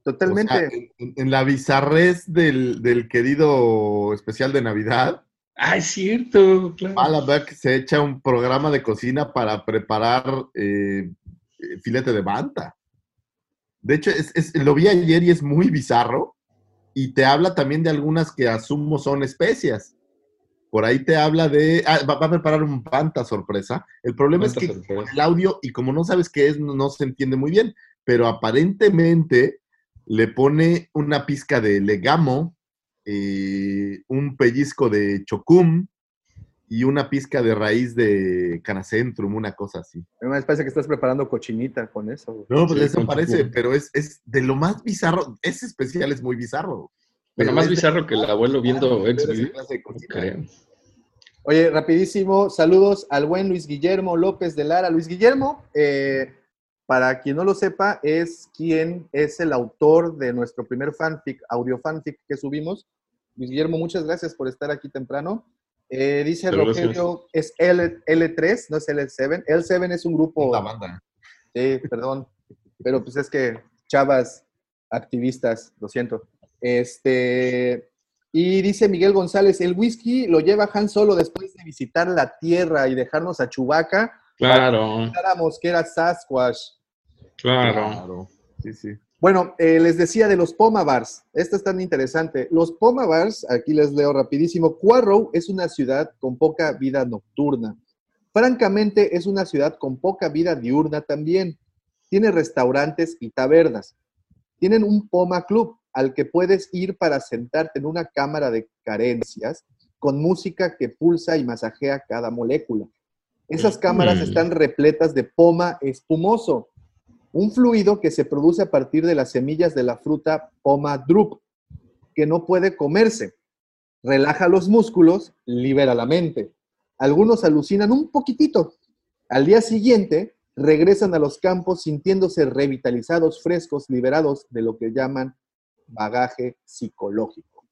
totalmente. O sea, en, en la bizarrez del, del querido especial de Navidad, Ah, es cierto, claro. Malabek se echa un programa de cocina para preparar eh, eh, filete de banta. De hecho, es- es- lo vi ayer y es muy bizarro. Y te habla también de algunas que asumo son especias. Por ahí te habla de. ah, va, va a preparar un banta sorpresa. El problema es que sorpresa. el audio, y como no sabes qué es, no, no se entiende muy bien. Pero aparentemente le pone una pizca de legamo, eh, un pellizco de chocum y una pizca de raíz de canacentrum, una cosa así. Me parece que estás preparando cochinita con eso. güey. No, pues Sí, eso parece, chocum. pero es, es de lo más bizarro. Ese especial es muy bizarro. Bueno, Pero más de- bizarro que el abuelo viendo ex creo. Oye, rapidísimo, saludos al buen Luis Guillermo López de Lara. Luis Guillermo, eh, para quien no lo sepa, es quien es el autor de nuestro primer fanfic, audio fanfic que subimos. Luis Guillermo, muchas gracias por estar aquí temprano. Eh, dice Pero Rogelio, es L, L3, no es L7. L7 es un grupo... La banda. Sí, perdón. Pero pues es que chavas activistas, lo siento. Este, y dice Miguel González, el whisky lo lleva Han Solo después de visitar la Tierra y dejarnos a Chewbacca. Claro, Pensáramos que era Sasquatch. claro. Sí, sí. Bueno, eh, les decía de los Poma Bars. Esto es tan interesante. Los Poma Bars, aquí les leo rapidísimo. Quarrow es una ciudad con poca vida nocturna. Francamente, es una ciudad con poca vida diurna también. Tiene restaurantes y tabernas. Tienen un Poma Club al que puedes ir para sentarte en una cámara de carencias con música que pulsa y masajea cada molécula. Esas cámaras Mm. están repletas de poma espumoso, un fluido que se produce a partir de las semillas de la fruta poma drup, que no puede comerse. Relaja los músculos, libera la mente. Algunos alucinan un poquitito. Al día siguiente, regresan a los campos sintiéndose revitalizados, frescos, liberados de lo que llaman bagaje psicológico.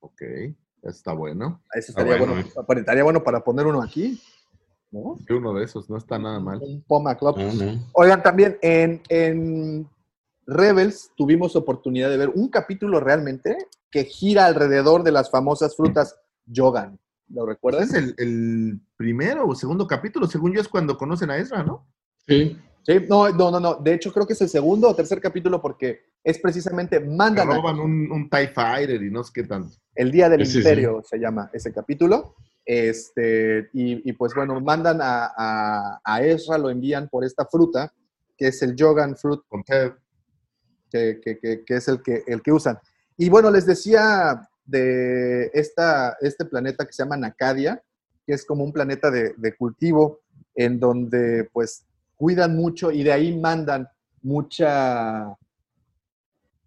Ok, está bueno. Eso Ah, estaría, bueno, bueno, estaría bueno para poner uno aquí, ¿no? Que Uno de esos no está nada mal. Un Poma Club. No, no. Oigan, también en, en Rebels tuvimos oportunidad de ver un capítulo realmente que gira alrededor de las famosas frutas Yogan. ¿Lo recuerdas? ¿Es el, el primero o segundo capítulo? Según yo es cuando conocen a Ezra, ¿no? Sí, Sí, no, no, no, no. De hecho, creo que es el segundo o tercer capítulo porque es precisamente mandan roban un, un TIE Fighter y no sé qué tanto. el Día del Sí, sí. Imperio se llama ese capítulo. Este, y, y pues bueno, mandan a, a, a Ezra, lo envían por esta fruta, que es el Yogan Fruit que, que- que- que es el que, el que usan. Y bueno, les decía de esta, este planeta que se llama Nacadia, que es como un planeta de, de cultivo en donde pues cuidan mucho y de ahí mandan mucha,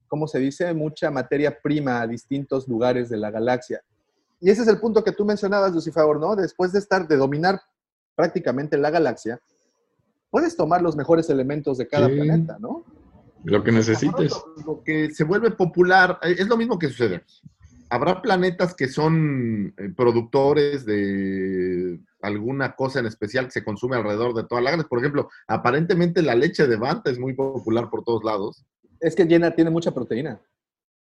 ¿cómo se dice? Mucha materia prima a distintos lugares de la galaxia. Y ese es el punto que tú mencionabas, Lucifer, ¿no? Después de estar, de dominar prácticamente la galaxia, puedes tomar los mejores elementos de cada Sí. planeta, ¿no? lo que necesites. Lo, lo que se vuelve popular eh, es lo mismo que sucede. Habrá planetas que son eh, productores de alguna cosa en especial que se consume alrededor de toda la galaxia. Por ejemplo, aparentemente la leche de Banta es muy popular por todos lados. Es que llena, tiene mucha proteína.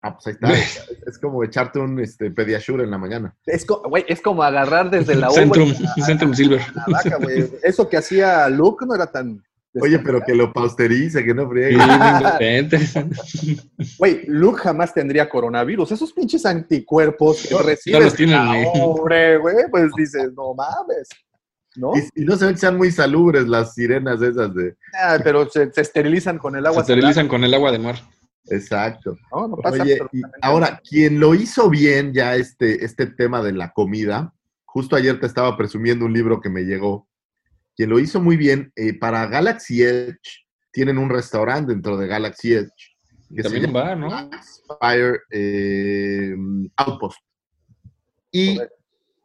Ah, pues ahí está. (laughs) es, es como echarte un este, pediasure en la mañana. Es, co- güey, es como agarrar desde la (laughs) uva Centrum, y Centrum Silver. la vaca, güey. (laughs) Eso que hacía Luke no era tan... Oye, pero que lo pasteurice, que no friegue. Güey, Luke jamás tendría coronavirus. Esos pinches anticuerpos que No, recibes no los tienen, la güey. hombre, güey, pues dices, no mames. ¿No? Y, y no se ven que sean muy salubres las sirenas esas de... Ah, pero se, se esterilizan con el Se agua. esterilizan con el agua de mar. Exacto. salada, ¿no? No pasa Oye, y ahora, quien lo hizo bien ya este, este tema de la comida, justo ayer te estaba presumiendo un libro que me llegó, quien lo hizo muy bien, eh, para Galaxy Edge, tienen un restaurante dentro de Galaxy Edge. que se También llama va, ¿no? Fire eh, Outpost. Y Correcto.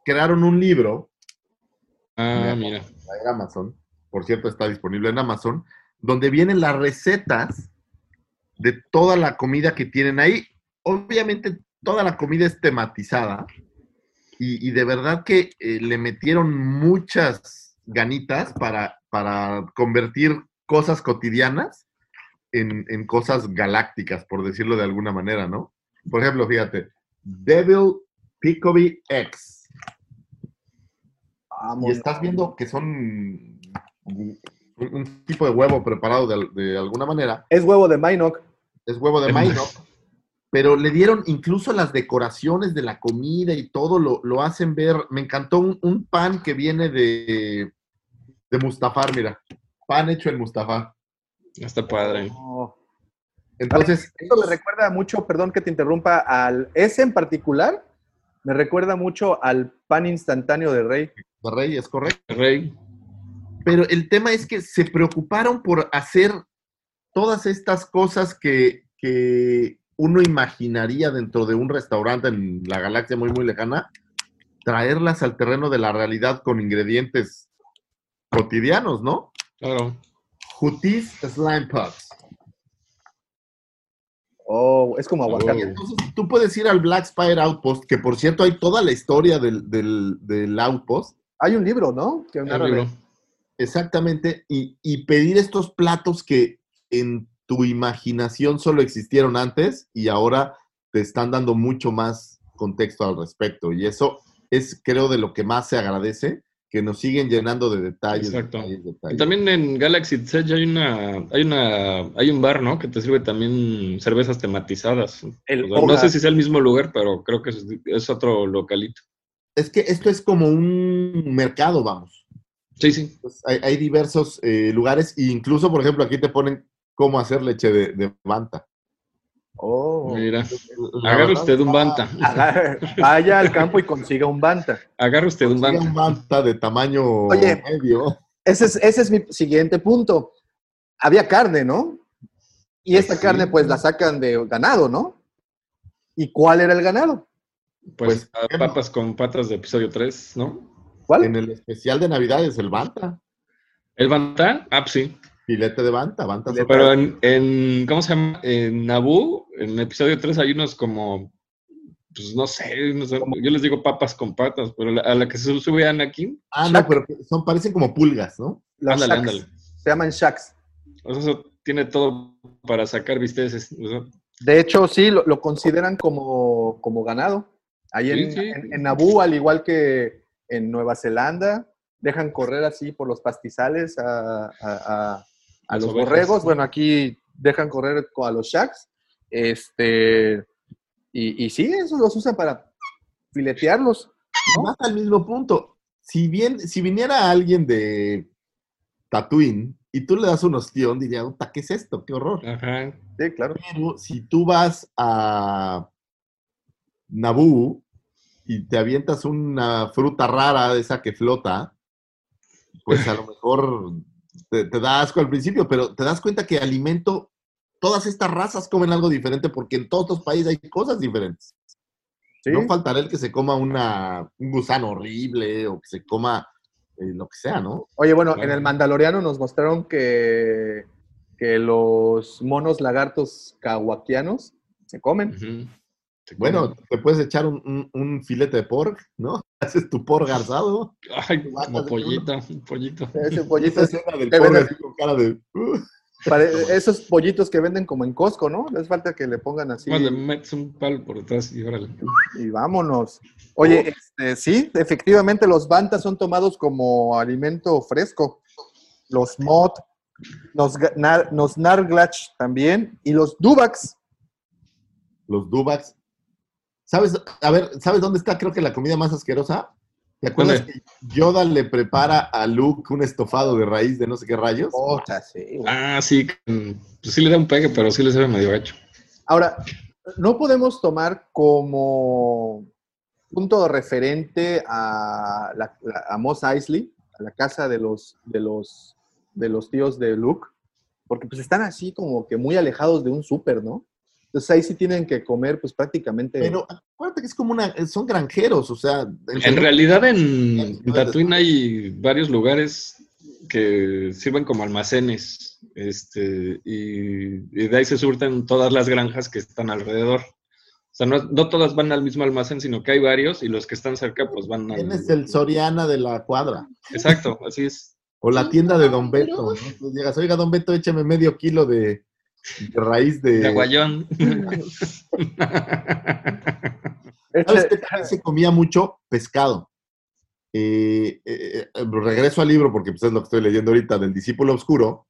crearon un libro Ah, mira. en Amazon, por cierto está disponible en Amazon, donde vienen las recetas de toda la comida que tienen ahí. Obviamente toda la comida es tematizada y, y de verdad que eh, le metieron muchas ganitas para, para convertir cosas cotidianas en, en cosas galácticas, por decirlo de alguna manera, ¿no? Por ejemplo, fíjate, Devil Pickoby X. Y estás viendo que son un, un tipo de huevo preparado de, de alguna manera. Es huevo de Minok. Es huevo de Minot. (laughs) Pero le dieron incluso las decoraciones de la comida y todo lo, lo hacen ver. Me encantó un, un pan que viene de, de Mustafar, mira. Pan hecho en Mustafar. Está padre. Oh. Entonces, Esto me recuerda mucho, perdón que te interrumpa, al ese en particular, me recuerda mucho al pan instantáneo de Rey. de Rey es correcto. Rey. Pero el tema es que se preocuparon por hacer todas estas cosas que, que uno imaginaría dentro de un restaurante en la galaxia muy, muy lejana, traerlas al terreno de la realidad con ingredientes cotidianos, ¿no? Claro. Jutis Slime Pots. Oh, es como aguacate. Entonces, tú puedes ir al Black Spire Outpost, que por cierto hay toda la historia del, del, del Outpost, Hay un libro, ¿no? Que libro. Exactamente, y, y pedir estos platos que en tu imaginación solo existieron antes y ahora te están dando mucho más contexto al respecto. Y eso es, creo, de lo que más se agradece, que nos siguen llenando de detalles. Exacto. detalles, Y también en Galaxy Edge hay una, hay una, hay un bar, ¿no? Que te sirve también cervezas tematizadas. El O sea, no sé si sea el mismo lugar, pero creo que es, es otro localito. Es que esto es como un mercado, vamos. Sí, sí. Pues hay, hay diversos eh, lugares, e incluso, por ejemplo, aquí te ponen cómo hacer leche de, de Banta. Oh. Mira. Agarre usted un banta. Agarra- Vaya al campo y consiga un banta. Agarre usted un consiga banta. un Banta de tamaño Oye. medio. Ese es, ese es mi siguiente punto. Había carne, ¿no? Y esta Sí. carne, pues, la sacan de ganado, ¿no? ¿Y cuál era el ganado? Pues, Pues, papas con patas de episodio 3, ¿no? ¿Cuál? En el especial de Navidad es el Banta. ¿El Bantán? Ah, pues sí. Filete de Banta, Banta. Pero en, en, ¿cómo se llama? En Naboo, en episodio 3 hay unos como, pues no sé, no sé, yo les digo papas con patas, pero la- a la que se sube Anakin, Ah, no, pero son, parecen como pulgas, ¿no? Los ándale, shacks. ándale. Se llaman shacks. O sea, eso tiene todo para sacar bisteces. o sea, De hecho, sí, lo, lo consideran como, como ganado. Ahí Sí, en, sí. en- en Naboo, al igual que en Nueva Zelanda, dejan correr así por los pastizales a, a- a- a Las los ovejas. borregos. Bueno, aquí dejan correr co- a los shacks. Este, y, y sí, esos los usan para filetearlos. ¿no? Más al mismo punto. Si bien, si viniera alguien de Tatooine y tú le das un ostión, diría, "Uta, ¿qué es esto? ¡Qué horror! Ajá. Sí, claro. Pero si tú vas a Naboo y te avientas una fruta rara de esa que flota, pues a lo (laughs) mejor te, te da asco al principio, pero te das cuenta que alimento, todas estas razas comen algo diferente porque en todos los países hay cosas diferentes. Sí. No faltará el que se coma una, un gusano horrible o que se coma eh, lo que sea, ¿no? Oye, bueno, en el Mandaloriano nos mostraron que, que los monos lagartos kawakianos se comen. Se Bueno, te puedes echar un, un- un filete de pork, ¿no? (laughs) Haces tu pork garzado. Ay, como de pollito, un pollito. Ese pollito Esa es- del así con cara de... "Uh". pare- esos pollitos que venden como en Costco, ¿no? Les falta que le pongan así Más le metes un palo por detrás y órale. y vámonos. Oye, este, sí, efectivamente los bantas son tomados como alimento fresco. Los mot, los, nar- los narglach también y los dubaks. Los dubaks. ¿Sabes? A ver, ¿sabes dónde está creo que la comida más asquerosa? ¿Te acuerdas ¿Dónde? que Yoda le prepara a Luke un estofado de raíz de no sé qué rayos? Puta, sí. Ah, sí. mm, Pues sí le da un pegue, pero sí le sabe medio gacho. Ahora, no podemos tomar como punto referente a, la, la- a Mos Eisley, a la casa de los, de, los, de los tíos de Luke, porque pues están así como que muy alejados de un súper, ¿no? Entonces ahí sí tienen que comer pues prácticamente... Pero acuérdate que es como una... Son granjeros, o sea... En realidad en, Tatooine hay varios lugares que sirven como almacenes este, y, y de ahí se surten todas las granjas que están alrededor. O sea, no, no todas van al mismo almacén, sino que hay varios y los que están cerca pues van al... ¿Quién es el Soriana de la cuadra? Exacto, así es. O la tienda de Don Beto, ¿no? Llegas, oiga, Don Beto, écheme medio kilo de, de raíz de... De aguayón. (laughs) ¿Sabes qué también se comía mucho? Pescado. Eh, eh, eh, regreso al libro, porque pues, es lo que estoy leyendo ahorita, del discípulo oscuro,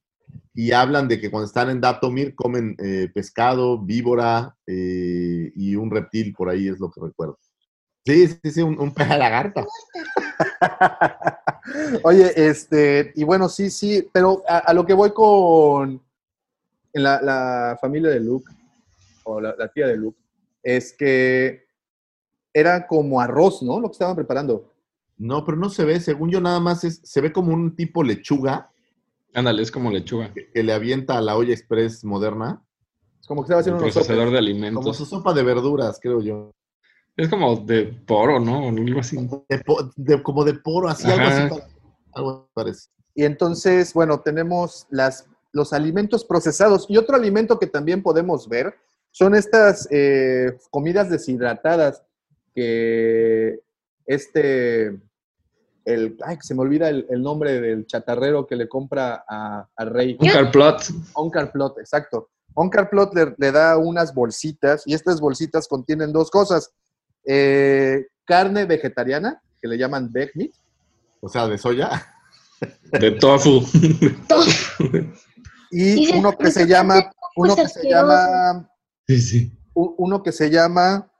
y hablan de que cuando están en Datomir comen eh, pescado, víbora eh, y un reptil, por ahí es lo que recuerdo. Sí, sí, sí, un, un pez de lagarta. (laughs) Oye, este, y bueno, sí, sí, pero a, a lo que voy con en la, la familia de Luke, o la, la tía de Luke, es que era como arroz, ¿no? Lo que estaban preparando. No, pero no se ve, según yo nada más es, se ve como un tipo lechuga Ándale, es como lechuga. que, que le avienta a la olla express moderna, Es como que estaba Un haciendo unos procesador de sopes. como alimentos. su sopa de verduras, creo yo. Es como de poro, ¿no? O algo así. De po- de- como de poro, así, algo así. Algo parece. Y entonces, bueno, tenemos las, los alimentos procesados. Y otro alimento que también podemos ver son estas eh, comidas deshidratadas que este, el, ay, se me olvida el, el nombre del chatarrero que le compra a, a Rey. Un carplot. Oncar Plot, exacto. Oncar Plot le, le da unas bolsitas y estas bolsitas contienen dos cosas. Eh, carne vegetariana, que le llaman veg meat, O sea, de soya. De tofu. (laughs) y uno que se llama, uno que se llama, Sí, sí. uno que se llama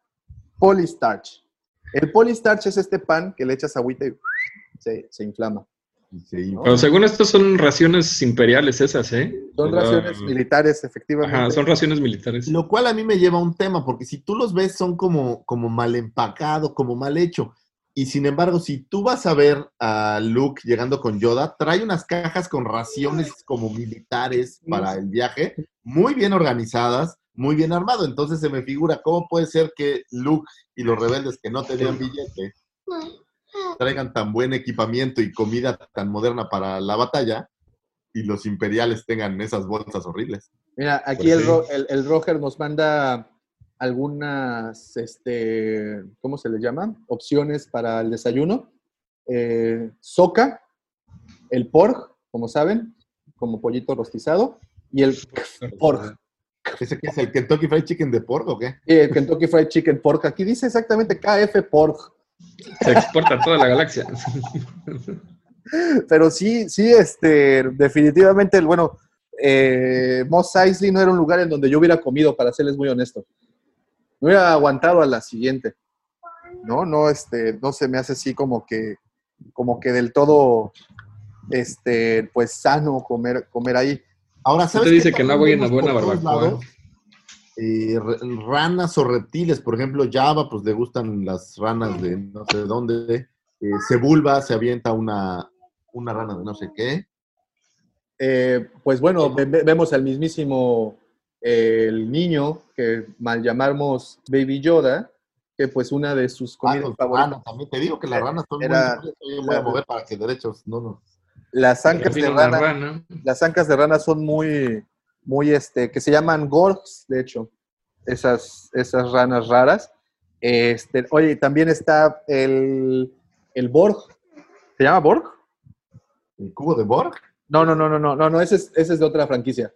polystarch. El polystarch es este pan que le echas agüita y se, se inflama. Pero según esto son raciones imperiales esas, ¿eh? Son raciones militares, efectivamente. Ajá, son raciones militares. Lo cual a mí me lleva a un tema, porque si tú los ves son como, como mal empacado, como mal hecho. Y sin embargo, si tú vas a ver a Luke llegando con Yoda, trae unas cajas con raciones como militares para el viaje, muy bien organizadas, muy bien armado. Entonces se me figura cómo puede ser que Luke y los rebeldes que no tenían billete traigan tan buen equipamiento y comida tan moderna para la batalla y los imperiales tengan esas bolsas horribles. Mira, aquí Pues el, sí. Ro- el, el Roger nos manda algunas, este, ¿cómo se le llama? Opciones para el desayuno. Eh, soca, el pork, como saben, como pollito rostizado, y el pork, ¿Ese qué es el Kentucky Fried Chicken de porco o qué? el Kentucky Fried Chicken pork. Aquí dice exactamente KF pork. Se exporta a toda la galaxia. Pero sí, sí, este, definitivamente, el bueno, eh, Mos Eisley no era un lugar en donde yo hubiera comido, para serles muy honesto. No hubiera aguantado a la siguiente. No, no, este, no se me hace así como que, como que del todo, este, pues sano comer, comer ahí. Ahora, ¿sabes te dice qué que no voy a una vemos buena barbacoa. lados? Eh, re- ranas o reptiles, por ejemplo, Java, pues le gustan las ranas de no sé dónde. Eh, Sebulba se avienta una, una rana de no sé qué. Eh, pues bueno, ve- ve- vemos al mismísimo el niño que mal llamamos Baby Yoda, que pues una de sus Ah, comidas pues, favoritas, rana, también te digo que las ranas son Era- muy... Yo voy a mover para que derechos, no, no. las ancas de rana. rana. las ancas de rana son muy, muy, este, que se llaman gorgs, de hecho, esas, esas ranas raras. Este, oye, también está el, el Borg. ¿Se llama Borg? ¿El cubo de Borg? No, no, no, no, no, no, no, ese es, ese es de otra franquicia.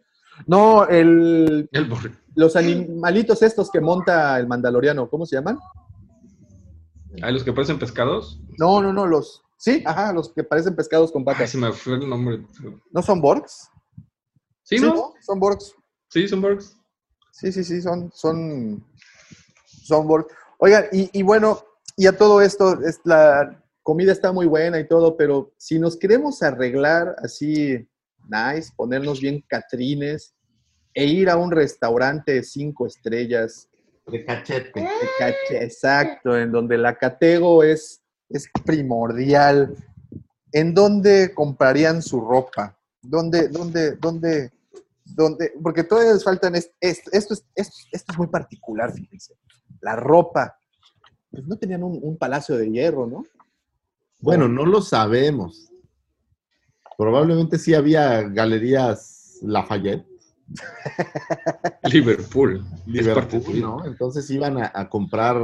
No, el, El borre. los animalitos estos que monta el mandaloriano, ¿cómo se llaman? ¿Hay los que parecen pescados? No, no, no, los, sí, ajá, los que parecen pescados con Ay, patas. se me fue el nombre. ¿No son Borgs? ¿Sí, no? Son Borgs. Sí, son Borgs. Sí, sí, sí, son, son, son Borg. Oigan, y, y bueno, y a todo esto, es la comida está muy buena y todo, pero si nos queremos arreglar así, nice, ponernos bien catrines e ir a un restaurante de cinco estrellas, De cachete. de exacto, en donde la catego es, es primordial, ¿en dónde comprarían su ropa? ¿Dónde, dónde, dónde, dónde? Porque todavía les faltan, es- es- esto, es, esto, esto es muy particular, fíjense, la ropa. Pues no tenían un, un palacio de hierro, ¿no? Bueno, no lo sabemos. Probablemente sí había galerías Lafayette. (laughs) Liverpool. Liverpool. ¿no? Entonces iban a, a comprar,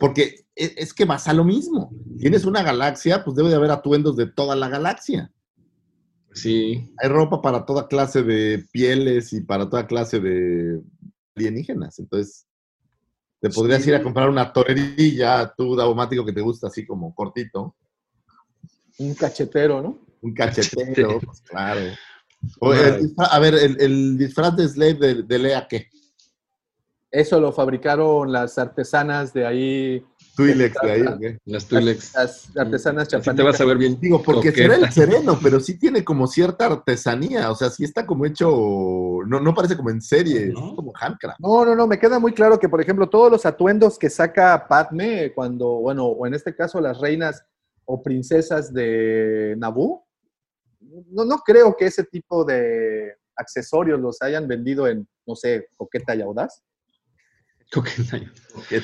porque es, es que vas a lo mismo. Tienes una galaxia, pues debe de haber atuendos de toda la galaxia. Sí, Hay ropa para toda clase de pieles y para toda clase de alienígenas. Entonces, te podrías Sí. ir a comprar una torerilla, tú, daumático, que te gusta así como cortito. Un cachetero, ¿no? Un cachetero, Cachetero. pues claro. O el disfra- a ver, el, el disfraz de Slave de, de Lea, ¿qué? Eso lo fabricaron las artesanas de ahí, Twilex de ahí, ¿o qué? las Tuilex. las artesanas Así te chapanecas. vas a ver bien. Digo, porque coqueta. será el sereno, pero sí tiene como cierta artesanía. O sea, sí está como hecho. No, no parece como en serie, ¿No? es como handcraft. No, no, no, me queda muy claro que, por ejemplo, todos los atuendos que saca Padme cuando, bueno, o en este caso las reinas o princesas de Naboo, no, no creo que ese tipo de accesorios los hayan vendido en, no sé, coqueta y audaz. Coqueta.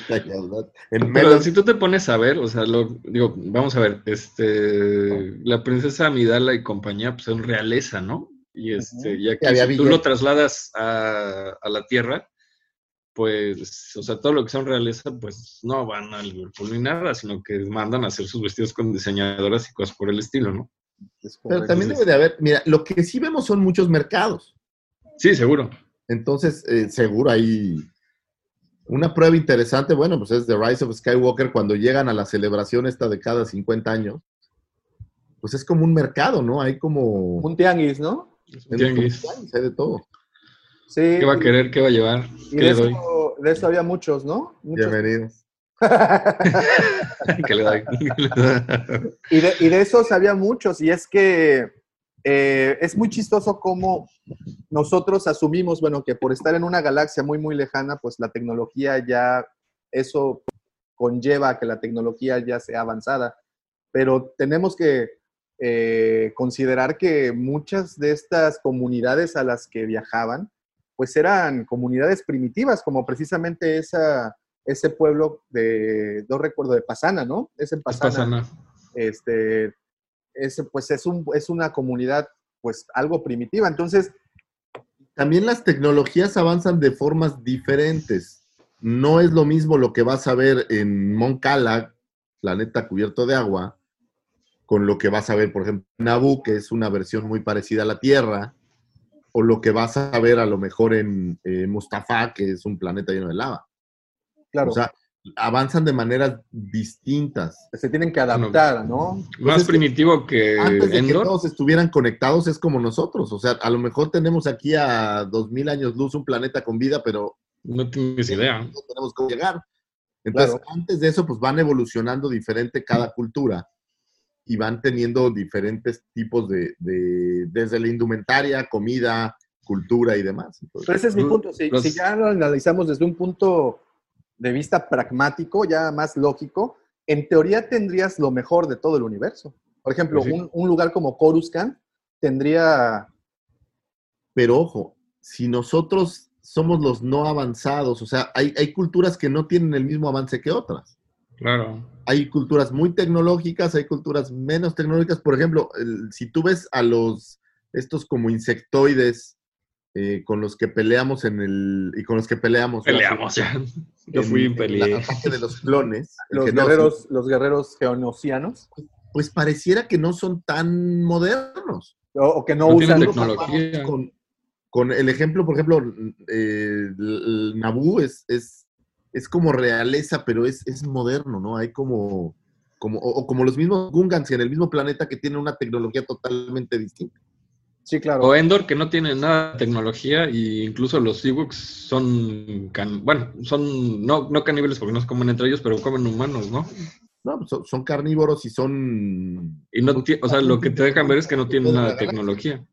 Tallada. En Pero si tú te pones a ver, o sea, lo, digo, vamos a ver, este, la princesa Amidala y compañía, pues son realeza, ¿no? Y este, ya que si tú lo trasladas a, a la tierra, pues, o sea, todo lo que son realeza, pues no van al Liverpool ni nada, sino que mandan a hacer sus vestidos con diseñadoras y cosas por el estilo, ¿no? Pero también debe de haber. Mira, lo que sí vemos son muchos mercados. Sí, seguro. Entonces, eh, seguro hay. Una prueba interesante, bueno, pues es The Rise of Skywalker cuando llegan a la celebración esta de cada 50 años. Pues es como un mercado, ¿no? Hay como. Un tianguis, ¿no? Un tianguis. Hay de todo. Sí. ¿Qué va a querer? ¿Qué va a llevar? Y ¿Qué de le doy? eso, de eso había muchos, ¿no? Muchos. Bienvenidos. (laughs) ¿Qué le doy? (laughs) Y de, y de muchos, y es que eh, es muy chistoso cómo nosotros asumimos, bueno, que por estar en una galaxia muy, muy lejana, pues la tecnología ya, eso conlleva a que la tecnología ya sea avanzada, pero tenemos que eh, considerar que muchas de estas comunidades a las que viajaban, pues eran comunidades primitivas, como precisamente esa, ese pueblo de, no recuerdo, de Pasana, ¿no? Es en ¿Qué Pasana pasa, Ana? este, es, pues es, un, es una comunidad pues algo primitiva. Entonces, También las tecnologías avanzan de formas diferentes. No es lo mismo lo que vas a ver en Moncala, planeta cubierto de agua, con lo que vas a ver, por ejemplo, en Naboo, que es una versión muy parecida a la Tierra, o lo que vas a ver a lo mejor en eh, Mustafa, que es un planeta lleno de lava. Claro, O sea, avanzan de maneras distintas. se tienen que adaptar, ¿no? Más que primitivo que Antes de que todos estuvieran conectados es como nosotros. O sea, a lo mejor tenemos aquí a 2000 años luz un planeta con vida, pero No tienes idea. no tenemos cómo llegar. Entonces, Claro. antes de eso, pues van evolucionando diferente cada cultura y van teniendo diferentes tipos de, de- desde la indumentaria, comida, cultura y demás. Entonces, Pero ese es mi punto. Si, Los- si ya lo analizamos desde un punto de vista pragmático, ya más lógico, en teoría tendrías lo mejor de todo el universo. Por ejemplo, Pues sí. un, un lugar como Coruscant tendría pero ojo, si nosotros somos los no avanzados, o sea, hay, hay culturas que no tienen el mismo avance que otras. Claro. hay culturas muy tecnológicas, hay culturas menos tecnológicas. Por ejemplo, el- si tú ves a los, estos como insectoides eh, con los que peleamos en el, y con los que peleamos. Peleamos ya. Yo en- fui en peleé. el ataque de los clones. los guerreros, los guerreros geonosianos, Pues pareciera que no son tan modernos. o, o que no, No usan tecnología. Con, con el ejemplo, por ejemplo, eh, el- el Naboo es, es, es como realeza, pero es, es moderno, ¿no? Hay como, como o, o como los mismos Gungans en el mismo planeta que tienen una tecnología totalmente distinta. Sí, claro. O Endor, que no tiene nada de tecnología, e incluso los Ewoks son, can- bueno, son no, no caníbales porque no se comen entre ellos, pero comen humanos, ¿no? No, pues son, son carnívoros y son... Y no, o sea, lo que te dejan ver es que no tienen nada de tecnología.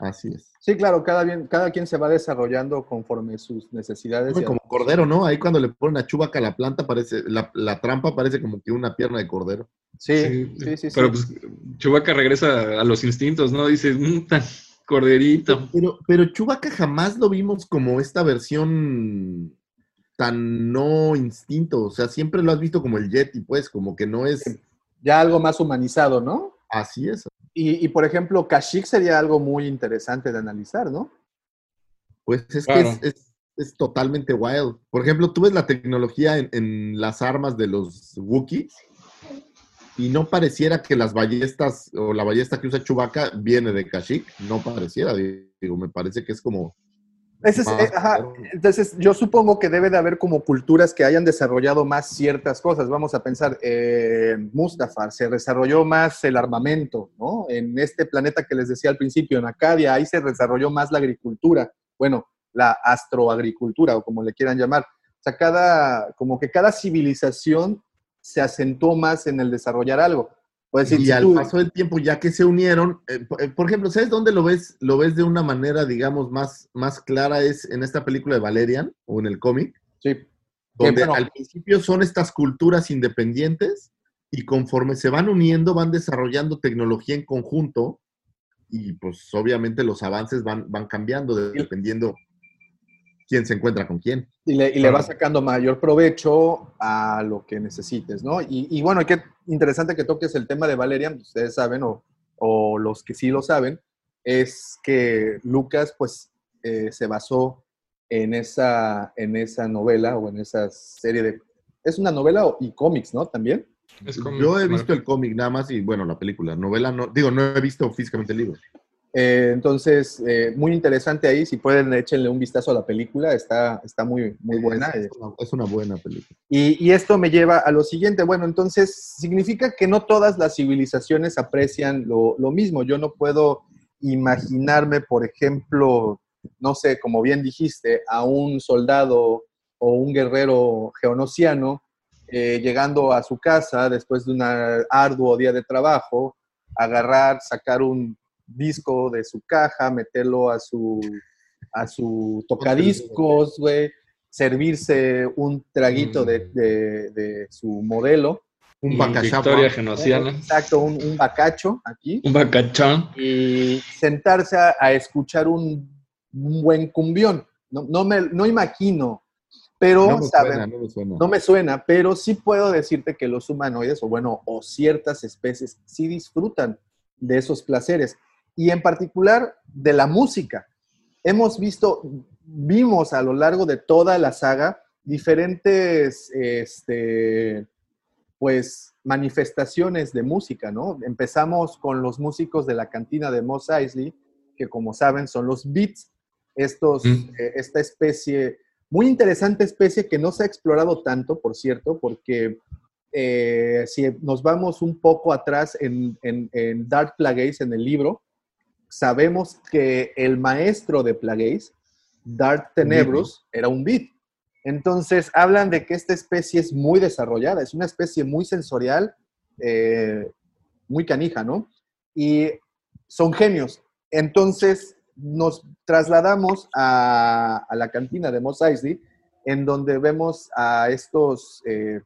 Así es. Sí, claro, cada, bien, cada quien se va desarrollando conforme sus necesidades. y Como cordero, ¿no? Ahí cuando le ponen a Chubaca la planta, parece, la, la trampa parece como que una pierna de cordero. Sí, sí, sí. Pero sí. pues Chewbacca regresa a los instintos, ¿no? Dice, "Mm, tan corderito. Pero, pero Chubaca jamás lo vimos como esta versión tan no instinto. O sea, siempre lo has visto como el Yeti, pues, como que no es. ya algo más humanizado, ¿no? Así es. Y, y, por ejemplo, Kashyyyk sería algo muy interesante de analizar, ¿no? Pues es Claro. que es, es- es totalmente wild. Por ejemplo, tú ves la tecnología en, en las armas de los Wookiees y no pareciera que las ballestas o la ballesta que usa Chewbacca viene de Kashyyyk. No pareciera, digo, me parece que es como... Ese es, más eh, ajá, entonces, yo supongo que debe de haber como culturas que hayan desarrollado más ciertas cosas. Vamos a pensar, eh, Mustafar, se desarrolló más el armamento, ¿no? En este planeta que les decía al principio, en Acadia, ahí se desarrolló más la agricultura. Bueno, la astroagricultura, o como le quieran llamar. O sea, cada, como que cada civilización se acentuó más en el desarrollar algo. Decir, y al paso del tiempo, ya que se unieron, eh, por- eh, por ejemplo, ¿sabes dónde lo ves? Lo ves de una manera, digamos, más, más clara, es en esta película de Valerian o en el cómic, sí, donde bueno. al principio son estas culturas independientes y conforme se van uniendo, van desarrollando tecnología en conjunto y pues obviamente los avances van, van cambiando de- dependiendo quién se encuentra con quién. y le, y le vas sacando mayor provecho a lo que necesites, ¿no? Y, y bueno, qué interesante que toques el tema de Valerian, ustedes saben, o, o los que sí lo saben, es que Lucas, pues, eh, se basó en esa, en esa novela o en esa serie de... Es una novela y cómics, ¿no? También. Es como- Yo he visto el cómic nada más y bueno, la película, novela no, digo, no he visto físicamente el libro. Eh, entonces, eh, muy interesante ahí, si pueden, échenle un vistazo a la película, está, está muy, muy buena. Es, es una, es una buena película. Y, y esto me lleva a lo siguiente, bueno, entonces significa que no todas las civilizaciones aprecian lo, lo mismo. Yo no puedo imaginarme, por ejemplo, no sé, como bien dijiste, a un soldado o un guerrero geonosiano eh, llegando a su casa después de un arduo día de trabajo, agarrar, sacar un disco de su caja, meterlo a su, a su tocadiscos, güey, servirse un traguito de, de- de su modelo. Un Mm, bacachapa. Victoria genociana. Exacto, un, un bacacho aquí. Un bacachán. Y sentarse a, a escuchar un, un buen cumbión. No, no me no imagino, pero No me saben- suena, no me suena. no me suena, pero sí puedo decirte que los humanoides, o bueno, o ciertas especies, sí disfrutan de esos placeres. Y en particular de la música. Hemos visto, vimos a lo largo de toda la saga diferentes, este, pues, manifestaciones de música, ¿no? Empezamos con los músicos de la cantina de Mos Eisley, que como saben son los beats, estos, Mm. eh, esta especie muy interesante especie que no se ha explorado tanto, por cierto, porque eh, si nos vamos un poco atrás en, en, en Dark Plagueis, en el libro, sabemos que el maestro de Plagueis, Dark Tenebrus, era un beat. Entonces, hablan de que esta especie es muy desarrollada, es una especie muy sensorial, eh, muy canija, ¿no? Y son genios. Entonces, nos trasladamos a, a la cantina de Mos Eisley, en donde vemos a estos eh,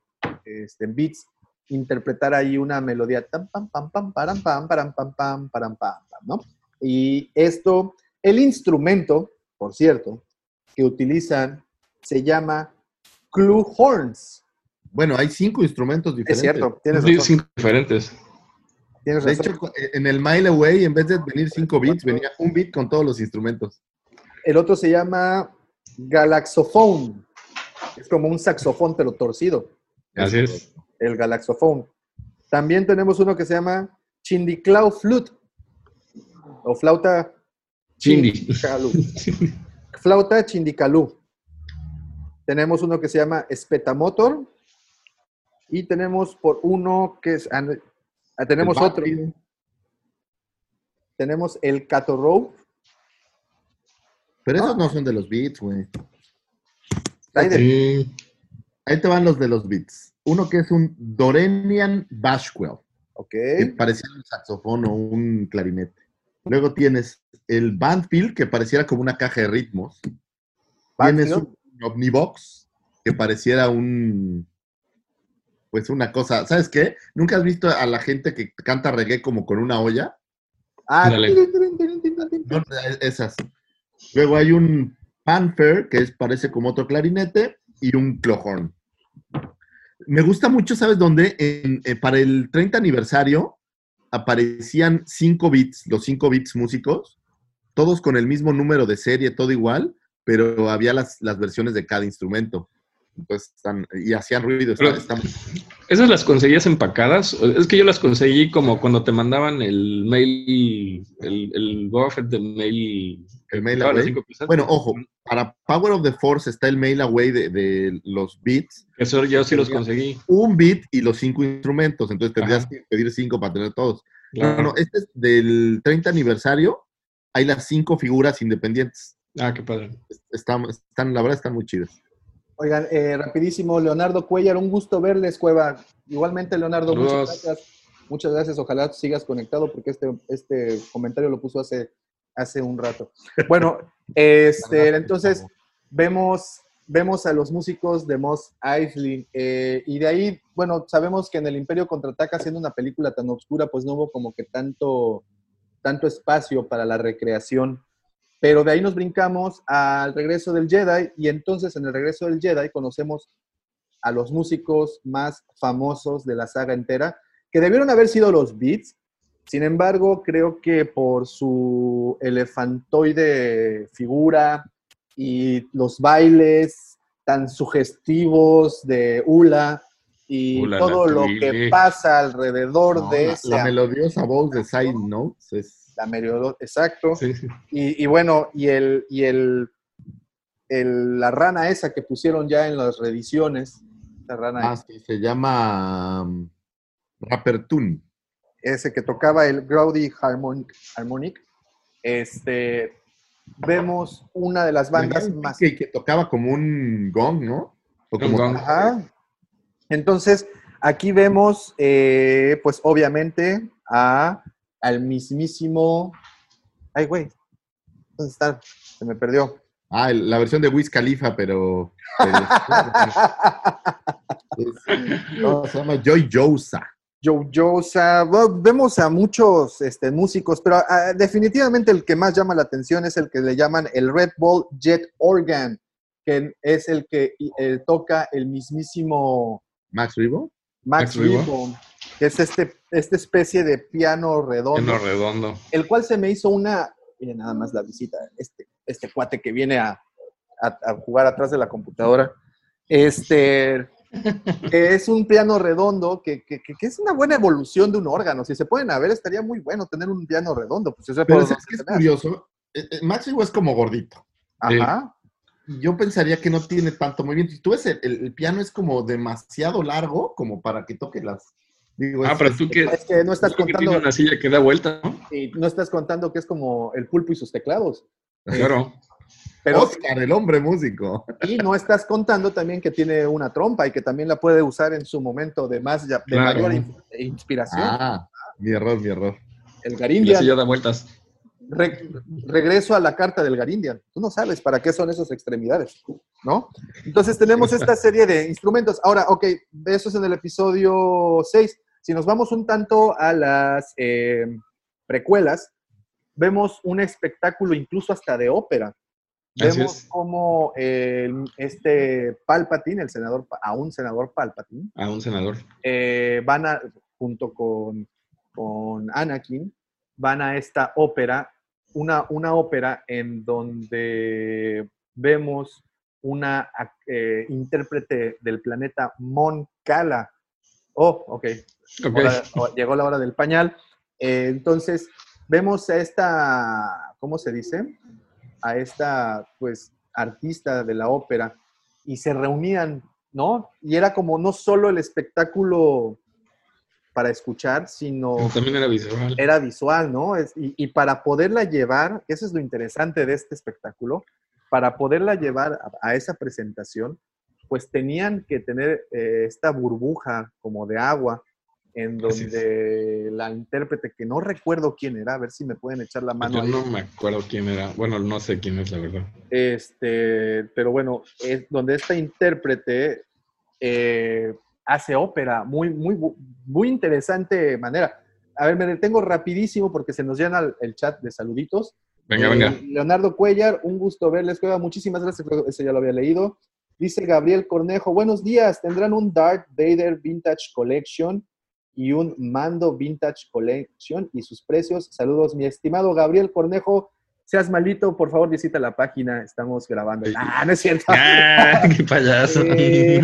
este, beats interpretar ahí una melodía tam pam pam pam param pam param pam pam param pam pam, ¿no? Y esto, el instrumento, por cierto, que utilizan se llama clue horns. Bueno, hay cinco instrumentos Es diferentes. cierto, tienes Sí, razón. cinco diferentes. tienes De razón. hecho, en el Mile Away, en vez de venir cinco beats, venía un beat con todos los instrumentos. El otro se llama galaxophone. Es como un saxofón, pero torcido. Así es. el galaxophone. También tenemos uno que se llama Chindiclau Flute o flauta Chindi. chindicalú. (laughs) flauta chindicalú. Tenemos uno que se llama Spetamotor y tenemos por uno que es ah, ah, tenemos El otro. Tenemos el Catorrow. Pero esos Ah. no son de los beats, güey. Ahí de- Sí. Ahí te van los de los beats. Uno que es un Dorenian Bashquel, Ok. que parecía un saxofón o un clarinete. Luego tienes el Bandfield, que pareciera como una caja de ritmos. Tienes un Omnibox, que pareciera un. Pues una cosa. ¿Sabes qué? ¿Nunca has visto a la gente que canta reggae como con una olla? Ah. No, esas. Luego hay un Panfer, que es, parece como otro clarinete, y un Clohorn. Me gusta mucho, ¿sabes dónde? En- eh, para el 30 aniversario aparecían cinco bits, los cinco bits músicos, todos con el mismo número de serie, todo igual, pero había las, las versiones de cada instrumento. Entonces, están, y hacían ruido. Pero- ¿Esas las conseguías empacadas? Es que yo las conseguí como cuando te mandaban el mail, el, el de mail. El mail away. Bueno, ojo, para Power of the Force está el mail away de, de los beats, Eso yo sí los conseguí. un beat y los cinco instrumentos. Entonces tendrías Ajá. que pedir cinco para tener todos. Claro. No, no, este es del 30 aniversario. Hay las cinco figuras independientes. Ah, qué padre. Están, están, la verdad, están muy chidas. Oigan, eh, rapidísimo, Leonardo Cuellar, un gusto verles, Cueva. Igualmente, Leonardo, muchas gracias. Muchas gracias. Ojalá sigas conectado porque este, este comentario lo puso hace, hace un rato. Bueno, (laughs) este, entonces vemos, vemos a los músicos de Moss Eisley eh, y de ahí, bueno, sabemos que en el Imperio Contraataca, siendo una película tan oscura, pues no hubo como que tanto, tanto espacio para la recreación. Pero de ahí nos brincamos al regreso del Jedi y entonces en el regreso del Jedi conocemos a los músicos más famosos de la saga entera, que debieron haber sido los Beats. Sin embargo, creo que por su elefantoide figura y los bailes tan sugestivos de Ula y Ula, todo lo que pasa alrededor No, de la, ese la melodiosa voz de Side Notes es la medio- exacto. Sí, sí. Y, y bueno, y el, y el, el- la rana esa que pusieron ya en las reediciones, la rana ah, sí, se llama um, Rapper Tune. ese que tocaba el Growdy Harmonic, Harmonic, este, vemos una de las bandas más... que, que tocaba como un gong, ¿no? O Un como gong. Ajá. Entonces, aquí vemos, eh, pues obviamente, a, al mismísimo... Ay, güey, ¿dónde está? Se me perdió. Ah, la versión de Wiz Khalifa, pero. no, se llama Joy Josa. Joe Josa, bueno, vemos a muchos este, músicos, pero ah, definitivamente el que más llama la atención es el que le llaman el Red Bull Jet Organ, que es el que eh, toca el mismísimo Max Rivo. Max, Max que es este, esta especie de piano redondo, Lleno redondo. el cual se me hizo una, miren nada más la visita, este, este cuate que viene a, a- a jugar atrás de la computadora, este, que es un piano redondo, que, que- que- que es una buena evolución de un órgano, si se pueden a ver, estaría muy bueno tener un piano redondo, pues eso Pero podemos ¿sabes qué es curioso? Eh, eh, Max Rivo es como gordito. Ajá. Y Yo pensaría que no tiene tanto movimiento. Si tú ves, el, el- el piano es como demasiado largo como para que toque las. Digo, Ah, es- pero tú que, Es que no estás tú que contando, tiene una silla que da vuelta, ¿no? y no estás contando que es como el pulpo y sus teclados. (laughs) Claro. Pero, Oscar, el hombre músico. Y no estás contando también que tiene una trompa y que también la puede usar en su momento de, más, de Claro. mayor in- inspiración. Ah, mi error, mi error. El Y la Garindian. silla da vueltas. Re- regreso a la carta del Garindian. Tú no sabes para qué son esas extremidades, ¿no? Entonces tenemos esta serie de instrumentos. Ahora, ok, eso es en el episodio 6. Si nos vamos un tanto a las eh, precuelas, vemos un espectáculo incluso hasta de ópera. Así Vemos como eh, este Palpatine, el senador, a un senador Palpatine, A un senador. eh, van a, junto con, con Anakin, van a esta ópera, una, una ópera en donde vemos una eh, intérprete del planeta Mon Cala. Oh, ok. Ok. Hora- o- llegó la hora del pañal. Eh, entonces, vemos a esta, ¿cómo se dice? A esta, pues, artista de la ópera y se reunían, ¿no? Y era como no solo el espectáculo para escuchar, sino También era visual. era visual, ¿no? Es- y, y para poderla llevar, eso es lo interesante de este espectáculo, para poderla llevar a, a esa presentación, pues tenían que tener eh, esta burbuja como de agua en donde la intérprete, que no recuerdo quién era, a ver si me pueden echar la mano Yo ahí. no me acuerdo quién era. Bueno, no sé quién es, la verdad. Este, pero bueno, es donde esta intérprete eh, hace ópera, muy, muy, muy interesante manera. A ver, me detengo rapidísimo porque se nos llena el, chat de saluditos. Venga, Eh, venga. Leonardo Cuellar, un gusto verles, Cueva. Muchísimas gracias, ese ya lo había leído. Dice Gabriel Cornejo, buenos días, tendrán un Darth Vader Vintage Collection y un Mando Vintage Collection y sus precios. Saludos, mi estimado Gabriel Cornejo. seas malito, por favor visita la página, estamos grabando. Ah, no es cierto. (laughs) ¡Ah, qué payaso! Eh,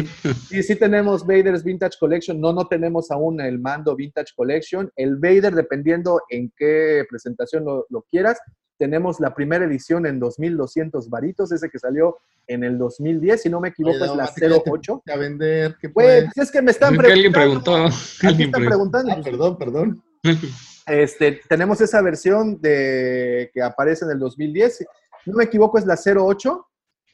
y sí tenemos Vader's Vintage Collection, no, no tenemos aún el mando Vintage Collection. El Vader, dependiendo en qué presentación lo, lo quieras, tenemos la primera edición en 2.200 varitos, ese que salió en el 2010, si no me equivoco, Oye, es la Davo, ¿qué te 08. A vender, ¿qué Güey, pues? pues es que me están que alguien preguntando. preguntó. (laughs) ¿Qué Alguien están preguntando? Ah, perdón, perdón. (laughs) Este, tenemos esa versión de que aparece en el 2010. Si no me equivoco, es la 08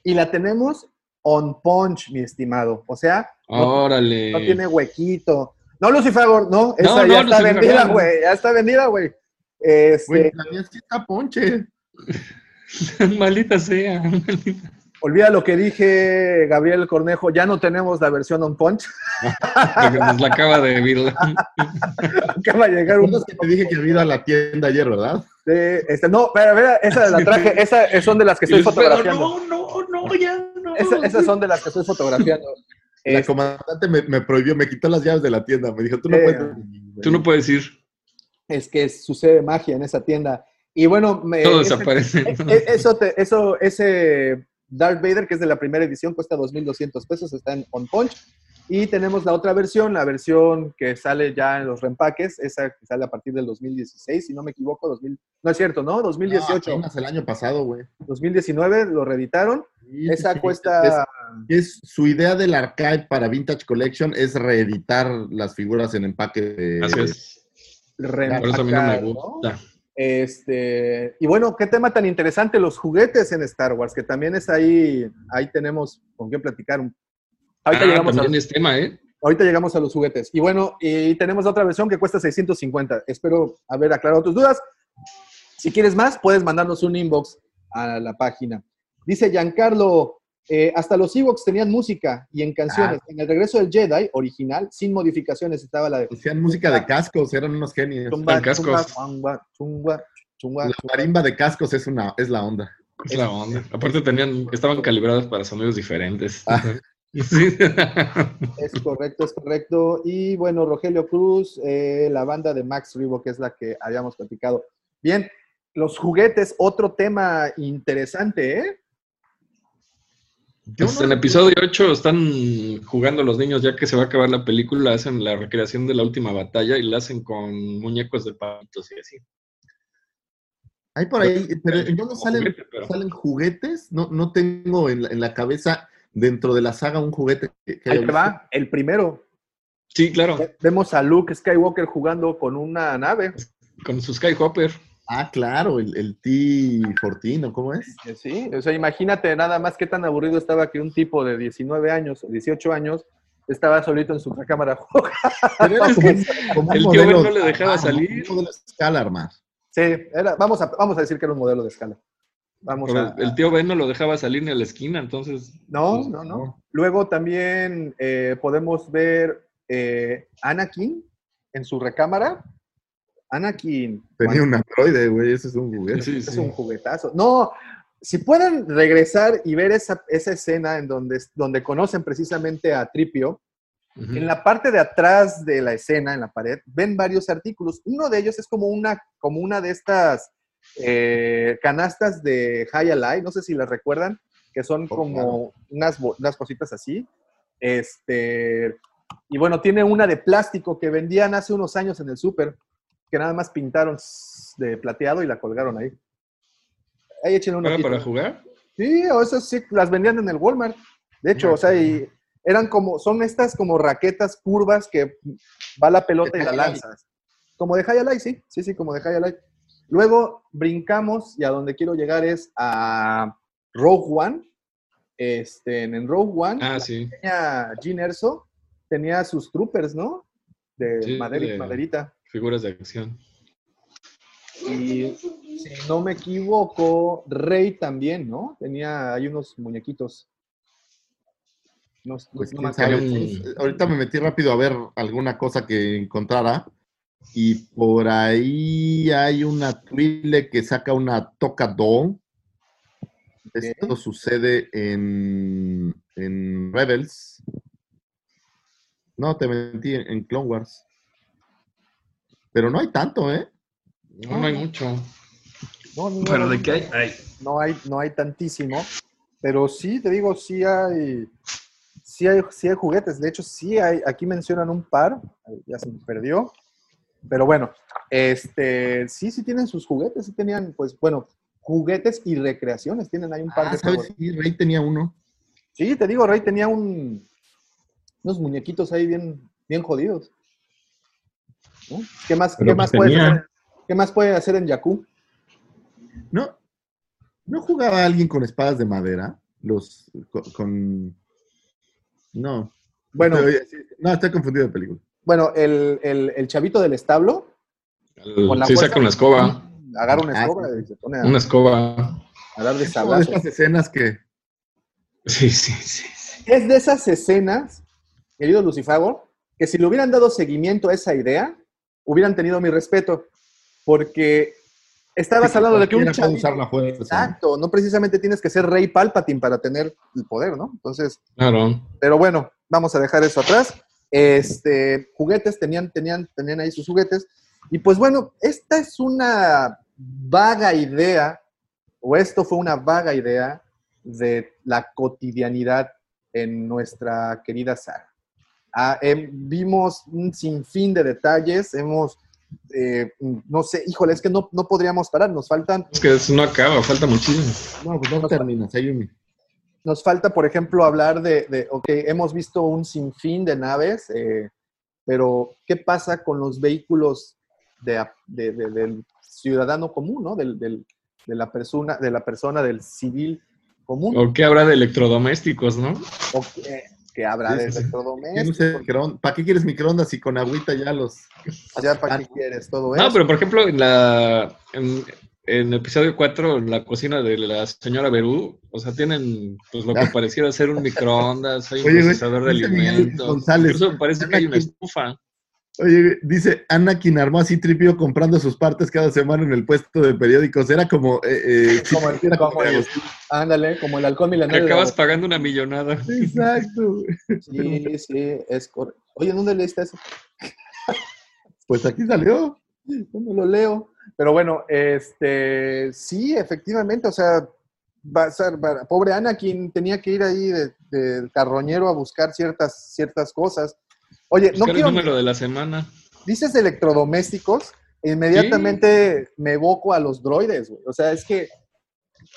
y la tenemos on punch, mi estimado. O sea, no, Órale. no tiene huequito. No, Lucifer, no, esa No, ya no, está Lucifer, vendida, no. güey. Ya está vendida, güey. Este, la mía sí está ponche. (laughs) Maldita sea. maldita. olvida lo que dije, Gabriel Cornejo. Ya no tenemos la versión on punch. Nos la acaba de vir. (laughs) Acaba de llegar un. ¿Recuerdas que te dije que había ido a la tienda ayer, verdad? de- este, no, pero, mira, esa la traje. Esas son de las que estoy Pero fotografiando. No, no, no, ya no. Esa- esas son de las que estoy fotografiando. La Este, comandante me, me prohibió, me quitó las llaves de la tienda. Me dijo, tú no Eh, puedes. Tú no puedes ir. Es que sucede magia en esa tienda. Y bueno, me, Todo ese- desaparece. e- e- eso, te- eso, ese Darth Vader, que es de la primera edición, cuesta 2.200 pesos, está en On Punch. Y tenemos la otra versión, la versión que sale ya en los reempaques, esa que sale a partir del 2016, si no me equivoco, 2000, no es cierto, ¿no? 2018, No, apenas el año pasado, güey. 2019 lo reeditaron. Sí, Esa sí, cuesta... Es, es- su idea del archive para Vintage Collection es reeditar las figuras en empaque de. Así es. Por eso a mí no me reempacar, ¿no? Este, y bueno, qué tema tan interesante los juguetes en Star Wars, que también es ahí, ahí tenemos con qué platicar. Ahorita, Ah, llegamos a, es tema, ¿eh? ahorita llegamos a los juguetes. Y bueno, y tenemos otra versión que cuesta 650. Espero haber aclarado tus dudas. Si quieres más, puedes mandarnos un inbox a la página. Dice Giancarlo, eh, hasta los Ewoks tenían música y en canciones. En el regreso del Jedi original, sin modificaciones, estaba la de Hacían música de cascos, eran unos genios. Chumba, cascos. chumba, chumba, chumba, chumba, La marimba de cascos es, una, es la onda. Es la onda. Aparte tenían, estaban calibrados para sonidos diferentes. Ah. (laughs) Sí. Es correcto, es correcto. Y bueno, Rogelio Cruz, eh, la banda de Max Rebo, que es la que habíamos platicado. Bien, los juguetes, otro tema interesante, ¿eh? Yo Pues no en episodio 8 están jugando los niños, ya que se va a acabar la película, hacen la recreación de la última batalla y la hacen con muñecos de palitos y así. Hay por ahí, pero yo no Como salen, juguete, pero- salen juguetes. No, no tengo en la, en la cabeza dentro de la saga un juguete que, que Ahí haya te va, el primero. Sí, claro, Vemos a Luke Skywalker jugando con una nave. con su Skyhopper. Ah, claro, el, el T-14, ¿o cómo es? Sí, o sea, imagínate nada más qué tan aburrido estaba que un tipo de 19 años o 18 años estaba solito en su cámara. (laughs) Pero era Es como, que un- como un el tío no le dejaba salir. Un modelo escala armar. sí, era, vamos, a, vamos a decir que era un modelo de escala. Vamos Pero a, el tío Ben no lo dejaba salir ni a la esquina, entonces. No, pues, no, no. Luego también eh, podemos ver eh, Anakin en su recámara. Anakin. Tenía un androide, güey, ese es un juguete. Sí, Es un juguetazo. No, si pueden regresar y ver esa, esa escena en donde, donde conocen precisamente a Tripio, en la parte de atrás de la escena, en la pared, ven varios artículos. Uno de ellos es como una, como una de estas eh, canastas de High Alive, no sé si las recuerdan, que son Oh, como claro. unas, unas cositas así. Este, y bueno, tiene una de plástico que vendían hace unos años en el súper, que nada más pintaron de plateado y la colgaron ahí. Ahí échenle una ¿Para, para jugar? Sí, o esas sí las vendían en el Walmart. De hecho, o sea, y eran como, son estas como raquetas curvas que va la pelota y la lanzas. Como de High sí, sí, sí, como de High Luego brincamos y a donde quiero llegar es a Rogue One. Este, en Rogue One, Ah, sí. tenía Jean Erso, tenía sus troopers, ¿no? De Sí, madera- de- maderita. Figuras de acción. Y si no me equivoco, Rey también, ¿no? Tenía hay unos muñequitos. No, Pues no acuerdo. Ahorita me metí rápido a ver alguna cosa que encontrara. Y por ahí hay una Twile que saca una Toca Doll. Esto sucede en, en Rebels. No, te mentí, en, en Clone Wars. Pero no hay tanto, ¿eh? No, no hay mucho. No, no, Pero no, de qué hay, hay. no hay, no hay tantísimo, pero sí, te digo, sí hay, sí hay, sí hay juguetes. De hecho, sí hay, aquí mencionan un par, ya se me perdió, pero bueno, este, sí, sí tienen sus juguetes, sí tenían, pues, bueno, juguetes y recreaciones, tienen ahí un par Ah, de ¿sabes? Sí, Rey tenía uno. Sí, te digo, Rey tenía un, unos muñequitos ahí bien, bien jodidos. ¿No? ¿Qué más, qué pues más puedes tenía. hacer? ¿Qué más puede hacer en Yaku? ¿No? ¿No jugaba alguien con espadas de madera? Los con. con- No. Bueno, no, estoy confundido de película. bueno, el, el- el chavito del establo El- Con la sí, fuerza. saca una escoba. agarra una Ah, escoba y se pone a, Una escoba. a dar de Es de escenas que. Sí, sí, sí. sí. Es de esas escenas, querido Lucifago, que si le hubieran dado seguimiento a esa idea, hubieran tenido mi respeto. Porque estabas Sí, hablando de que un chavito... usar la fuerza. Exacto, no precisamente tienes que ser Rey Palpatine para tener el poder, ¿no? Entonces, Claro. pero bueno, vamos a dejar eso atrás. Este, juguetes, tenían, tenían, tenían ahí sus juguetes. Y pues bueno, esta es una vaga idea, o esto fue una vaga idea de la cotidianidad en nuestra querida saga. Ah, em, vimos un sinfín de detalles, hemos, eh, no sé, híjole, es que no, no podríamos parar, nos faltan Es que eso no acaba, falta muchísimo. No, pues no terminas, Ayumi. Nos falta, por ejemplo, hablar de, de, ok, hemos visto un sinfín de naves, eh, pero ¿qué pasa con los vehículos de, a- de- de- del ciudadano común, ¿no? Del, del- de, la persona, de la persona, del civil común? ¿O qué habrá de electrodomésticos, no? ¿O habrá Sí, de electrodomésticos? No sé, ¿Para qué quieres microondas si con agüita ya los. Ya, ¿para qué quieres todo eso? No, pero por ejemplo, en la en, en episodio 4, en la cocina de la señora Berú, o sea, tienen pues lo que pareciera ser un microondas, hay un Oye, procesador de alimentos. González, Incluso parece que hay una estufa. Oye, dice Anakin armó así tripio comprando sus partes cada semana en el puesto de periódicos. Era como. Eh, eh, Como el- era como el-. Ándale, como el alcohol Que milenario. de la acabas pagando una millonada. Exacto. Sí, sí, es correcto. Oye, ¿dónde leíste eso? (laughs) Pues aquí salió. ¿Dónde lo leo? Pero bueno, este, sí, efectivamente, o sea, va a ser, va- pobre Ana, quien tenía que ir ahí de- del carroñero a buscar ciertas, ciertas cosas. Oye, no Buscar el quiero, número de la semana. dices electrodomésticos, e inmediatamente me evoco a los droides, güey. O sea, es que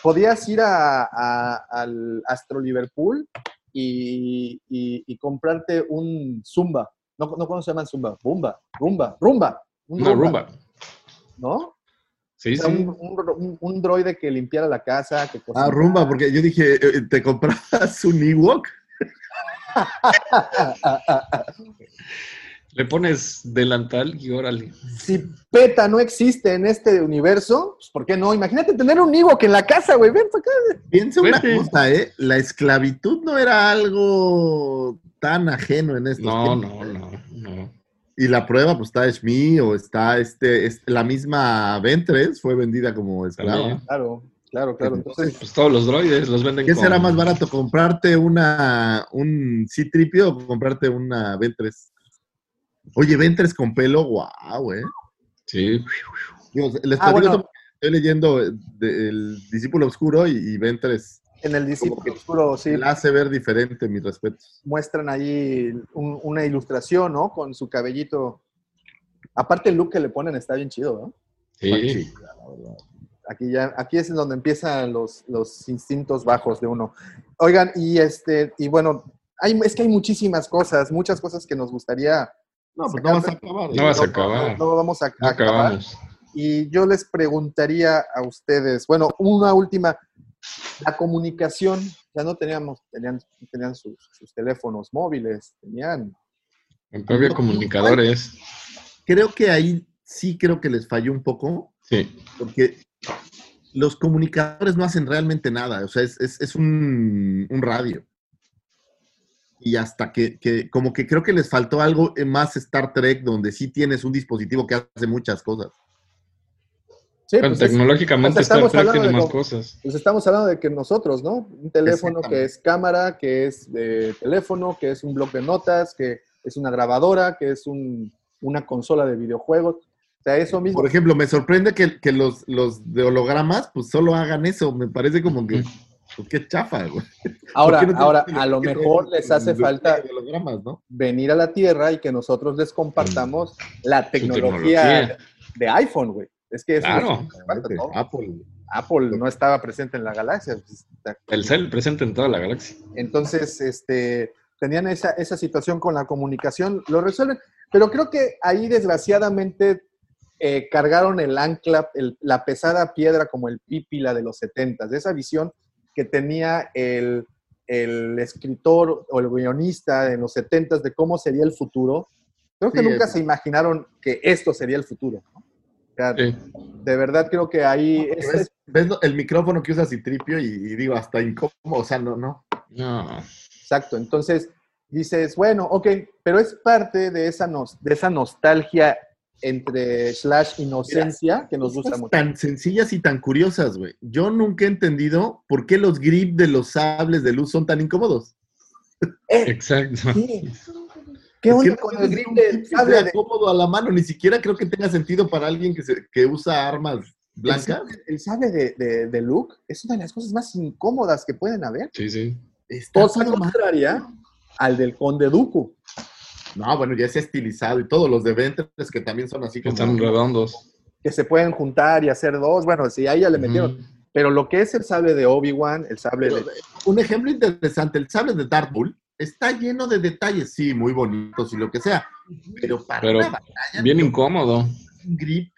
podías ir a, a- al Astro Liverpool y, y- y comprarte un Zumba. No, no, ¿cómo se llaman Zumba? Bumba, Rumba, Rumba. Un Una rumba. ¿No? Sí, O sea, sí. un, un- un- un droide que limpiara la casa, que Ah, rumba, porque yo dije, eh, ¿te comprabas un Ewok? (laughs) Le pones delantal y órale. Si PETA no existe en este universo, pues ¿por qué no? Imagínate tener un Ewok en la casa, güey. Ven para acá. Piensa una Vete. cosa, ¿eh? La esclavitud no era algo tan ajeno en estos No, tiempos. no, no, no. Y la prueba, pues está Shmi o está este, es- la misma Ventres fue vendida como esclava. También. Claro, claro, claro. Entonces, Pues todos los droides los venden ¿Qué con- será más barato, comprarte una un C-Tripio o comprarte una Ventres? Oye, Ventres con pelo, guau, eh. Sí. Les Ah, bueno. estoy leyendo de- El Discípulo Oscuro y, y Ventres en el discípulo oscuro, sí, la hace ver diferente, mis respetos. muestran ahí un- una ilustración, ¿no? Con su cabellito. Aparte el look que le ponen está bien chido, ¿no? Sí. Aquí ya, aquí es en donde empiezan los, los instintos bajos de uno. Oigan, y este, y bueno, hay, es que hay muchísimas cosas, muchas cosas que nos gustaría. No, pues no vas a acabar. No vas a no, acabar. no vamos a, No a acabar. acabamos. Y yo les preguntaría a ustedes, bueno, una última, la comunicación, ya no teníamos, tenían, tenían sus, sus teléfonos móviles, tenían, Aunque había comunicadores. Creo que ahí sí creo que les falló un poco, Sí. porque los comunicadores no hacen realmente nada. O sea, es, es- es un, un radio. Y hasta que, que- como que creo que les faltó algo más Star Trek, donde sí tienes un dispositivo que hace muchas cosas. sí, Pero pues, es- tecnológicamente pues Star estamos Trek hablando tiene de más co- cosas. pues estamos hablando de que nosotros, ¿no? Un teléfono que es cámara, que es de teléfono, que es un blog de notas, que es una grabadora, que es un- una consola de videojuegos. O sea, eso mismo. Por ejemplo, me sorprende que, que los, los de hologramas, pues solo hagan eso. Me parece como que, pues, qué chafa, güey. (laughs) Ahora, ¿Por qué no ahora, a lo mejor les hace falta de hologramas, ¿no? venir a la Tierra y que nosotros les compartamos la tecnología, tecnología. de iPhone, güey. Es que eso Claro. es- falta todo. Apple. Apple no estaba presente en la galaxia. pues, El cel presente en toda la galaxia. Entonces, este, tenían esa, esa situación con la comunicación, lo resuelven. Pero creo que ahí, desgraciadamente, eh, cargaron el ancla, el- la pesada piedra como el pípila de los 70, de esa visión que tenía el, el escritor o el guionista en los 70 de cómo sería el futuro. Creo que Sí, nunca es- se imaginaron que esto sería el futuro. ¿no? O sea, Sí. De verdad creo que ahí... es- ¿Ves, el micrófono que usa Citripio y, y digo, hasta incómodo, o sea, no, no. No. Exacto, entonces dices, bueno, ok, pero es parte de esa, nos- de esa nostalgia entre slash inocencia que nos gusta mucho. tan sencillas y tan curiosas, güey. Yo nunca he entendido por qué los grips de los sables de luz son tan incómodos. Exacto. Sí. (laughs) ¿Qué onda con el grip un de grip que sable sea de- cómodo a la mano, ni siquiera creo que tenga sentido para alguien que, se- que usa armas blancas. el sable de, de, de Luke es una de las cosas más incómodas que pueden haber. Sí, sí. Está Cosa mal. contraria al del Conde Dooku. No, bueno, ya es estilizado y todos los de Ventres que también son así Que como. están redondos. que se pueden juntar y hacer dos. Bueno, sí, ahí ya le metieron. Pero lo que es el sable de Obi-Wan, el sable Pero, de... un ejemplo interesante, el sable de Darth Maul está lleno de detalles, sí, muy bonitos y lo que sea, pero para Pero una batalla, Bien no, incómodo. un grip,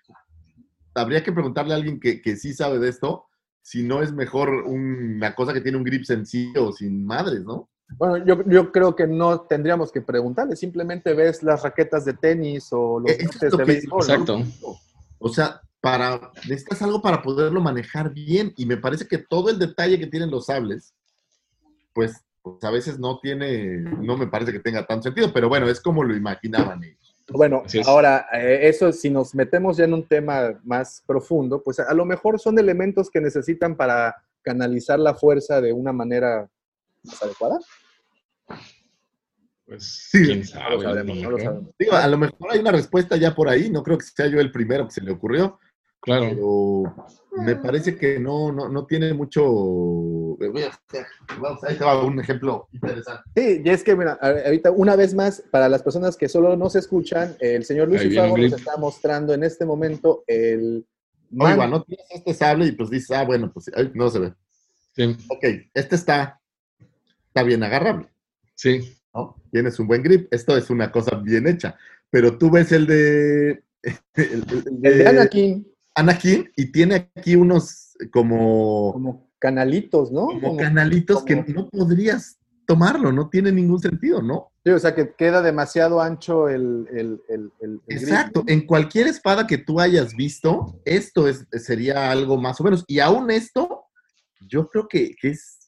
habría que preguntarle a alguien que, que sí sabe de esto, si no es mejor una cosa que tiene un grip sencillo, sin madres, ¿no? Bueno, yo, yo creo que no tendríamos que preguntarle, simplemente ves las raquetas de tenis o los Eh, guantes lo de béisbol. ¿no? Exacto. O sea, para, necesitas algo para poderlo manejar bien, y me parece que todo el detalle que tienen los sables, pues, pues a veces no tiene, no me parece que tenga tanto sentido, pero bueno, es como lo imaginaban ellos. Bueno, es. ahora, eh, eso si nos metemos ya en un tema más profundo, pues a lo mejor son elementos que necesitan para canalizar la fuerza de una manera más adecuada. Pues, Sí. quién No sabe. lo sabemos, no lo ¿no? sabemos. Digo, a lo mejor hay una respuesta ya por ahí, no creo que sea yo el primero que se le ocurrió, Claro. pero me parece que no, no, no tiene mucho... Voy a hacer- Vamos, ahí te va un ejemplo interesante. Sí, y es que, mira, ahorita una vez más, para las personas que solo nos escuchan, el señor Luis Ahí un nos está mostrando en este momento el... Oiga, no tienes este sable y pues dices, ah, bueno, pues ay, no se ve. Sí. Ok, este está, está bien agarrable, Sí. ¿no? Tienes un buen grip, esto es una cosa bien hecha, pero tú ves el de... (laughs) El, el el de Anakin, Anakin y tiene aquí unos como, como canalitos, ¿no? como Como- canalitos como- que no podrías tomarlo, no tiene ningún sentido, ¿no? Sí, o sea que queda demasiado ancho el, el, el, el- el grip, Exacto, ¿no? en cualquier espada que tú hayas visto, esto es, sería algo más o menos. Y aún esto, yo creo que, que es,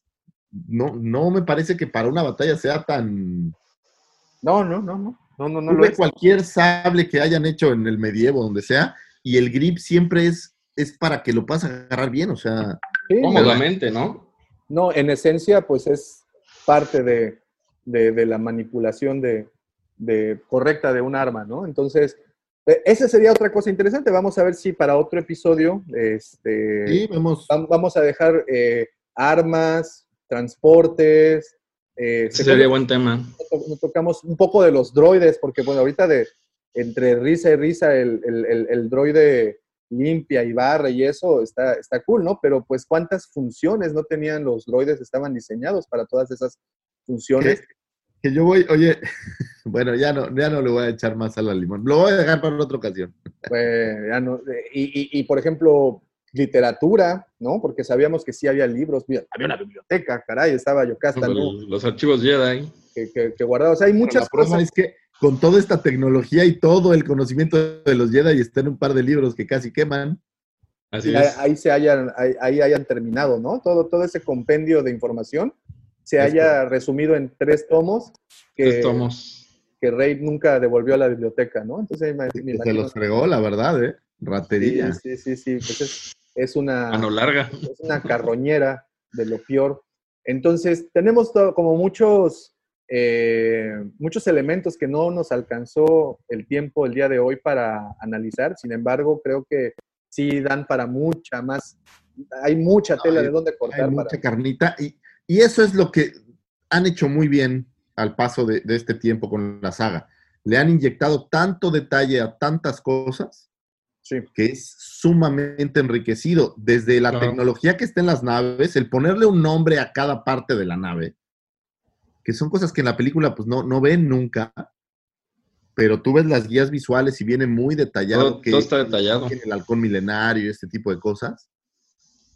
no, no me parece que para una batalla sea tan... No, no, no, no. No, no, no Tú lo ves es. cualquier sable que hayan hecho en el medievo, donde sea, y el grip siempre es, es para que lo puedas agarrar bien, o sea... Sí, Cómodamente, ¿no? No, en esencia, pues es parte de, de- de la manipulación de, de- correcta de un arma, ¿no? Entonces, eh, esa sería otra cosa interesante. Vamos a ver si para otro episodio este, Sí, vemos... vam- vamos a dejar eh, armas, transportes. eh, sería buen tema. to- tocamos un poco de los droides, porque bueno, ahorita de entre risa y risa el, el- el- el droide limpia y barra y eso está, está cool, ¿no? Pero pues cuántas funciones no tenían los droides, estaban diseñados para todas esas funciones. Que yo voy, oye, (laughs) bueno, ya no, ya no le voy a echar más sal al limón. Lo voy a dejar para otra ocasión. Pues, ya no- y, y- y, por ejemplo, literatura, ¿no? Porque sabíamos que sí había libros, mira, había una biblioteca, caray, estaba Yocasta, ¿no? Los, los archivos Jedi. Que, que, que guardaba. O sea, hay muchas la cosas. es que con toda esta tecnología y todo el conocimiento de los Jedi está en un par de libros que casi queman. Así ahí, es. ahí se hayan, ahí, ahí hayan terminado, ¿no? Todo, todo ese compendio de información se Es haya resumido en tres tomos que, Tres tomos. que Rey nunca devolvió a la biblioteca, ¿no? Entonces me, me se los fregó, la verdad, ¿eh? Ratería. Sí, sí, sí, sí, pues es, es una, Mano larga. es una carroñera de lo peor. Entonces, tenemos todo- como muchos eh, muchos elementos que no nos alcanzó el tiempo el día de hoy para analizar. Sin embargo, creo que sí dan para mucha más. Hay mucha tela de dónde cortar. Hay para- mucha carnita. Y, y eso es lo que han hecho muy bien al paso de, de este tiempo con la saga. Le han inyectado tanto detalle a tantas cosas Sí. que es sumamente enriquecido. Desde la Claro. tecnología que está en las naves, el ponerle un nombre a cada parte de la nave, que son cosas que en la película pues no, no ven nunca, pero tú ves las guías visuales y viene muy detallado. Todo, todo está detallado. el halcón milenario y este tipo de cosas,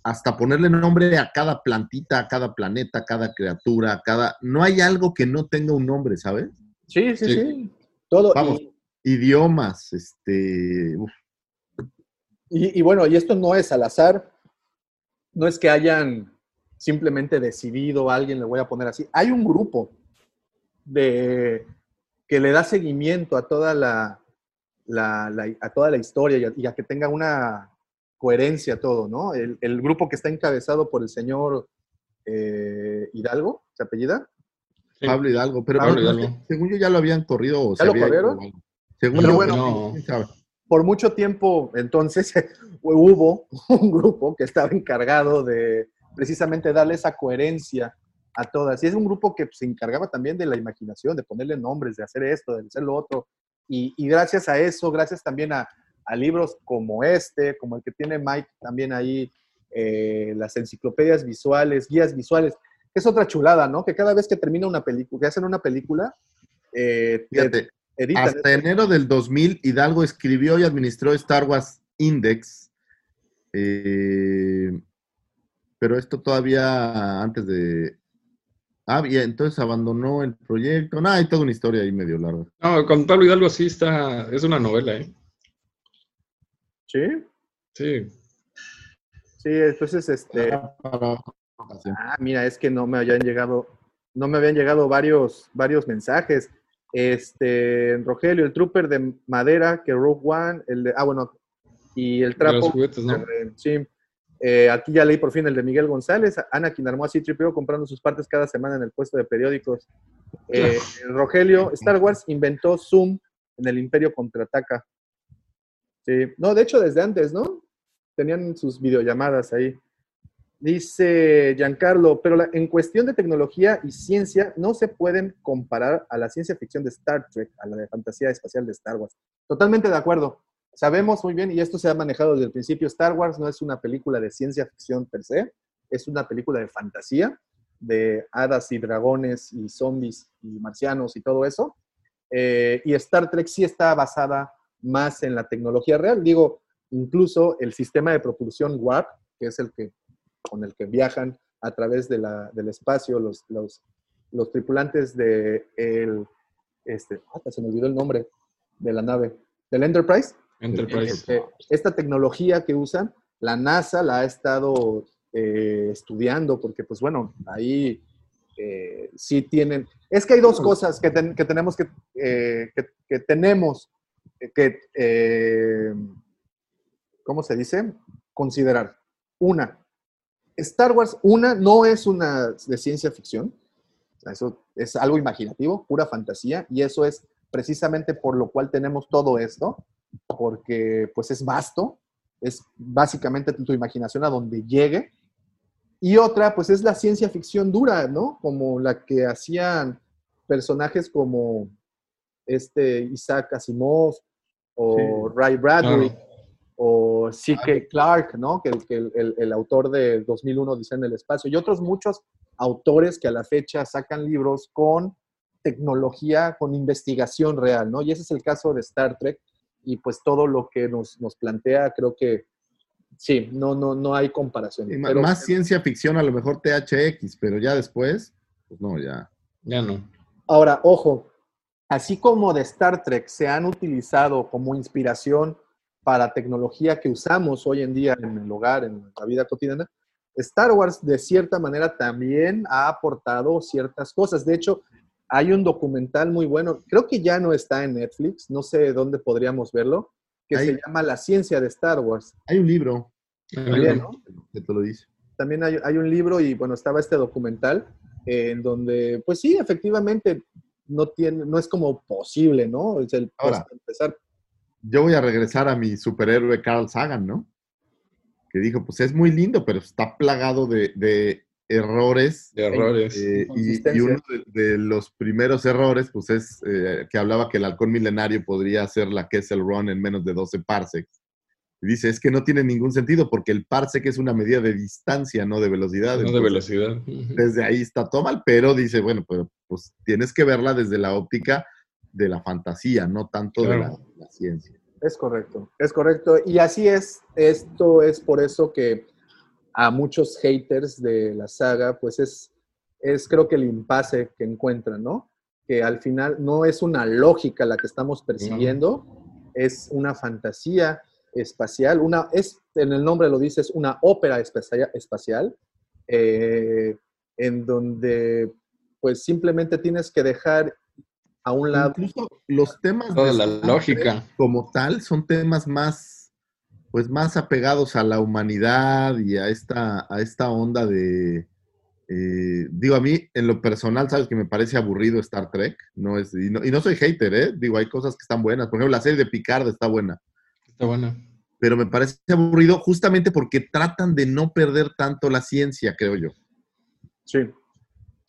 hasta ponerle nombre a cada plantita, a cada planeta, a cada criatura, a cada... No hay algo que no tenga un nombre, ¿sabes? Sí, sí, Sí. sí. Todo. Vamos. Y, Idiomas, este... uf, y- y bueno, y esto no es al azar. No es que hayan simplemente decidido a alguien, le voy a poner así. Hay un grupo de que le da seguimiento a toda la, la- la- a toda la historia y a, y a que tenga una coherencia todo, ¿no? El, el grupo que está encabezado por el señor eh, Hidalgo, ¿se apellida? Sí. Pablo Hidalgo, pero Pablo Hidalgo. según yo ya lo habían corrido o ¿Ya se lo había corrieron? Según Pero yo, bueno, no. Por mucho tiempo, entonces, (laughs) hubo un grupo que estaba encargado de precisamente darle esa coherencia a todas. Y es un grupo que se encargaba también de la imaginación, de ponerle nombres, de hacer esto, de hacer lo otro. Y, gracias a eso, gracias también a, libros como este, como el que tiene Mike también ahí, eh, las enciclopedias visuales, guías visuales, es otra chulada, ¿no? Que cada vez que termina una película, que hacen una película, eh, te editan hasta enero del 2000, Hidalgo escribió y administró Star Wars Index. eh, pero esto todavía antes de... Ah, bien, entonces abandonó el proyecto. No, hay toda una historia ahí medio larga. No, con Pablo Hidalgo sí está, es una novela, ¿eh? ¿Sí? Sí. Sí, entonces, este... Ah. Ah, mira, es que no me habían llegado, no me habían llegado varios, varios mensajes. Este, Rogelio, el trooper de madera, que Rogue One, el de, ah, bueno, y el De trapo. los juguetes, ¿no? eh, sí. Eh, aquí ya leí por fin el de Miguel González. Anakin armó así tripeo comprando sus partes cada semana en el puesto de periódicos. Eh, Rogelio, Star Wars inventó Zoom en el Imperio Contraataca. Sí, no, de hecho desde antes, ¿no? Tenían sus videollamadas ahí. Dice Giancarlo, pero la- en cuestión de tecnología y ciencia no se pueden comparar a la ciencia ficción de Star Trek, a la de fantasía espacial de Star Wars. Totalmente de acuerdo. Sabemos muy bien, y esto se ha manejado desde el principio, Star Wars no es una película de ciencia ficción per se, es una película de fantasía, de hadas y dragones y zombies y marcianos y todo eso. Eh, y Star Trek sí está basada más en la tecnología real. Digo, incluso el sistema de propulsión Warp, que es el que con el que viajan a través de la- del espacio los, los, los tripulantes de el, este, ah, se me olvidó el nombre de la nave, del Enterprise. Enterprise. Este, esta tecnología que usan, la NASA la ha estado eh, estudiando porque, pues bueno, ahí eh, sí tienen... Es que hay dos cosas que, ten- que tenemos que, eh, que, que tenemos que, ¿cómo se dice? Considerar. Una, Star Wars, una, no es una de ciencia ficción. Eso es algo imaginativo, pura fantasía, y eso es precisamente por lo cual tenemos todo esto, porque pues es vasto, es básicamente tu imaginación a donde llegue. Y otra, pues es la ciencia ficción dura, ¿no? Como la que hacían personajes como este Isaac Asimov o Ray Bradbury Claro. O C.K. Clark, ¿no? Que, el- que el, el- el autor de 2001 dice en el espacio, y otros muchos autores que a la fecha sacan libros con tecnología, con investigación real, ¿no? Y ese es el caso de Star Trek, y pues todo lo que nos, nos plantea, creo que sí, no, no, no hay comparación. Pero- más ciencia ficción, a lo mejor THX, pero ya después, pues no, ya. Ya no. Ahora, ojo, así como de Star Trek se han utilizado como inspiración para tecnología que usamos hoy en día en el hogar, en la vida cotidiana, Star Wars de cierta manera también ha aportado ciertas cosas. De hecho, hay un documental muy bueno, creo que ya no está en Netflix, no sé dónde podríamos verlo, que se llama La ciencia de Star Wars. Hay un libro También, ¿no? que te lo dice. También hay, hay un libro y bueno, estaba este documental eh, en donde, pues sí, efectivamente, no, tiene, no es como posible, ¿no? Es el, pues, Ahora. empezar Yo voy a regresar a mi superhéroe Carl Sagan, ¿no? Que dijo, pues es muy lindo, pero está plagado de, de errores. De errores. eh, y, uno de, de los primeros errores, pues es eh, que hablaba que el halcón milenario podría hacer la Kessel Run en menos de 12 parsecs. Y dice, es que no tiene ningún sentido porque el parsec es una medida de distancia, no de velocidad. no de velocidad. Desde ahí está todo mal, pero dice, bueno, pues, pues tienes que verla desde la óptica de la fantasía, no tanto de la, ciencia. Es correcto, es correcto. Y así es, esto es por eso que a muchos haters de la saga, pues es, es creo que el impasse que encuentran, ¿no? Que al final no es una lógica la que estamos persiguiendo, es una fantasía espacial, una, es, en el nombre lo dice, es una ópera espacia- espacial, eh, en donde pues simplemente tienes que dejar a un lado Incluso los temas Toda de la lógica. Como tal son temas más, pues más apegados a la humanidad y a esta, a esta onda de, eh, digo, a mí en lo personal, sabes que me parece aburrido Star Trek, no es, y no, y no soy hater, ¿eh? Digo, hay cosas que están buenas, por ejemplo, la serie de Picard está buena, Está buena. pero me parece aburrido justamente porque tratan de no perder tanto la ciencia, creo yo. Sí.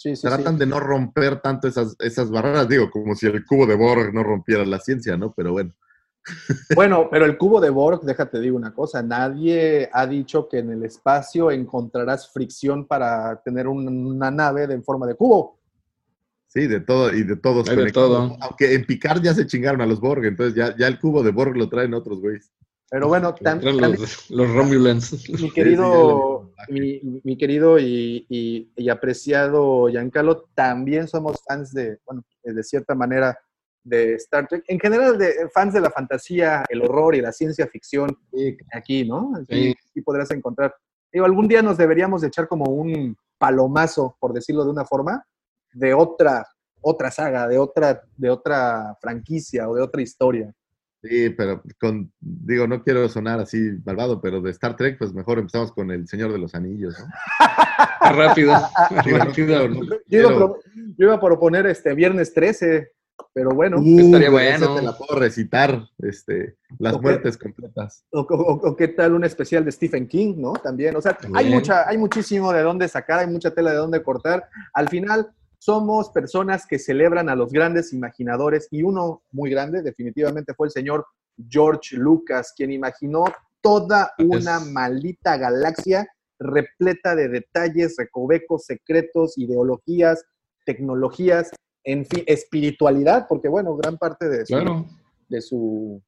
Sí, sí, Tratan sí. de no romper tanto esas, esas barreras, digo, como si el cubo de Borg no rompiera la ciencia, ¿no? Pero bueno. (laughs) Bueno, pero el cubo de Borg, déjate digo una cosa, nadie ha dicho que en el espacio encontrarás fricción para tener un- una nave de en forma de cubo. Sí, de todo y de todos. Hay de todo. Aunque en Picard ya se chingaron a los Borg, entonces ya, ya el cubo de Borg lo traen otros güeyes. Pero bueno, también, los, los Romulans. mi querido, mi, mi querido y, y- y apreciado Giancarlo, también somos fans de, bueno, de cierta manera de Star Trek. En general, de fans de la fantasía, el horror y la ciencia ficción aquí, ¿no? Aquí, Sí. podrás encontrar. Digo, algún día nos deberíamos de echar como un palomazo, por decirlo de una forma, de otra, otra saga, de otra, de otra franquicia o de otra historia. Sí, pero con, digo, no quiero sonar así malvado, pero de Star Trek, pues mejor empezamos con El Señor de los Anillos, ¿no? (laughs) rápido. Digo, rápido. no Yo iba, a quiero- pro- yo iba a proponer este viernes 13, pero bueno. Uh, Estaría bueno. te la puedo recitar, este, las muertes completas. O, o- o qué tal un especial de Stephen King, ¿no? También, o sea, hay, mucha, hay muchísimo de dónde sacar, hay mucha tela de dónde cortar. Al final, somos personas que celebran a los grandes imaginadores y uno muy grande definitivamente fue el señor George Lucas, quien imaginó toda una maldita galaxia repleta de detalles, recovecos, secretos, ideologías, tecnologías, en fin, espiritualidad, porque bueno, gran parte de su, Claro. de su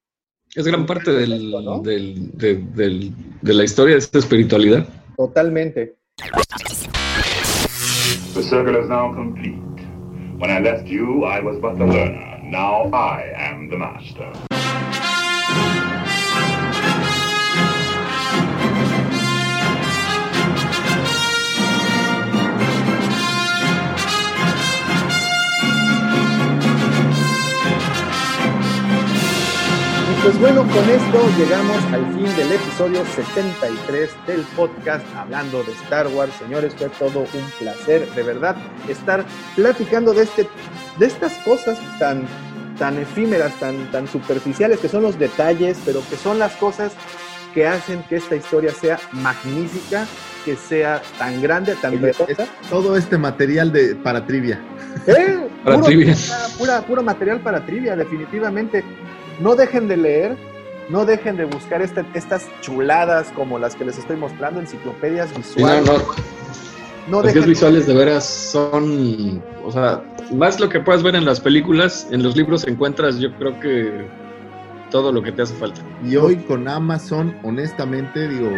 Es gran parte del, Esto, ¿no? del- de, del- de la historia de esta espiritualidad. totalmente The circle is now complete. When I left you, I was but the learner. Now I am the master. Pues bueno, con esto llegamos al fin del episodio 73 del podcast hablando de Star Wars. Señores, fue todo un placer, de verdad, estar platicando de, este, de estas cosas tan, tan efímeras, tan, tan superficiales, que son los detalles, pero que son las cosas que hacen que esta historia sea magnífica, que sea tan grande, tan. Todo este material de, para trivia. ¿Eh? Para puro, trivia. pura- puro material para trivia, definitivamente. No dejen de leer, no dejen de buscar este- estas chuladas como las que les estoy mostrando, enciclopedias Sí, no, visuales. no, No Las guías dejen visuales de veras son, o sea, más lo que puedas ver en las películas, en los libros encuentras yo creo que todo lo que te hace falta. Y hoy con Amazon, honestamente, digo,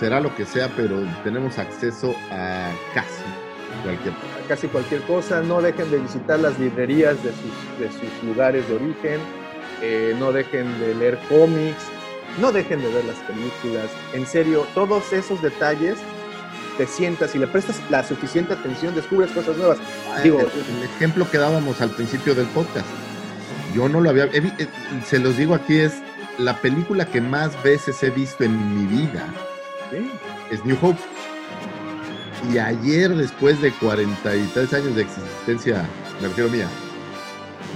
será lo que sea, pero tenemos acceso a casi cualquier cosa. casi cualquier cosa, no dejen de visitar las librerías de sus, de sus lugares de origen, eh, no dejen de leer cómics, no dejen de ver las películas. En serio, todos esos detalles te sientas y le prestas la suficiente atención, descubres cosas nuevas. Digo, el, ejemplo que dábamos al principio del podcast. Yo no lo había. eh, se los digo aquí, es la película que más veces he visto en mi vida sí, es New Hope. Y ayer, después de 43 años de existencia, me refiero mía,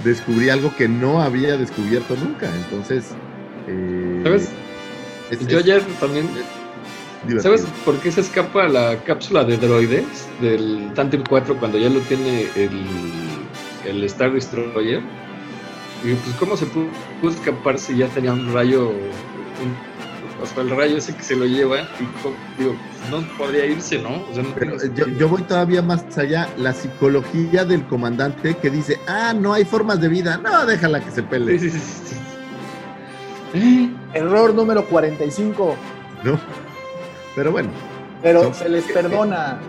descubrí algo que no había descubierto nunca. Entonces, eh, ¿Sabes? es- Yo es ayer también. divertido. ¿Sabes por qué se escapa la cápsula de droides del Tantive 4 cuando ya lo tiene el, el Star Destroyer? Y pues, ¿cómo se pudo, pudo escapar si ya tenía un rayo? un- o sea, el rayo ese que se lo lleva, y digo, no podría irse, ¿no? O sea, no Pero tiene yo, voy todavía más allá, la psicología del comandante que dice, ah, no hay formas de vida, no, déjala que se pele, Sí, sí, sí, sí. Eh, (gasps) Error número 45. ¿no? Pero bueno, Pero se les perdona.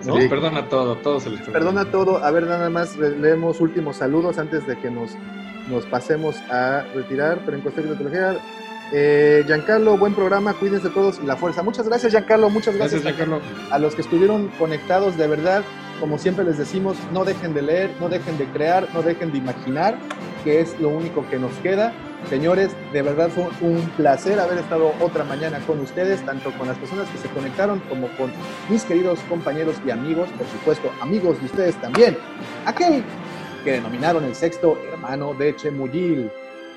Se ¿no? les perdona todo, todo se les perdona. Perdona todo. A ver, nada más leemos últimos saludos antes de que nos, nos pasemos a retirar. Pero en cuestión de tecnología, eh, Giancarlo, buen programa, cuídense todos y la fuerza. Muchas gracias, Giancarlo. Muchas gracias, Gracias, Giancarlo. a los que estuvieron conectados. De verdad, como siempre les decimos, no dejen de leer, no dejen de crear, no dejen de imaginar, que es lo único que nos queda. Señores, de verdad fue un placer haber estado otra mañana con ustedes, tanto con las personas que se conectaron como con mis queridos compañeros y amigos, por supuesto, amigos de ustedes también. Aquel que denominaron el sexto hermano de Chemuyil,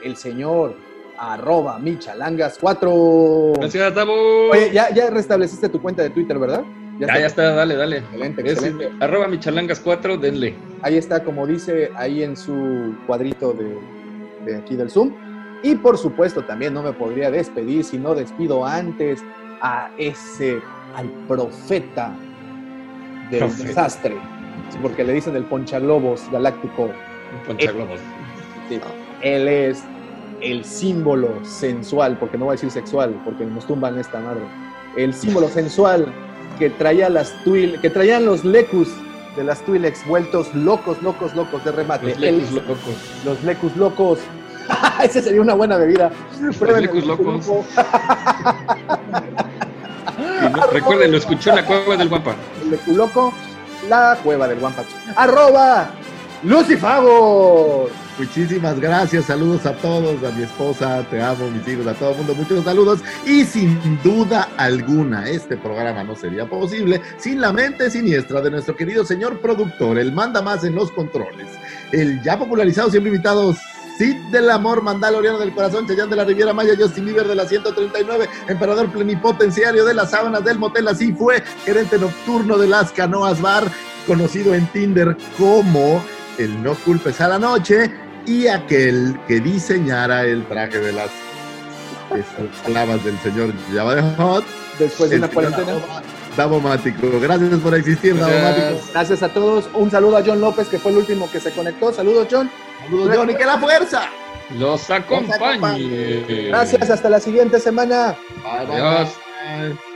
el señor arroba michalangas4. Gracias, Tabo. Oye, ya, ya restableciste tu cuenta de Twitter, ¿verdad? ya, ya está, dale, dale. Excelente, Es, excelente. arroba michalangas4, denle. Ahí está, como dice ahí en su cuadrito de, de aquí del Zoom. Y por supuesto, también no me podría despedir si no despido antes a ese, al profeta del Profeta. desastre. Porque le dicen el ponchaglobos galáctico. Sí. Él es el símbolo sensual, porque no voy a decir sexual, porque nos tumban esta madre. El símbolo (laughs) sensual que traía las tuil, que traían los lecus de las Twilex vueltos locos, locos, locos de remate. Los lecus locos. los lecus locos. (laughs) Ese sería una buena bebida. Prueben lecus locos. loco. (laughs) Y no- recuerden, lo escuchó en la cueva del guapa. El lecu loco, la cueva del Wampa. Arroba Lucifagos. Muchísimas gracias, saludos a todos, a mi esposa, te amo, mis hijos, a todo el mundo, muchos saludos. Y sin duda alguna, este programa no sería posible sin la mente siniestra de nuestro querido señor productor, el manda más en los controles, el ya popularizado, siempre invitado Cid del amor, Mandaloriano del corazón, Chayán de la Riviera Maya, Justin Bieber de la 139, emperador plenipotenciario de las sábanas del motel, así fue, gerente nocturno de las canoas bar, conocido en Tinder como el no culpes a la noche, y aquel que diseñara el traje de las esclavas del señor Jabba de Hot, Después de una cuarentena. Davomático. Gracias por existir. Davomático. Gracias a todos. Un saludo a John López, que fue el último que se conectó. Saludos, John. Saludos, Johnny, que la fuerza. Los acompañe. Gracias. Hasta la siguiente semana. Bye, bye, Adiós. bye.